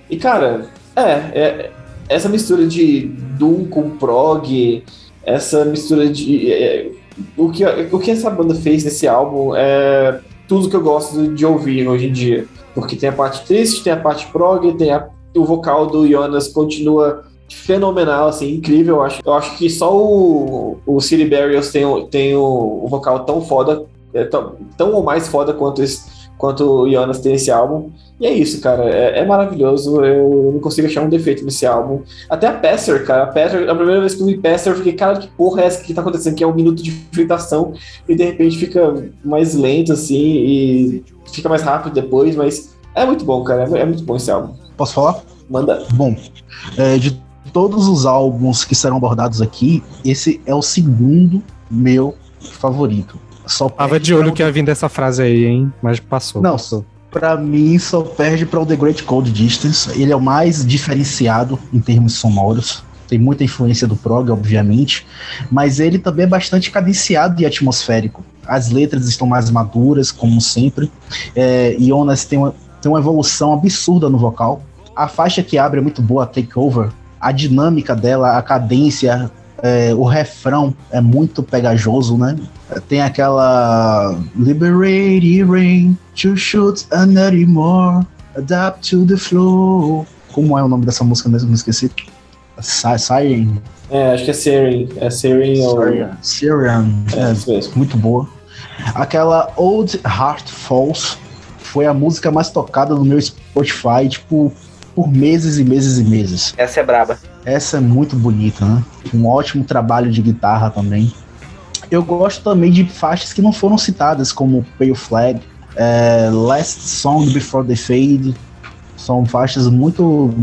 E cara, é, é essa mistura de Doom com prog, essa mistura de. É, o, que, o que essa banda fez nesse álbum é tudo que eu gosto de ouvir hoje em dia. Porque tem a parte triste, tem a parte prog, tem a, o vocal do Jonas continua fenomenal, assim, incrível. Eu acho, eu acho que só o, o City Barriers tem, tem o, o vocal tão foda, é, tão, tão ou mais foda quanto, esse, quanto o Jonas tem esse álbum. E é isso, cara. É, é, maravilhoso. Eu não consigo achar um defeito nesse álbum. Até a Passer, cara. A Passer, a primeira vez que eu vi Passer, eu fiquei, cara, que porra é essa que tá acontecendo? Que é um minuto de fritação e de repente fica mais lento, assim, e fica mais rápido depois, mas é muito bom, cara. É, é muito bom esse álbum. Posso falar? Manda. Bom, é, de todos os álbuns que serão abordados aqui, esse é o segundo meu favorito. Só Tava de olho que ia vir dessa frase aí, hein? Mas passou. Não, passou para mim só perde para o The Great Cold Distance. Ele é o mais diferenciado em termos sonoros. Tem muita influência do prog, obviamente, mas ele também é bastante cadenciado e atmosférico. As letras estão mais maduras, como sempre. É, Jonas tem uma, tem uma evolução absurda no vocal. A faixa que abre é muito boa, Take Over. A dinâmica dela, a cadência, é, o refrão é muito pegajoso, né? Tem aquela Liberate Rain to shoot anymore, adapt to the flow. Como é o nome dessa música mesmo? Me esqueci. Siren. É, acho que é Siren. É Siren ou. Siren. É, é muito boa. Aquela Old Heart Falls foi a música mais tocada no meu Spotify, tipo, por meses e meses e meses. Essa é braba. Essa é muito bonita, né? Um ótimo trabalho de guitarra também. Eu gosto também de faixas que não foram citadas, como Pale Flag, é, Last Song Before the Fade. São faixas muito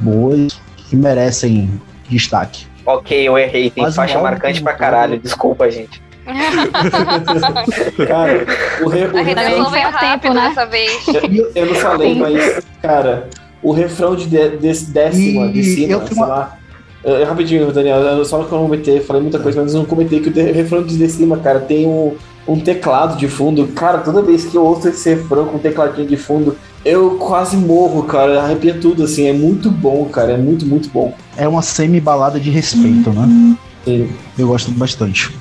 boas que merecem destaque. Ok, eu errei. Tem Mas faixa marcante pra caralho. Desculpa, gente. cara, o, re, o refrão... tempo, né? dessa vez. Eu, eu não falei, mas, cara, o refrão de, de, de décima de cima, eu sei uma... lá. Eu, rapidinho, Daniel, eu só não comentei, falei muita coisa, mas eu não comentei que o refrão de cima, cara, tem um, um teclado de fundo. Cara, toda vez que eu ouço esse refrão com um tecladinho de fundo, eu quase morro, cara. Arrepia tudo, assim. É muito bom, cara. É muito, muito bom. É uma semi-balada de respeito, né? Eu gosto bastante.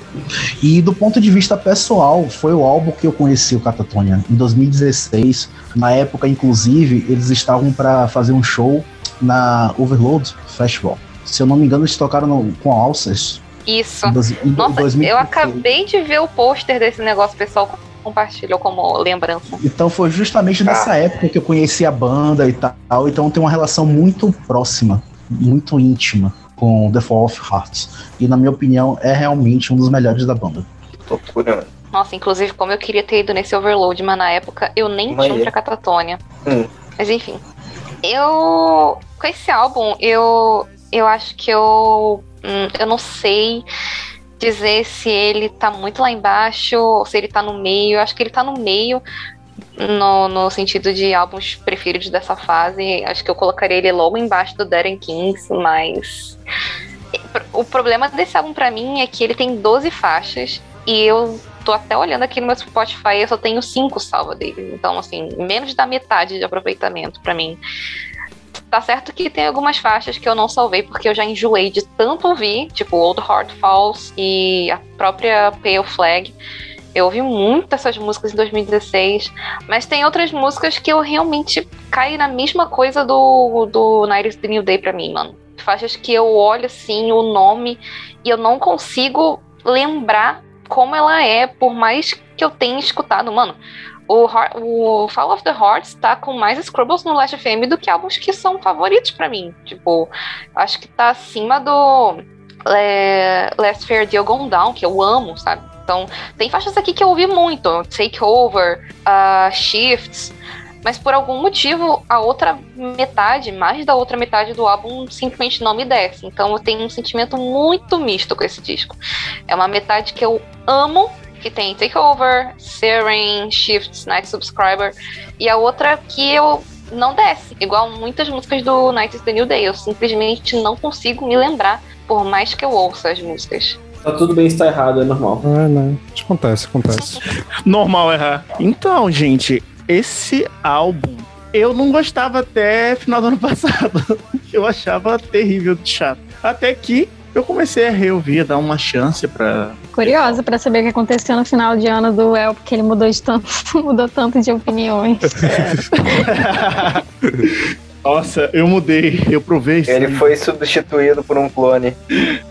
E do ponto de vista pessoal, foi o álbum que eu conheci o Catatonia em 2016. Na época, inclusive, eles estavam para fazer um show na Overload Festival. Se eu não me engano, eles tocaram no, com Alcest. Isso. Dois, Nossa, 2016. eu acabei de ver o pôster desse negócio, pessoal compartilhou como lembrança. Então foi justamente nessa ah. época que eu conheci a banda e tal. Então tem uma relação muito próxima, muito íntima com The Fall of Hearts. E na minha opinião, é realmente um dos melhores da banda. Loucura, mano. Nossa, inclusive, como eu queria ter ido nesse Overload, mas na época eu nem mas tinha é. pra Catatônia. Hum. Mas enfim. Eu. Com esse álbum, eu. Eu acho que eu. Hum, eu não sei dizer se ele tá muito lá embaixo ou se ele tá no meio. Eu acho que ele tá no meio, no, no sentido de álbuns preferidos dessa fase. Acho que eu colocaria ele logo embaixo do Darren Kings, mas. O problema desse álbum para mim é que ele tem 12 faixas e eu tô até olhando aqui no meu Spotify eu só tenho 5 salva dele. Então, assim, menos da metade de aproveitamento para mim. Tá certo que tem algumas faixas que eu não salvei porque eu já enjoei de tanto ouvir, tipo Old Heart Falls e a própria Pale Flag. Eu ouvi muito essas músicas em 2016, mas tem outras músicas que eu realmente caio na mesma coisa do, do Night is the New Day pra mim, mano. Faixas que eu olho assim, o nome, e eu não consigo lembrar como ela é, por mais que eu tenha escutado. Mano, o, o Fall of the Hearts tá com mais Scrubbles no Last FM do que álbuns que são favoritos para mim. Tipo, acho que tá acima do é, Last Fair Deal Gone Down, que eu amo, sabe? Então, tem faixas aqui que eu ouvi muito: Take Over, uh, Shifts. mas por algum motivo a outra metade, mais da outra metade do álbum simplesmente não me desce. Então eu tenho um sentimento muito misto com esse disco. É uma metade que eu amo, que tem Takeover, Siren, Shifts, Night Subscriber, e a outra que eu não desce, igual muitas músicas do Night is the New Day. Eu simplesmente não consigo me lembrar, por mais que eu ouça as músicas. Tá tudo bem, está errado, é normal. É, né? Acontece, acontece. Normal errar. Então, gente, esse álbum eu não gostava até final do ano passado. Eu achava terrível de chato. Até que eu comecei a reouvir, a dar uma chance pra. Curiosa pra saber o que aconteceu no final de ano do El, porque ele mudou, de tanto, mudou tanto de opiniões. Nossa, eu mudei, eu provei isso. Ele foi substituído por um clone.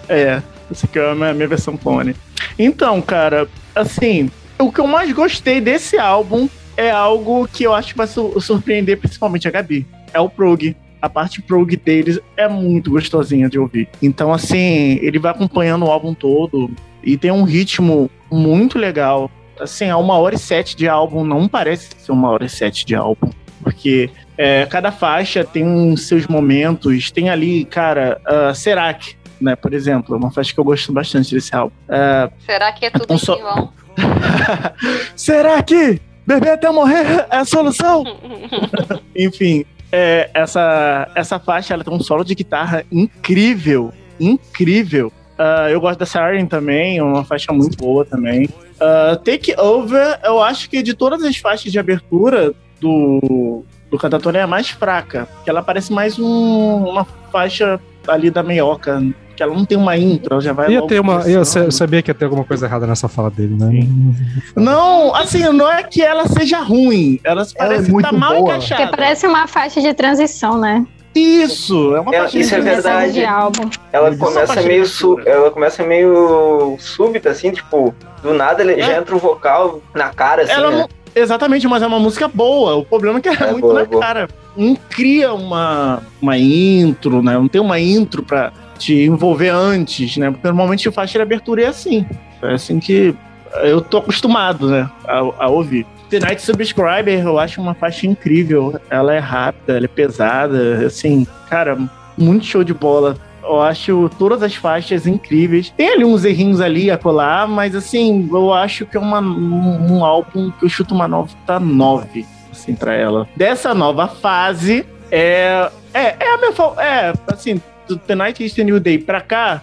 É, essa aqui é a minha, minha versão clone. Então, cara, assim, o que eu mais gostei desse álbum é algo que eu acho que vai su- surpreender principalmente a Gabi. É o prog. A parte prog deles é muito gostosinha de ouvir. Então, assim, ele vai acompanhando o álbum todo e tem um ritmo muito legal. Assim, a uma hora e sete de álbum não parece ser uma hora e sete de álbum. Porque é, cada faixa tem seus momentos. Tem ali, cara, uh, Serac, né? Por exemplo, é uma faixa que eu gosto bastante desse álbum. Uh, Será que é tudo em vão? Será que beber até morrer é a solução? Enfim, é, essa, essa faixa ela tem um solo de guitarra incrível, incrível. Ah, eu gosto da Siren também, é uma faixa muito boa também. Ah, Take Over, eu acho que de todas as faixas de abertura do, do Cantatone é a mais fraca, que ela parece mais um- uma faixa ali da meioca, que ela não tem uma intro, ela já vai Ia logo ter uma. Eu sabia que ia ter alguma coisa errada nessa fala dele, né? Não, assim, não é que ela seja ruim. Ela parece que muito tá mal boa. Porque encaixada. parece uma faixa de transição, né? Isso, é uma É, faixa isso é de- verdade. De álbum. Ela Isso começa é meio su ela começa meio súbita assim, tipo, do nada ele já É. entra o vocal na cara assim, Ela né? não- Exatamente, mas é uma música boa. O problema é que ela é, É muito boa, na é boa. cara. Não cria uma, uma intro, né? Não tem uma intro pra te envolver antes, né? Porque normalmente o faixa de abertura é assim. É assim que eu tô acostumado, né? A, a ouvir. The Night Subscriber, eu acho uma faixa incrível. Ela é rápida, ela é pesada, assim, cara, muito show de bola. Eu acho todas as faixas incríveis. Tem ali uns errinhos ali a colar, mas assim, eu acho que é uma, um, um álbum que eu chuto uma nota 9, assim, pra ela. Dessa nova fase, é. É, é a minha. É, assim, do The Night is the New Day pra cá,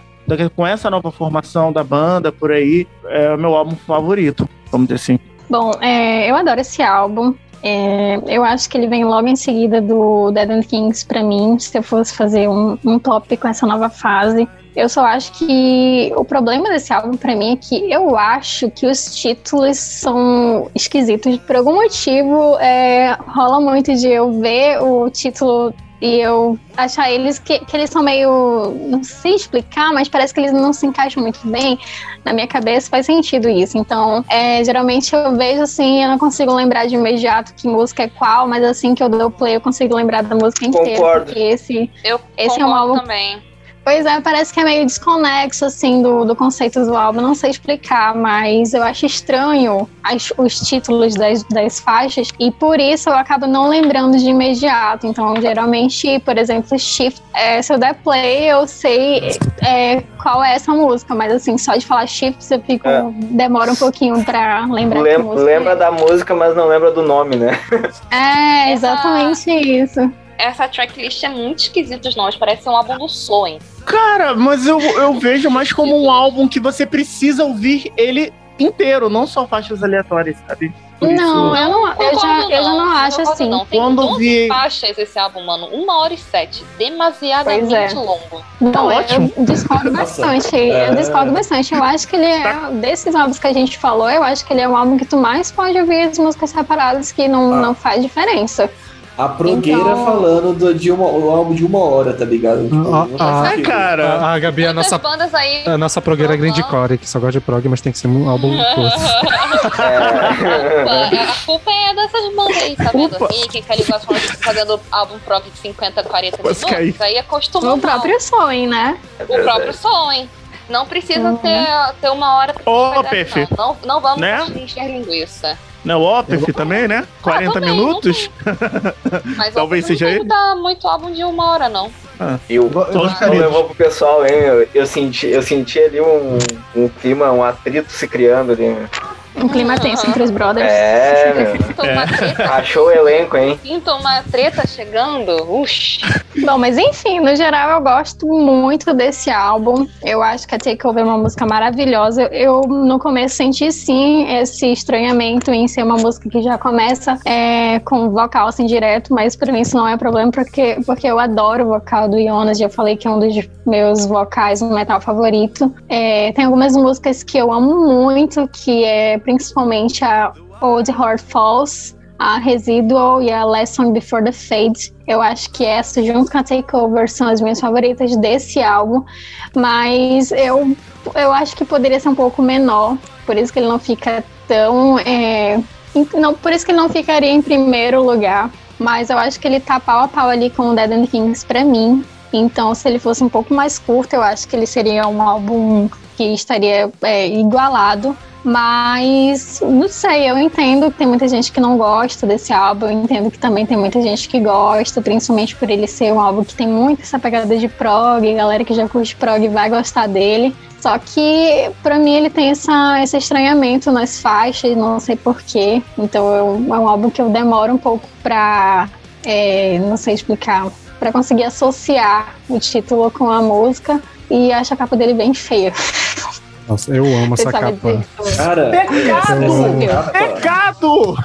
com essa nova formação da banda por aí, é o meu álbum favorito, vamos dizer assim. Bom, é, eu adoro esse álbum. É, eu acho que ele vem logo em seguida do Dead and Kings pra mim, se eu fosse fazer um, um top com essa nova fase. Eu só acho que o problema desse álbum pra mim é que eu acho que os títulos são esquisitos. Por algum motivo, é, rola muito de eu ver o título e eu achar eles que, que eles são meio. Não sei explicar, mas parece que eles não se encaixam muito bem. Na minha cabeça faz sentido isso. Então, é, geralmente eu vejo assim, eu não consigo lembrar de imediato que música é qual, mas assim que eu dou play, eu consigo lembrar da música inteira. Concordo. Porque esse. Eu Esse é um concordo álbum- também. Pois é, parece que é meio desconexo, assim, do, do conceito do álbum. Não sei explicar, mas eu acho estranho as- os títulos das, das faixas e por isso eu acabo não lembrando de imediato. Então, geralmente, por exemplo, Shift, é, se eu der play, eu sei é, qual é essa música, mas assim, só de falar Shift, eu fico. É. demora um pouquinho pra lembrar que Lem- música lembra é. da música, mas não lembra do nome, né? É, exatamente isso. Essa tracklist é muito esquisita os nomes, parece um álbum do Soen. Cara, mas eu, eu vejo mais como um álbum que você precisa ouvir ele inteiro, não só faixas aleatórias, sabe? Por Não, isso- eu não, eu já, Concordo eu já não acho assim. Não. Tem Quando 12 vi- faixas esse álbum, mano. Uma hora e sete. Demasiadamente é. longo. Não, Tá ótimo. eu discordo bastante. é. Eu discordo bastante. Eu acho que ele é, Tá. desses álbuns que a gente falou, eu acho que ele é um álbum que tu mais pode ouvir as músicas separadas que não, Ah. não faz diferença. A progueira Então- falando do, de uma, o álbum de uma hora, tá ligado? Tipo, Ah, ah, É, cara. A, a Gabi é a nossa, bandas aí. a nossa progueira Aham. grindcore, que só gosta de prog, mas tem que ser um álbum curto. É. A culpa é dessas bandas aí, tá vendo? Rick, que eles fazendo álbum prog de 50, 40 Quase minutos. Aí acostumou. O próprio sonho, né? O próprio som, hein? Não precisa Uhum. ter, ter uma hora pra Pefe. não. não. Não vamos Né? encher linguiça. Não, Opeth também, né? 40 também, minutos. Mas Talvez eu seja não ele. tem muita- muito álbum de uma hora, não. E o Eu Não queridos. levou pro pessoal, hein? Eu, eu senti, eu senti ali um, um clima, um atrito se criando ali. Um clima tenso entre os brothers. É, treta, Achou o elenco, hein? sinto uma treta chegando. Uxi. Bom, mas enfim, no geral eu gosto muito desse álbum. Eu acho que a Takeover é uma música maravilhosa. Eu no começo senti sim esse estranhamento em ser uma música que já começa é, com vocal assim direto, mas pra mim isso não é problema porque, porque eu adoro o vocal do Jonas. Já falei que é um dos meus vocais no metal favorito. É, tem algumas músicas que eu amo muito, que é principalmente a Old Heart Falls a Residual e a Lesson Before the Fade. Eu acho que essa, junto com a Takeover, são as minhas favoritas desse álbum. Mas eu, eu acho que poderia ser um pouco menor. Por isso que ele não fica tão. é, não, por isso que ele não ficaria em primeiro lugar. Mas eu acho que ele tá pau a pau ali com o Dead and Kings pra mim. Então, se ele fosse um pouco mais curto, eu acho que ele seria um álbum que estaria é, igualado. Mas não sei, eu entendo que tem muita gente que não gosta desse álbum, eu entendo que também tem muita gente que gosta, principalmente por ele ser um álbum que tem muito essa pegada de prog, galera que já curte prog vai gostar dele. Só que pra mim ele tem essa, esse estranhamento nas faixas, não sei porquê. Então eu- é um álbum que eu demoro um pouco pra, é, não sei explicar, pra conseguir associar o título com a música. E acho a capa dele bem feia. Nossa, eu amo essa capa. Cara, Pecado! essa capa- Pecado!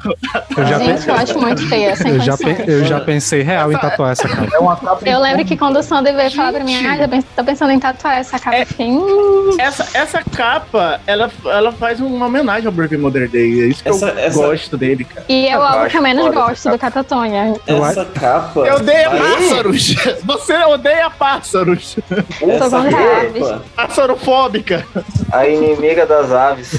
Eu já, Gente, eu acho muito feia, sem eu já, pe- eu já pensei real em tatuar essa capa. É uma capa Eu lembro que quando o Sander veio falar pra mim, ah, tô pensando em tatuar essa capa. É- Eu Essa, essa capa, ela, ela faz uma homenagem ao Brave Mother Day. É isso que Essa- eu essa- gosto dele, cara. E é o Eu álbum acho que eu menos essa gosto do Catatonia. Eu Essa capa. Eu odeio vai- pássaros! Você odeia pássaros! Essa Tô com capa. Pássarofóbica! A inimiga das aves.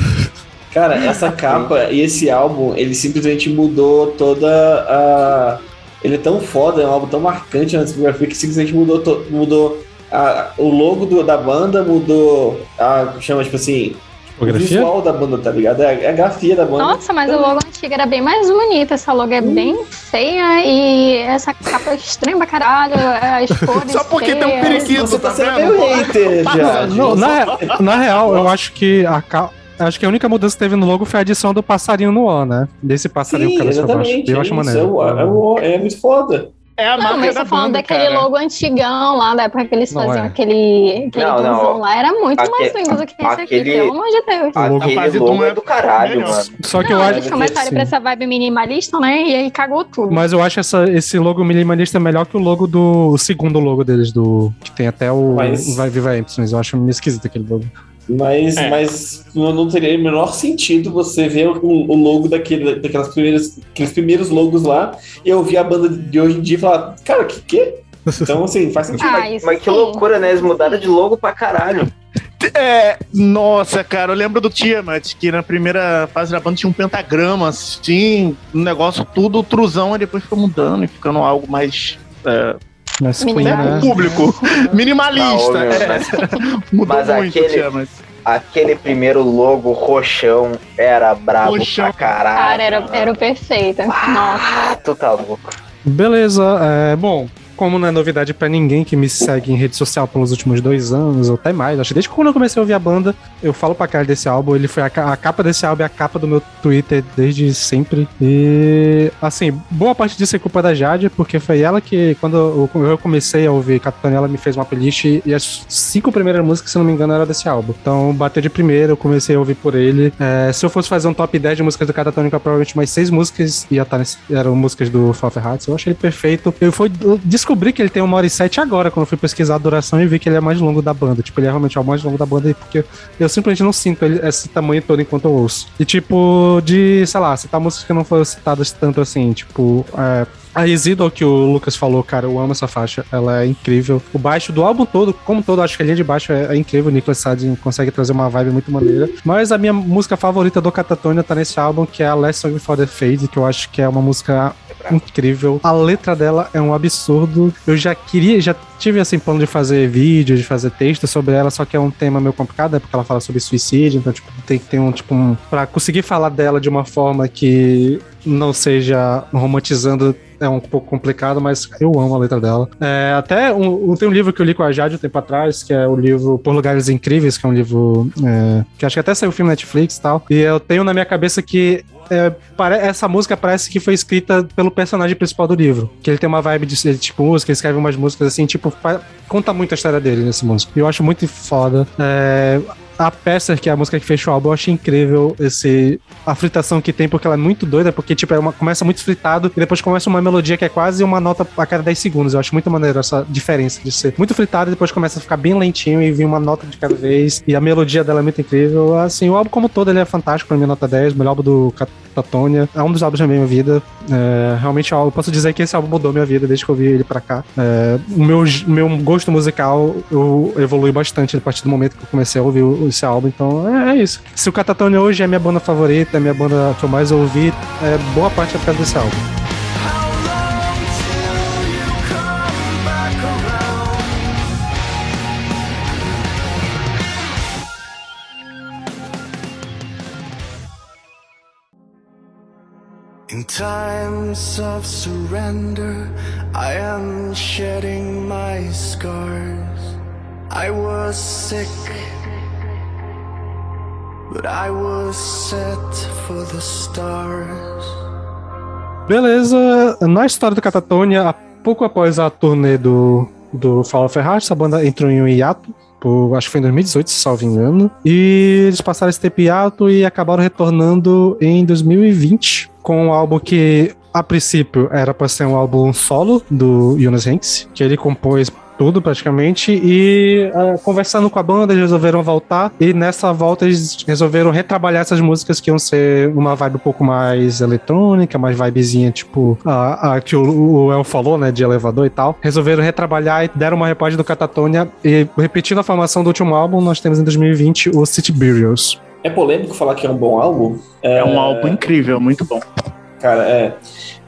Cara, essa capa e esse álbum, ele simplesmente mudou toda a. Ele é tão foda, é um álbum tão marcante na discografia que simplesmente mudou, to- mudou a- o logo do- da banda, mudou a. chama tipo assim. O visual da banda, tá ligado? É a, é a grafia da banda. Nossa, mas o logo antigo era bem mais bonito. Essa logo é bem feia e essa capa é estranha pra caralho. As cores. Só porque tem um feias. periquito, Você tá tá sendo vendo? meio hater já. Não, na, na real, eu acho que a ca- Acho que a única mudança que teve no logo foi a adição do passarinho no O, né? Desse passarinho Sim, que pra baixo. exatamente. Eu é acho maneiro. É, o- é, o- é muito foda. É a Não, marca mas da tô falando banda, daquele cara. logo antigão lá, da época que eles Não, faziam é. aquele, aquele Não, não, lá. Era muito mais aque- lindo do que esse aqui, aquele- pelo amor de Deus. O logo Aquele fase logo do é do caralho, melhor. mano. Só que Não, eu acho eles que. começaram sim. pra essa vibe minimalista, né? E aí cagou tudo. Mas eu acho essa, esse logo minimalista melhor que o logo do. O segundo logo deles, do. Que tem até o. Mas- Vai Viva Empsons. Eu acho meio esquisito aquele logo. Mas, É. mas não, teria o menor sentido você ver o, o logo daquele, daquelas primeiras, aqueles primeiros logos lá e ouvir a banda de hoje em dia e falar, cara, que que? Então, assim, faz sentido. Ah, isso Mas que loucura, né? Eles mudaram de logo pra caralho. É, nossa, cara, eu lembro do Tiamat, que na primeira fase da banda tinha um pentagrama, assim, um negócio tudo truzão, e depois foi mudando e ficando algo mais é, Mas Queen, Minimalista. né? público, minimalista. Ô, meu, é. mas Mudou Mas muito aquele- aquele primeiro logo roxão era brabo Roxão. pra caralho. Cara, era, era o perfeito. Nossa. Ah, tu tá louco. Beleza, é, bom, como não é novidade pra ninguém que me segue em rede social pelos últimos dois anos, ou até mais, acho que desde quando eu comecei a ouvir a banda, eu falo pra cara desse álbum, ele foi a, a capa desse álbum é a capa do meu Twitter desde sempre, e assim, boa parte disso é culpa da Jade, porque foi ela que, quando eu, comecei a ouvir Capitânia, ela me fez uma playlist, e as cinco primeiras músicas, se não me engano, eram desse álbum, então bateu de primeira, eu comecei a ouvir por ele, É, se eu fosse fazer um top 10 de músicas do Catatônica, provavelmente mais seis músicas ia estar nesse, eram músicas do Father Hearts. Eu achei ele perfeito. Eu fui descobri que ele tem uma hora e sete agora, quando fui pesquisar a duração e vi que ele é mais longo da banda. Tipo, ele é realmente o mais longo da banda, porque eu simplesmente não sinto ele- esse tamanho todo enquanto eu ouço. E tipo, de, sei lá, citar músicas que não foram citadas tanto assim, tipo, é, a Residual que o Lucas falou, cara, eu amo essa faixa, ela é incrível. O baixo do álbum todo, como todo, acho que a linha de baixo é, é incrível. O Nicholas Sadin consegue trazer uma vibe muito maneira. Mas a minha música favorita do Catatonia tá nesse álbum, que é a Last Song Before the Fade, que eu acho que é uma música incrível. A letra dela é um absurdo. Eu já queria, já tive assim plano de fazer vídeo, de fazer texto sobre ela, só que é um tema meio complicado, é porque ela fala sobre suicídio, então tipo, tem que ter um tipo um para conseguir falar dela de uma forma que não seja romantizando é um pouco complicado, mas eu amo a letra dela. É, até um, tem um livro que eu li com a Jade um tempo atrás, que é o livro Por Lugares Incríveis, que é um livro é, que acho que até saiu o filme Netflix e tal. E eu tenho na minha cabeça que é, essa música parece que foi escrita pelo personagem principal do livro. Que ele tem uma vibe de, tipo música, ele escreve umas músicas assim, tipo, conta muito a história dele nesse músico. E eu acho muito foda. É, a peça, que é a música que fecha o álbum, eu achei incrível esse, a fritação que tem, porque ela é muito doida, porque tipo, é uma, começa muito fritado e depois começa uma melodia que é quase uma nota a cada 10 segundos. Eu acho muito maneiro essa diferença de ser muito fritado e depois começa a ficar bem lentinho e vir uma nota de cada vez. E a melodia dela é muito incrível. Assim, o álbum como todo ele é fantástico, pra mim, nota 10, melhor álbum do Catatonia. É um dos álbuns da minha vida. É, realmente, eu posso dizer que esse álbum mudou minha vida desde que eu vi ele pra cá. É, o meu, meu gosto musical eu evolui bastante a partir do momento que eu comecei a ouvir esse álbum. Então, é, é isso. Se o Catatonia hoje é minha banda favorita, é minha banda que eu mais ouvi, é boa parte é por causa desse álbum. In times of surrender, I am shedding my scars. I was sick. But I was set for the stars. Beleza, na história do Catatonia, pouco após a turnê do, do of Heart, a banda entrou em um hiato, por, acho que foi em 2018, se salvo engano, e eles passaram esse tempo hiato e acabaram retornando em 2020 com um álbum que a princípio era para ser um álbum solo do Jonas Hanks, que ele compôs tudo praticamente. E uh, conversando com a banda, eles resolveram voltar. E nessa volta eles resolveram retrabalhar essas músicas que iam ser uma vibe um pouco mais eletrônica, mais vibezinha, tipo a, a que o, o El falou, né? De elevador e tal. Resolveram retrabalhar e deram uma repagem do Catatonia. E repetindo a formação do último álbum, nós temos em 2020 o City Burials. É polêmico falar que é um bom álbum? É, é um álbum incrível, muito bom. Cara, é.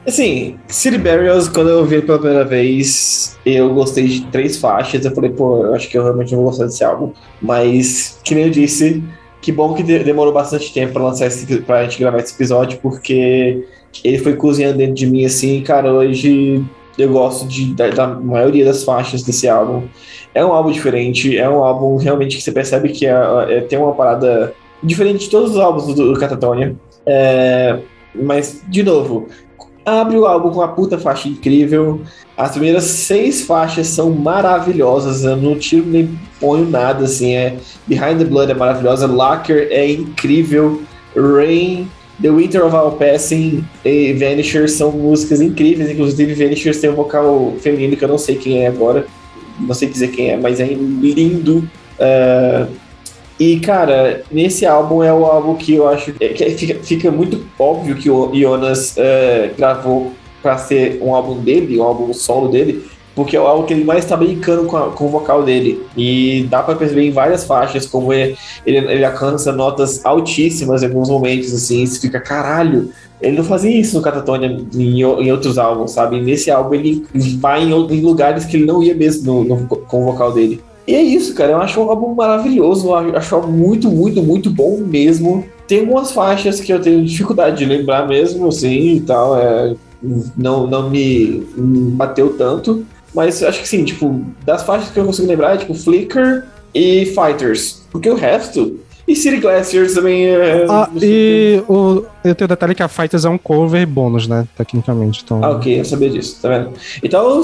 Assim, City Burials, quando eu vi pela primeira vez, eu gostei de três faixas. Eu falei, pô, eu acho que eu realmente não vou gostar desse álbum. Mas, que nem eu disse, que bom que demorou bastante tempo pra lançar esse, pra gente gravar esse episódio, porque ele foi cozinhando dentro de mim assim, cara, hoje eu gosto de, da, da, maioria das faixas desse álbum. É um álbum diferente, é um álbum realmente que você percebe que é, é tem uma parada diferente de todos os álbuns do, do Catatonia. É, mas, de novo, abre o álbum com uma puta faixa incrível. As primeiras seis faixas são maravilhosas. Eu não tiro nem ponho nada, assim. É Behind the Blood é maravilhosa. Locker é incrível. Rain, The Winter of Our Passing e Vanisher são músicas incríveis. Inclusive, Vanisher tem um vocal feminino que eu não sei quem é agora. Não sei dizer quem é, mas é lindo. Uh, e, cara, nesse álbum é o álbum que eu acho é, que fica, fica muito óbvio que o Jonas é, gravou para ser um álbum dele, um álbum solo dele, porque é o álbum que ele mais tá brincando com, a, com o vocal dele. E dá para perceber em várias faixas como ele, ele, ele alcança notas altíssimas em alguns momentos, assim, você fica, caralho, ele não fazia isso no Catatonia em, em, outros álbuns, sabe? E nesse álbum ele vai em, em, lugares que ele não ia mesmo no, no, com o vocal dele. E é isso, cara. Eu acho um álbum maravilhoso. Eu acho muito, muito, muito bom mesmo. Tem algumas faixas que eu tenho dificuldade de lembrar mesmo, assim, e tal. É, não, não me bateu tanto. Mas acho que sim, tipo, das faixas que eu consigo lembrar é tipo Flicker e Fighters. Porque o resto e City Glaciers também é. Ah, e o, eu tenho o detalhe que a Fighters é um cover bônus, né? Tecnicamente. Então... Ah, ok, eu sabia disso, tá vendo? Então,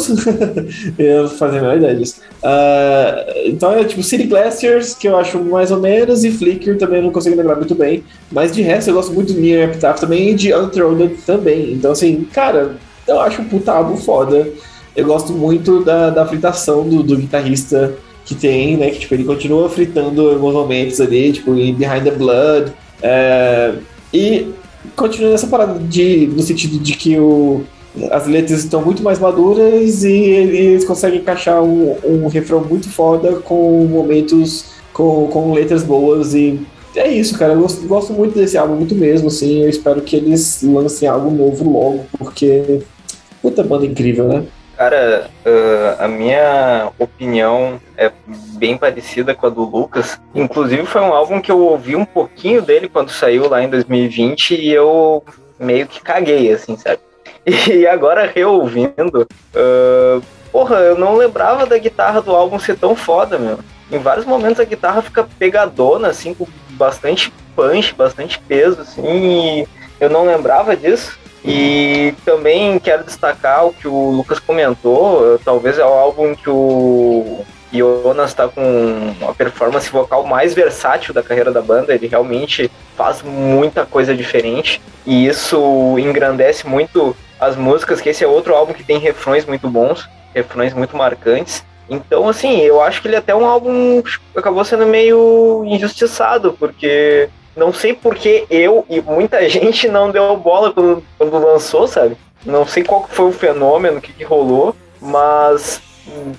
eu fazia a menor ideia disso. Uh, então é tipo City Glaciers, que eu acho mais ou menos, e Flicker também eu não consigo lembrar muito bem. Mas de resto, eu gosto muito de Near Epitaph também e de Unthroned também. Então, assim, cara, eu acho um puta álbum foda. Eu gosto muito da, da fritação do, do guitarrista que tem, né? Que tipo, ele continua fritando alguns momentos ali, tipo, em Behind the Blood. É, e continua nessa parada de, no sentido de que o, as letras estão muito mais maduras e eles conseguem encaixar um, um refrão muito foda com momentos com, com letras boas e é isso, cara. Eu gosto, gosto, muito desse álbum, muito mesmo, assim. Eu espero que eles lancem algo novo logo, porque puta banda incrível, né? Cara, uh, a minha opinião é bem parecida com a do Lucas. Inclusive, foi um álbum que eu ouvi um pouquinho dele quando saiu lá em 2020 e eu meio que caguei, assim, sabe? E agora, reouvindo, uh, porra, eu não lembrava da guitarra do álbum ser tão foda, meu. Em vários momentos a guitarra fica pegadona, assim, com bastante punch, bastante peso, assim, e eu não lembrava disso. E também quero destacar o que o Lucas comentou, talvez é o álbum que o Jonas está com a performance vocal mais versátil da carreira da banda, ele realmente faz muita coisa diferente e isso engrandece muito as músicas, que esse é outro álbum que tem refrões muito bons, refrões muito marcantes. Então, assim, eu acho que ele é até um álbum acabou sendo meio injustiçado, porque não sei porque eu e muita gente não deu bola quando, quando lançou, sabe? Não sei qual foi o fenômeno, o que, que rolou, mas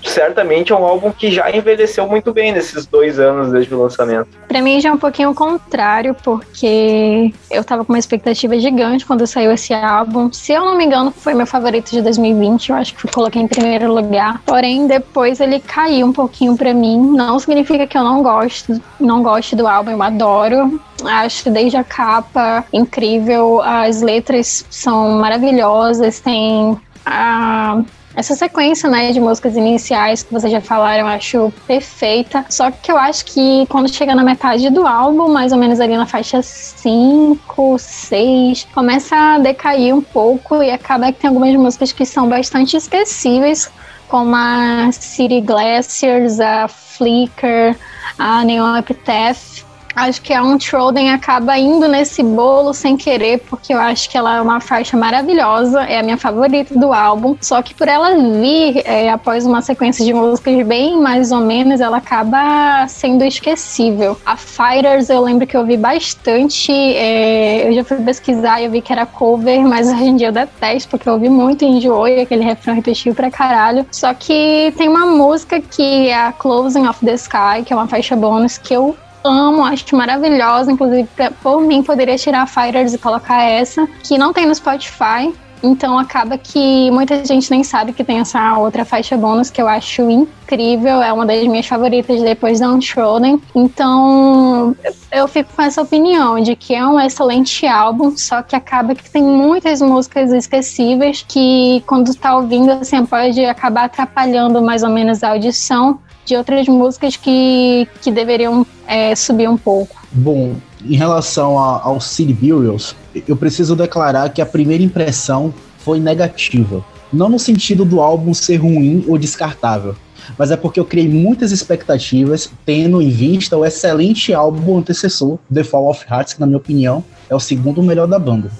certamente é um álbum que já envelheceu muito bem nesses dois anos desde o lançamento. Pra mim já é um pouquinho o contrário, porque eu tava com uma expectativa gigante quando saiu esse álbum. Se eu não me engano, foi meu favorito de 2020, eu acho que coloquei em primeiro lugar. Porém, depois ele caiu um pouquinho pra mim. Não significa que eu não gosto, não gosto do álbum, eu adoro. Acho desde a capa incrível, as letras são maravilhosas, tem a essa sequência, né, de músicas iniciais que vocês já falaram, eu acho perfeita. Só que eu acho que quando chega na metade do álbum, mais ou menos ali na faixa 5, 6, começa a decair um pouco e acaba que tem algumas músicas que são bastante esquecíveis, como a City Glaciers, a Flicker, a Neon Epitaph acho que a Untroden acaba indo nesse bolo sem querer, porque eu acho que ela é uma faixa maravilhosa, é a minha favorita do álbum. Só que por ela vir é, após uma sequência de músicas bem mais ou menos, ela acaba sendo esquecível. A Fighters eu lembro que eu ouvi bastante, é, eu já fui pesquisar e eu vi que era cover, mas hoje em dia eu detesto, porque eu ouvi muito enjoou e aquele refrão repetitivo pra caralho. Só que tem uma música que é a Closing of the Sky, que é uma faixa bônus que eu amo, acho maravilhosa. Inclusive, por mim, poderia tirar Fighters e colocar essa, que não tem no Spotify. Então acaba que muita gente nem sabe que tem essa outra faixa bônus que eu acho incrível, é uma das minhas favoritas depois da Untrodden. Então eu fico com essa opinião de que é um excelente álbum, só que acaba que tem muitas músicas esquecíveis que quando tá ouvindo assim pode acabar atrapalhando mais ou menos a audição de outras músicas que, que deveriam é, subir um pouco. Bom, em relação a, ao City Burials, eu preciso declarar que a primeira impressão foi negativa. Não no sentido do álbum ser ruim ou descartável, mas é porque eu criei muitas expectativas, tendo em vista o excelente álbum antecessor, The Fall of Hearts, que, na minha opinião, é o segundo melhor da banda.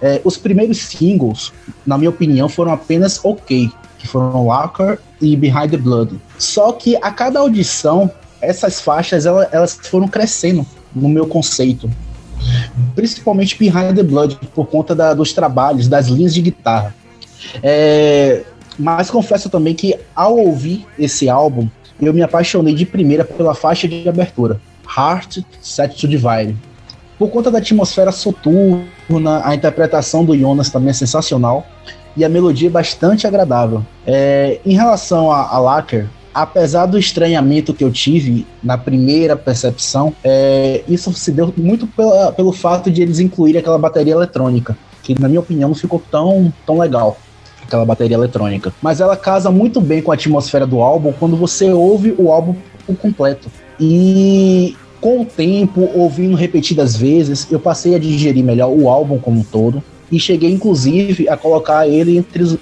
É, os primeiros singles, na minha opinião, foram apenas ok, foram Locker e Behind the Blood. Só que a cada audição, essas faixas elas foram crescendo no meu conceito. Principalmente Behind the Blood, por conta da, dos trabalhos, das linhas de guitarra. É, mas confesso também que ao ouvir esse álbum, eu me apaixonei de primeira pela faixa de abertura, Heart Set to Divide. Por conta da atmosfera soturna, a interpretação do Jonas também é sensacional e a melodia é bastante agradável. É, em relação a, a Lacker, apesar do estranhamento que eu tive na primeira percepção, é, isso se deu muito pela, pelo fato de eles incluírem aquela bateria eletrônica, que na minha opinião não ficou tão, tão legal. Aquela bateria eletrônica. Mas ela casa muito bem com a atmosfera do álbum quando você ouve o álbum completo. E com o tempo, ouvindo repetidas vezes, eu passei a digerir melhor o álbum como um todo e cheguei inclusive a colocar ele entre os,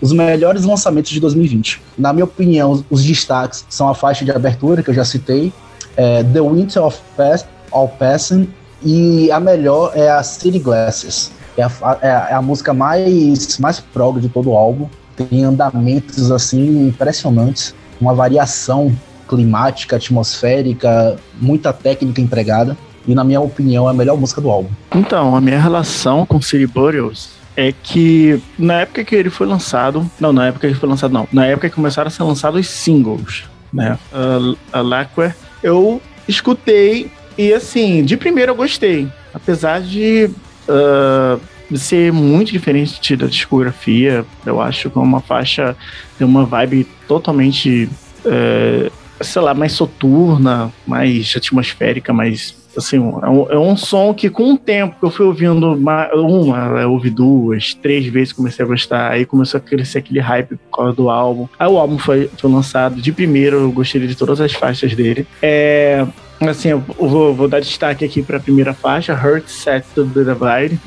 os melhores lançamentos de 2020. Na minha opinião, os destaques são a faixa de abertura que eu já citei, é, The Winter of Past, All Passing e a melhor é a City Glasses. É a, é a, é a música mais, mais prog de todo o álbum. Tem andamentos assim impressionantes, uma variação climática, atmosférica, muita técnica empregada e, na minha opinião, é a melhor música do álbum. Então, a minha relação com City Burials é que na época que ele foi lançado, não, na época que ele foi lançado, não, na época que começaram a ser lançados os singles, né? A, a Lacquer, eu escutei e assim, de primeiro eu gostei, apesar de uh, ser muito diferente da discografia. Eu acho que é uma faixa tem uma vibe totalmente, é, sei lá, mais soturna, mais atmosférica, mais assim, é um, é um, som que com o tempo que eu fui ouvindo uma, eu ouvi duas, três vezes comecei a gostar, aí começou a crescer aquele hype por causa do álbum. Aí o álbum foi, foi lançado de primeiro, eu gostei de todas as faixas dele. É, assim, eu vou, vou dar destaque aqui para a primeira faixa, Hurt Set to the Divide,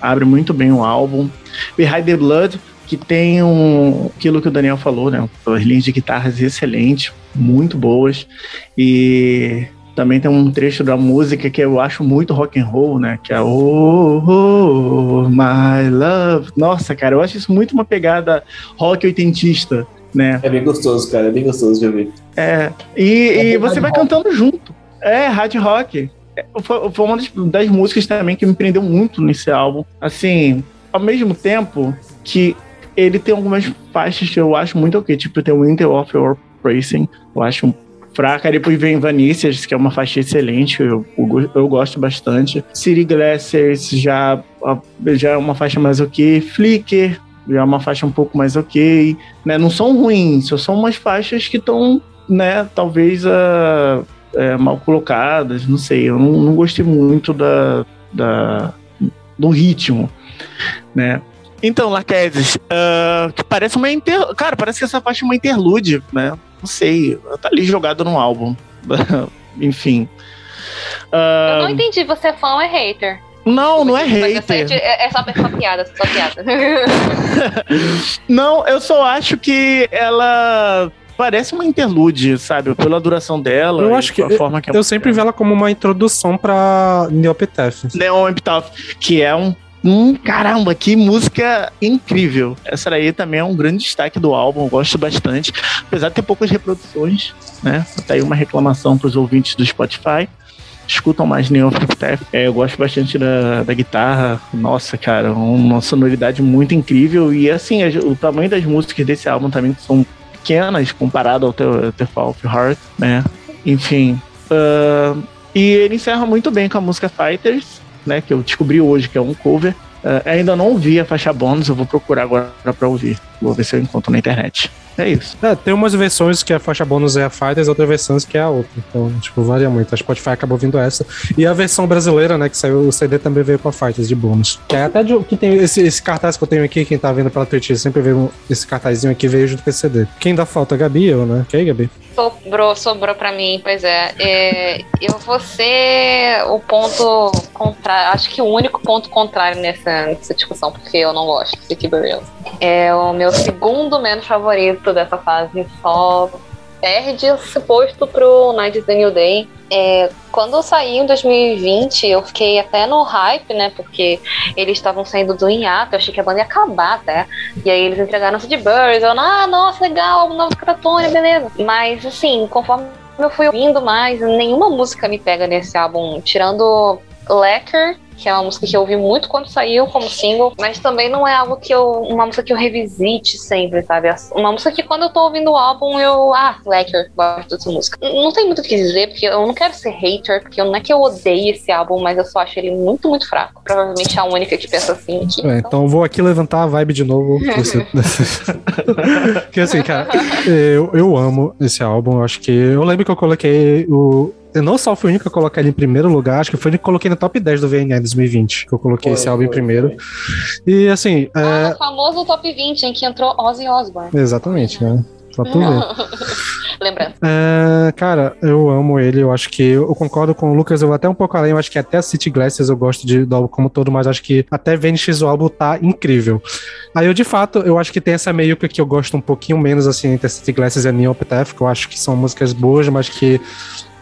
abre muito bem o álbum. Behind the Blood, que tem um, aquilo que o Daniel falou, né? As linhas de guitarras excelentes, muito boas. E também tem um trecho da música que eu acho muito rock and roll, né? Que é oh, oh, My Love. Nossa, cara, eu acho isso muito uma pegada rock oitentista, né? É bem gostoso, cara, é bem gostoso de ouvir. É, e, é e você vai rock. cantando junto. É, hard rock. É, foi, foi uma das, das músicas também que me prendeu muito nesse álbum. Assim, ao mesmo tempo que ele tem algumas faixas que eu acho muito ok, tipo tem o Winter of Your Racing, eu acho fraca. Depois vem Vanicias, que é uma faixa excelente, eu, eu, eu gosto bastante. City Glassers já, já é uma faixa mais ok. Flicker já é uma faixa um pouco mais ok. Né? Não são ruins, só são umas faixas que estão, né, talvez uh, é, mal colocadas, não sei. Eu não, não gostei muito da, da, do ritmo, né? Então, Laqueses, uh, que parece uma inter... Cara, parece que essa faixa é uma interlude, né? Não sei, tá ali jogado no álbum. Enfim. Uh, Eu não entendi, você é fã ou é hater? Não, não é hater. É, é só, é só piada, só piada. não, eu só acho que ela parece uma interlude, sabe? Pela duração dela. Eu acho que. A forma que eu sempre vi ela como uma introdução pra Neoptaf. Neoptaf, que é um Hum, caramba, que música incrível. Essa daí também é um grande destaque do álbum, eu gosto bastante. Apesar de ter poucas reproduções, né? Tá aí uma reclamação para os ouvintes do Spotify. Escutam mais Neon Fifth é, Eu gosto bastante da, da guitarra. Nossa, cara, uma sonoridade muito incrível. E assim, o tamanho das músicas desse álbum também são pequenas comparado ao The Fall of Heart, né? Enfim. Uh, e ele encerra muito bem com a música Fighters né? Que eu descobri hoje que é um cover. Uh, ainda não ouvi a faixa bônus, eu vou procurar agora para ouvir. Vou ver se eu encontro na internet. É isso. É, tem umas versões que a faixa bônus é a Fighters, outras versões que é a outra. Então, tipo, varia muito. A Spotify acabou vindo essa. E a versão brasileira, né, que saiu, o CD também veio com a Fighters de bônus. Que é até de, que tem esse, esse, cartaz que eu tenho aqui, quem tá vendo pela Twitch, sempre vê esse cartazinho aqui, veio junto com esse CD. Quem dá falta? Gabi, eu, né? Que aí, Gabi? Sobrou, sobrou pra mim, pois é. é eu vou ser o ponto contrário, acho que o único ponto contrário nessa, nessa discussão, porque eu não gosto de Keep É o meu segundo menos favorito dessa fase, só perde esse posto pro Night is the New Day. É, quando eu saí em 2020, eu fiquei até no hype, né? Porque eles estavam saindo do hiato, eu achei que a banda ia acabar até. E aí eles entregaram de Birds, eu, ah, nossa, legal, nova Catatonia, beleza. Mas assim, conforme eu fui ouvindo mais, nenhuma música me pega nesse álbum, tirando Lecker que é uma música que eu ouvi muito quando saiu como single, mas também não é algo que eu. uma música que eu revisite sempre, sabe? Uma música que quando eu tô ouvindo o álbum, eu. Ah, Lecker, gosto dessa música. Não tem muito o que dizer, porque eu não quero ser hater, porque não é que eu odeie esse álbum, mas eu só acho ele muito, muito fraco. Provavelmente a única que pensa assim aqui. É, então. eu vou aqui levantar a vibe de novo. Porque assim, cara, eu, eu amo esse álbum. Eu acho que. Eu lembro que eu coloquei o, eu não só fui o único a colocar ele em primeiro lugar, acho que foi o que eu coloquei no top 10 do VNE 2020, que eu coloquei foi, esse álbum foi, em primeiro. Foi. E assim. Ah, é... o famoso top 20, em que entrou Ozzy Osbourne. Exatamente, né? Só tu ver. Lembrando. É, cara, eu amo ele. Eu acho que eu concordo com o Lucas. Eu vou até um pouco além. Eu acho que até City Glasses eu gosto de, do álbum como todo, mas acho que até Venice o álbum tá incrível. Aí eu, de fato, eu acho que tem essa meio que eu gosto um pouquinho menos, assim, entre City Glasses e Neon Epitaph, que eu acho que são músicas boas, mas que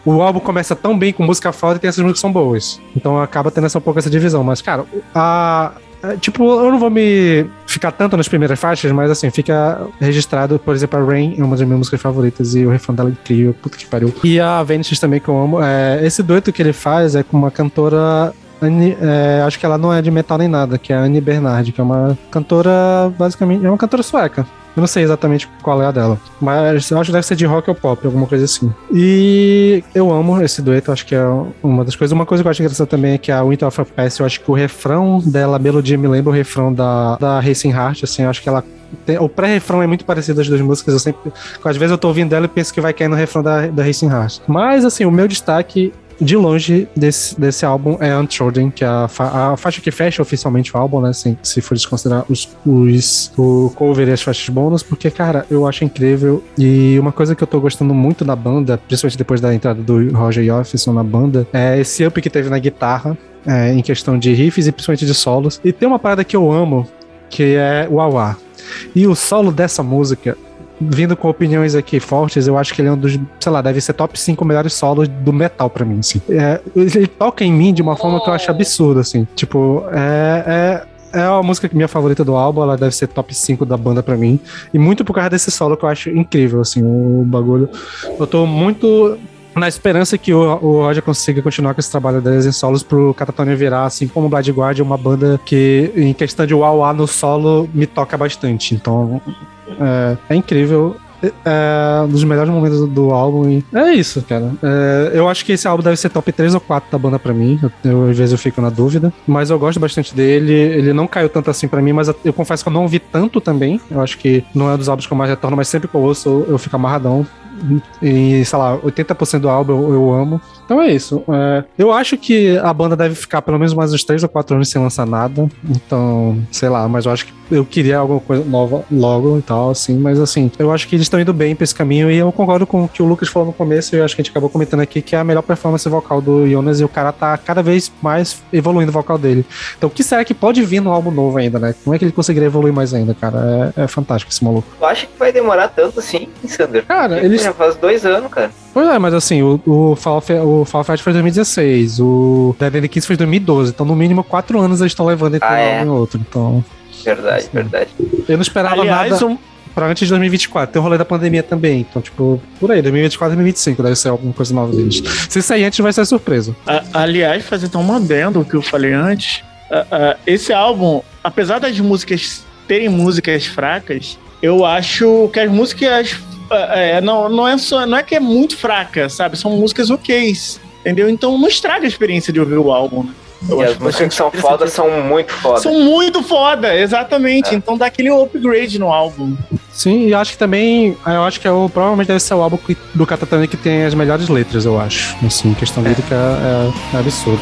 o álbum começa tão bem com música foda e tem essas músicas que são boas. Então acaba tendo essa, um pouco essa divisão. Mas, cara, a, Tipo, eu não vou me ficar tanto nas primeiras faixas, mas assim, fica registrado, por exemplo, a Rain é uma das minhas músicas favoritas e o refrão dela é incrível, puta que pariu. E a Venice também, que eu amo. É, esse dueto que ele faz é com uma cantora é, acho que ela não é de metal nem nada, que é a Annie Bernard, que é uma cantora, basicamente, é uma cantora sueca. Eu não sei exatamente qual é a dela. Mas eu acho que deve ser de rock ou pop, alguma coisa assim. E eu amo esse dueto, acho que é uma das coisas. Uma coisa que eu acho engraçada também é que a Winter of a Past, eu acho que o refrão dela, a melodia, me lembra o refrão da, da Racing Heart, assim, eu acho que ela o pré-refrão é muito parecido às duas músicas. Eu sempre. Às vezes eu tô ouvindo dela e penso que vai cair no refrão da, da Racing Heart. Mas, assim, o meu destaque de longe desse, desse álbum é Untrodden, que é a, fa a faixa que fecha oficialmente o álbum, né? Assim, se for desconsiderar os, os, o cover e as faixas bônus, porque, cara, eu acho incrível. E uma coisa que eu tô gostando muito da banda, principalmente depois da entrada do Roger Jofferson na banda, é esse up que teve na guitarra. É, em questão de riffs e principalmente de solos. E tem uma parada que eu amo, que é o Awa. E o solo dessa música, vindo com opiniões aqui fortes, eu acho que ele é um dos, sei lá, deve ser top 5 melhores solos do metal pra mim, assim. É, ele toca em mim de uma forma que eu acho absurda, assim. Tipo, é, é, é a música minha favorita do álbum, ela deve ser top 5 da banda pra mim. E muito por causa desse solo que eu acho incrível, assim, o bagulho. Eu tô muito na esperança que o, o Roger consiga continuar com esse trabalho deles em solos pro Catatonia virar, assim como o Blood Guard, uma banda que, em questão de uau no solo, me toca bastante. Então, é, é incrível. É um dos melhores momentos do álbum. E é isso, cara. É, eu acho que esse álbum deve ser top 3 ou 4 da banda pra mim. Eu, às vezes eu fico na dúvida. Mas eu gosto bastante dele. Ele não caiu tanto assim pra mim, mas eu confesso que eu não ouvi tanto também. Eu acho que não é um dos álbuns que eu mais retorno, mas sempre que eu ouço, eu, eu fico amarradão e, sei lá, 80% do álbum eu, eu, amo. Então é isso. É, eu acho que a banda deve ficar pelo menos mais uns 3 ou 4 anos sem lançar nada. Então, sei lá, mas eu acho que eu queria alguma coisa nova logo e tal, assim. Mas assim, eu acho que eles estão indo bem pra esse caminho e eu concordo com o que o Lucas falou no começo e eu acho que a gente acabou comentando aqui que é a melhor performance vocal do Jonas e o cara tá cada vez mais evoluindo o vocal dele. Então, o que será que pode vir no álbum novo ainda, né? Como é que ele conseguiria evoluir mais ainda, cara? É, é fantástico esse maluco. Eu acho que vai demorar tanto assim, Sander. Cara, eles já faz dois anos, cara. Pois é, mas assim, o, o, Fall, o Fall foi 2016, o Dead End Kiss foi 2012, então no mínimo quatro anos eles estão levando entre ah, um é? e outro, então... Verdade, assim, verdade. Eu não esperava Aliás, nada um... pra antes de 2024, tem o rolê da pandemia também, então tipo, por aí, 2024 2025 deve ser alguma coisa nova deles. Se sair antes vai ser surpresa. aliás, fazer então uma adendo o que eu falei antes, uh, uh, esse álbum, apesar das músicas terem músicas fracas, eu acho que as músicas é, é, não, não, é só, não é que é muito fraca, sabe? São músicas ok, entendeu? Então não estraga a experiência de ouvir o álbum, né? Eu e as músicas que são foda são muito foda. São muito foda, exatamente. É. Então dá aquele upgrade no álbum. Sim, e acho que também. Eu acho que é o, provavelmente deve ser o álbum do Catatonic que tem as melhores letras, eu acho. Assim, questão lírica é, é absurdo.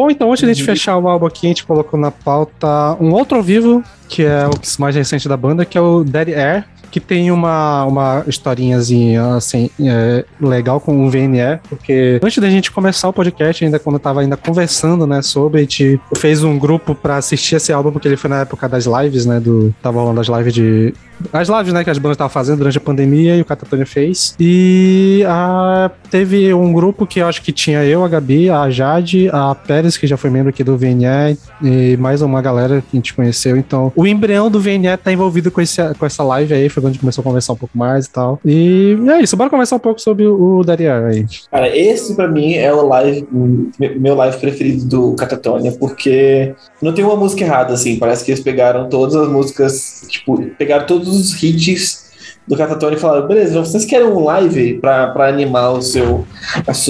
Bom, então antes de a gente fechar o álbum aqui, a gente colocou na pauta um outro ao vivo, que é o mais recente da banda, que é o Dead Air, que tem uma, uma historinhazinha assim, é, legal com o VNE, porque antes da gente começar o podcast, ainda quando eu tava ainda conversando, né, sobre, a gente fez um grupo para assistir esse álbum, porque ele foi na época das lives, né, do, tava rolando as lives de as lives, né, que as bandas estavam fazendo durante a pandemia e o Catatonia fez. E a, teve um grupo que eu acho que tinha eu, a Gabi, a Jade, a Pérez, que já foi membro aqui do VNE, e mais uma galera que a gente conheceu. Então, o embrião do VNE tá envolvido com, esse, com essa live aí, foi quando a gente começou a conversar um pouco mais e tal. E é isso, bora conversar um pouco sobre o Darian aí. Cara, esse pra mim é o live, meu live preferido do Catatonia, porque não tem uma música errada, assim, parece que eles pegaram todas as músicas, tipo, pegaram todos os hits do Catatone e falaram: beleza, vocês querem um live para animar o seu,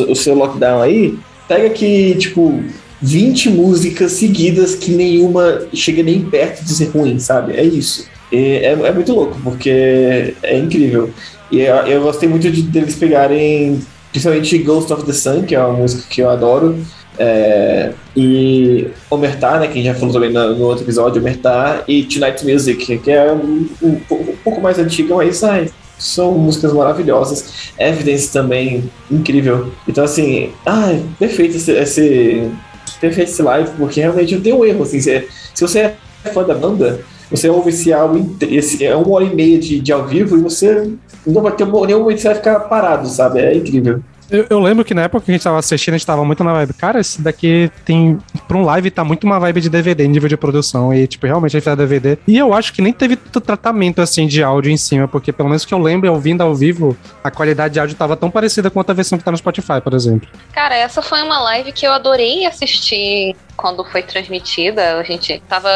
o seu lockdown aí? Pega aqui, tipo, 20 músicas seguidas que nenhuma chega nem perto de ser ruim, sabe? É isso. É, é, muito louco, porque é incrível. E eu, eu gostei muito de deles pegarem, principalmente Ghost of the Sun, que é uma música que eu adoro é, e Omertá, né, que a gente já falou também no, no outro episódio, Omertá e Tonight Music, que é um, um, um pouco mais antiga, mas ai, são músicas maravilhosas. Evidence também, incrível. Então, assim, ai, perfeito esse, esse, perfeito esse live, porque realmente não tem um erro. Assim, se, se você é fã da banda, você ouve esse álbum, esse, é uma hora e meia de, de ao vivo e você não vai ter nenhum momento que você vai ficar parado, sabe? É incrível. Eu, eu, lembro que na época que a gente tava assistindo, a gente tava muito na vibe. Cara, esse daqui tem. Pra um live tá muito uma vibe de DVD, nível de produção. E, tipo, realmente a gente fez DVD. E eu acho que nem teve tanto tratamento assim de áudio em cima, porque pelo menos que eu lembro, ouvindo ao vivo, a qualidade de áudio tava tão parecida com a versão que tá no Spotify, por exemplo. Cara, essa foi uma live que eu adorei assistir quando foi transmitida. A gente tava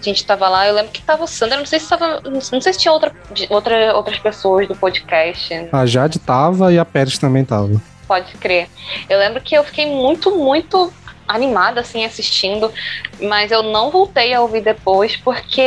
a gente tava lá, eu lembro que tava o Sandra, não sei se tava. Não sei se tinha outra, outra, outras pessoas do podcast. A Jade tava e a Pérez também tava. Pode crer. Eu lembro que eu fiquei muito, muito animada assim assistindo, mas eu não voltei a ouvir depois porque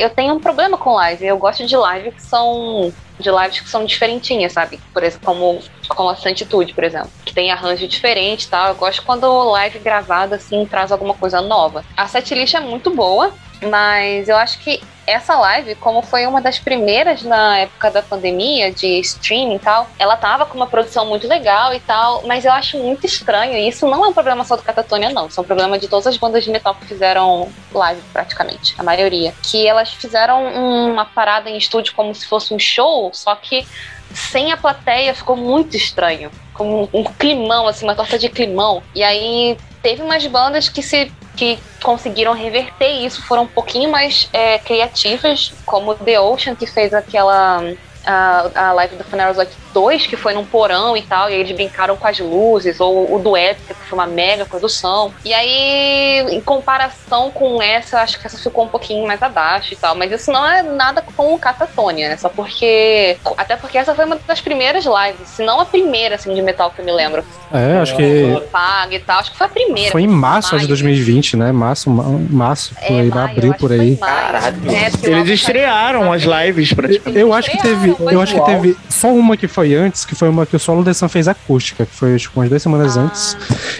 eu tenho um problema com live. Eu gosto de live que são de lives que são diferentinhas, sabe? Por exemplo, como como a Santitude, por exemplo, que tem arranjo diferente e tal. Eu gosto quando live gravada assim traz alguma coisa nova. A setlist é muito boa, mas eu acho que essa live, como foi uma das primeiras na época da pandemia, de streaming e tal, ela tava com uma produção muito legal e tal, mas eu acho muito estranho, e isso não é um problema só do Catatonia, não. Isso é um problema de todas as bandas de metal que fizeram live, praticamente, a maioria. Que elas fizeram uma parada em estúdio como se fosse um show, só que sem a plateia ficou muito estranho. Com um, um climão, assim, uma torta de climão. E aí teve umas bandas que se que conseguiram reverter isso, foram um pouquinho mais é, criativas, como The Ocean, que fez aquela a, a live do Funeral Like 2, que foi num porão e tal, e eles brincaram com as luzes, ou o do Épica, que foi uma mega produção. E aí, em comparação com essa, eu acho que essa ficou um pouquinho mais abaixo e tal, mas isso não é nada com o Catatonia, né? Só porque. Até porque essa foi uma das primeiras lives, se não a primeira, assim, de metal que eu me lembro. É, acho que. Paga e tal, acho que foi a primeira. Foi em março de 2020, né? Março, março, é, foi maio, abril por aí. Caralho. É, eles estrearam as lives praticamente. Eu acho que teve eu acho que teve só uma que foi antes, que foi uma que o Solo Sun fez acústica, que foi tipo, umas duas semanas ah. antes.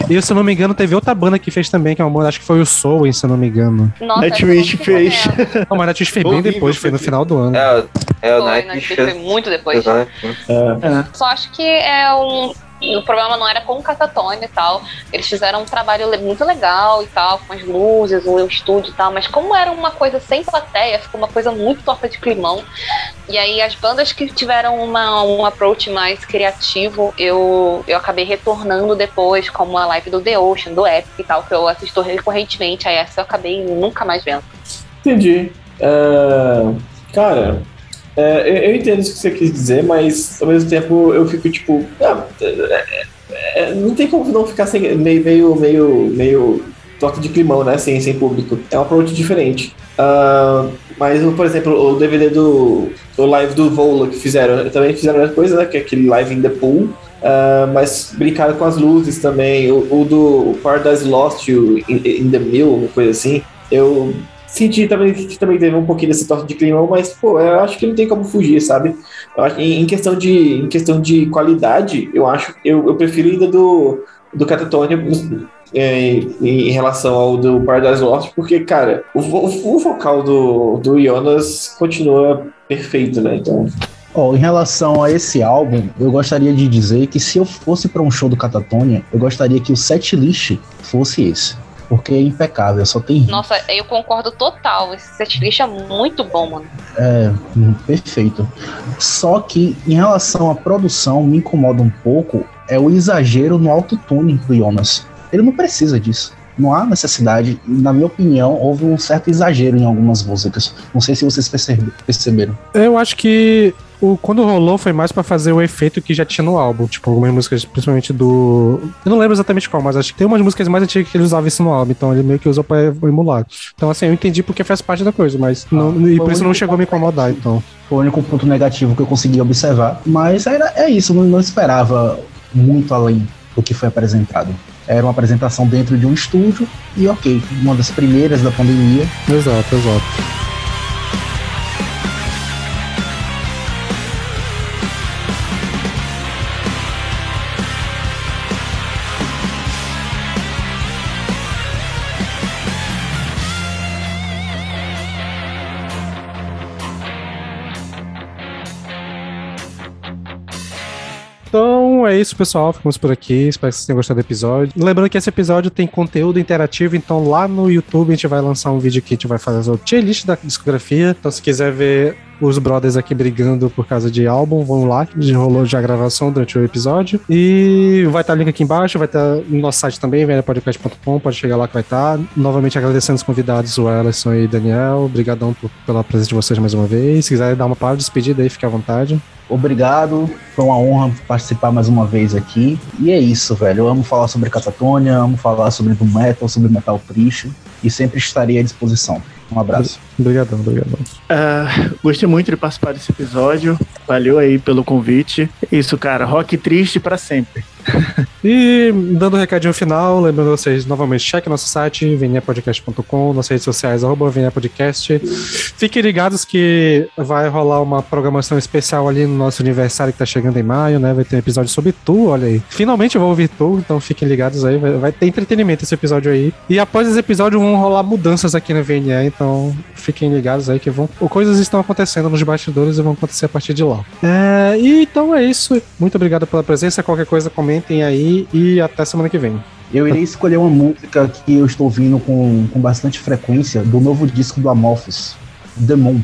E se eu não me engano, teve outra banda que fez também, que é uma banda, acho que foi o Soul, se eu não me engano. Nossa, Nightwish fez. Não, mas Nightwish fez bem depois, foi no final do ano. É, é o Nightwish foi muito depois. É. É. Só acho que é um o problema não era com o Catatone e tal. Eles fizeram um trabalho muito legal e tal, com as luzes, o estúdio e tal, mas como era uma coisa sem plateia, ficou uma coisa muito torta de climão. E aí as bandas que tiveram uma, um approach mais criativo, eu, eu acabei retornando depois, como a live do The Ocean, do Epic e tal, que eu assisto recorrentemente. Aí essa eu acabei nunca mais vendo. Entendi. Uh, cara, é, eu, entendo isso que você quis dizer, mas ao mesmo tempo eu fico tipo. Ah, é, é, não tem como não ficar sem, meio, meio, meio, meio torta de climão, né? Sem, sem público. É um approach diferente. Uh, mas, por exemplo, o DVD do o live do Vola que fizeram, também fizeram a mesma coisa, né? Que é aquele live in the pool. Uh, mas brincaram com as luzes também. O, o do Paradise Lost in, in the Mill, uma coisa assim. Eu Senti também que também teve um pouquinho desse toque de climão, mas, pô, eu acho que não tem como fugir, sabe? Acho, em, questão de, em questão de qualidade, eu acho eu, eu prefiro ainda do, do Catatonia é, em, em, relação ao do Paradise Lost, porque, cara, o, o, o, vocal do, do Jonas continua perfeito, né? Então. Oh, em relação a esse álbum, eu gostaria de dizer que se eu fosse para um show do Catatonia, eu gostaria que o set list fosse esse porque é impecável, só tem. Nossa, eu concordo total. Esse setlist é muito bom, mano. É, perfeito. Só que em relação à produção, me incomoda um pouco é o exagero no autotune do Jonas. Ele não precisa disso. Não há necessidade. Na minha opinião, houve um certo exagero em algumas músicas. Não sei se vocês perceberam. Eu acho que o, quando rolou foi mais para fazer o efeito que já tinha no álbum. Tipo, algumas músicas, principalmente do. Eu não lembro exatamente qual, mas acho que tem umas músicas mais antigas que ele usava isso no álbum, então ele meio que usou pra emular. Então, assim, eu entendi porque faz parte da coisa, mas não, ah, e por isso não chegou a me incomodar, então. Foi o único ponto negativo que eu consegui observar. Mas era, é isso, não, não esperava muito além do que foi apresentado. Era uma apresentação dentro de um estúdio e ok, uma das primeiras da pandemia. Exato, exato. Então, é isso, pessoal. Ficamos por aqui. Espero que vocês tenham gostado do episódio. Lembrando que esse episódio tem conteúdo interativo, então lá no YouTube a gente vai lançar um vídeo que a gente vai fazer o tier list da discografia. Então, se quiser ver os brothers aqui brigando por causa de álbum, vão lá, que rolou já a gravação durante o episódio. E vai estar o link aqui embaixo, vai estar no nosso site também, velhapodcast.com, pode chegar lá que vai estar. Novamente agradecendo os convidados, o Ellison e Daniel. Obrigadão por, pela presença de vocês mais uma vez. Se quiserem dar uma palavra de despedida aí, fique à vontade. Obrigado, foi uma honra participar mais uma vez aqui. E é isso, velho. Eu amo falar sobre Catatônia, amo falar sobre Doom Metal, sobre Metal Triste e sempre estarei à disposição. Um abraço. Obrigadão, obrigadão. Uh, gostei muito de participar desse episódio. Valeu aí pelo convite. Isso, cara, rock triste para sempre. e dando um recadinho final, lembrando vocês novamente, cheque nosso site, veniapodcast.com, nossas redes sociais, arroba. Fiquem ligados que vai rolar uma programação especial ali no nosso aniversário que tá chegando em maio, né? Vai ter um episódio sobre tu, olha aí. Finalmente eu vou ouvir tu, então fiquem ligados aí, vai, vai ter entretenimento esse episódio aí. E após esse episódio vão rolar mudanças aqui na VNE, então fiquem ligados aí que vão. Coisas estão acontecendo nos bastidores e vão acontecer a partir de lá. É, e então é isso. Muito obrigado pela presença. Qualquer coisa, comentem aí e até semana que vem. Eu irei escolher uma música que eu estou ouvindo com, com bastante frequência do novo disco do Amorphis, The Moon.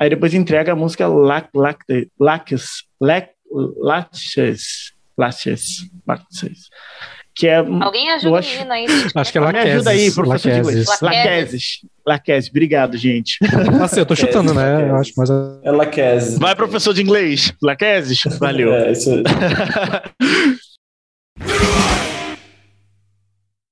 Aí depois entrega a música Lac, Lac, Lacs, Lac, Laches, Laches, Laches, que é... Alguém ajuda eu o acho- menino aí. Acho que é Me Laqueses. ajuda aí, professor de inglês. Laqueses. Laqueses. Laqueses, obrigado, gente. Assim, eu tô chutando, né? Eu acho, mas é- Ela quer. Vai, professor de inglês. Laqueses, valeu. É, isso,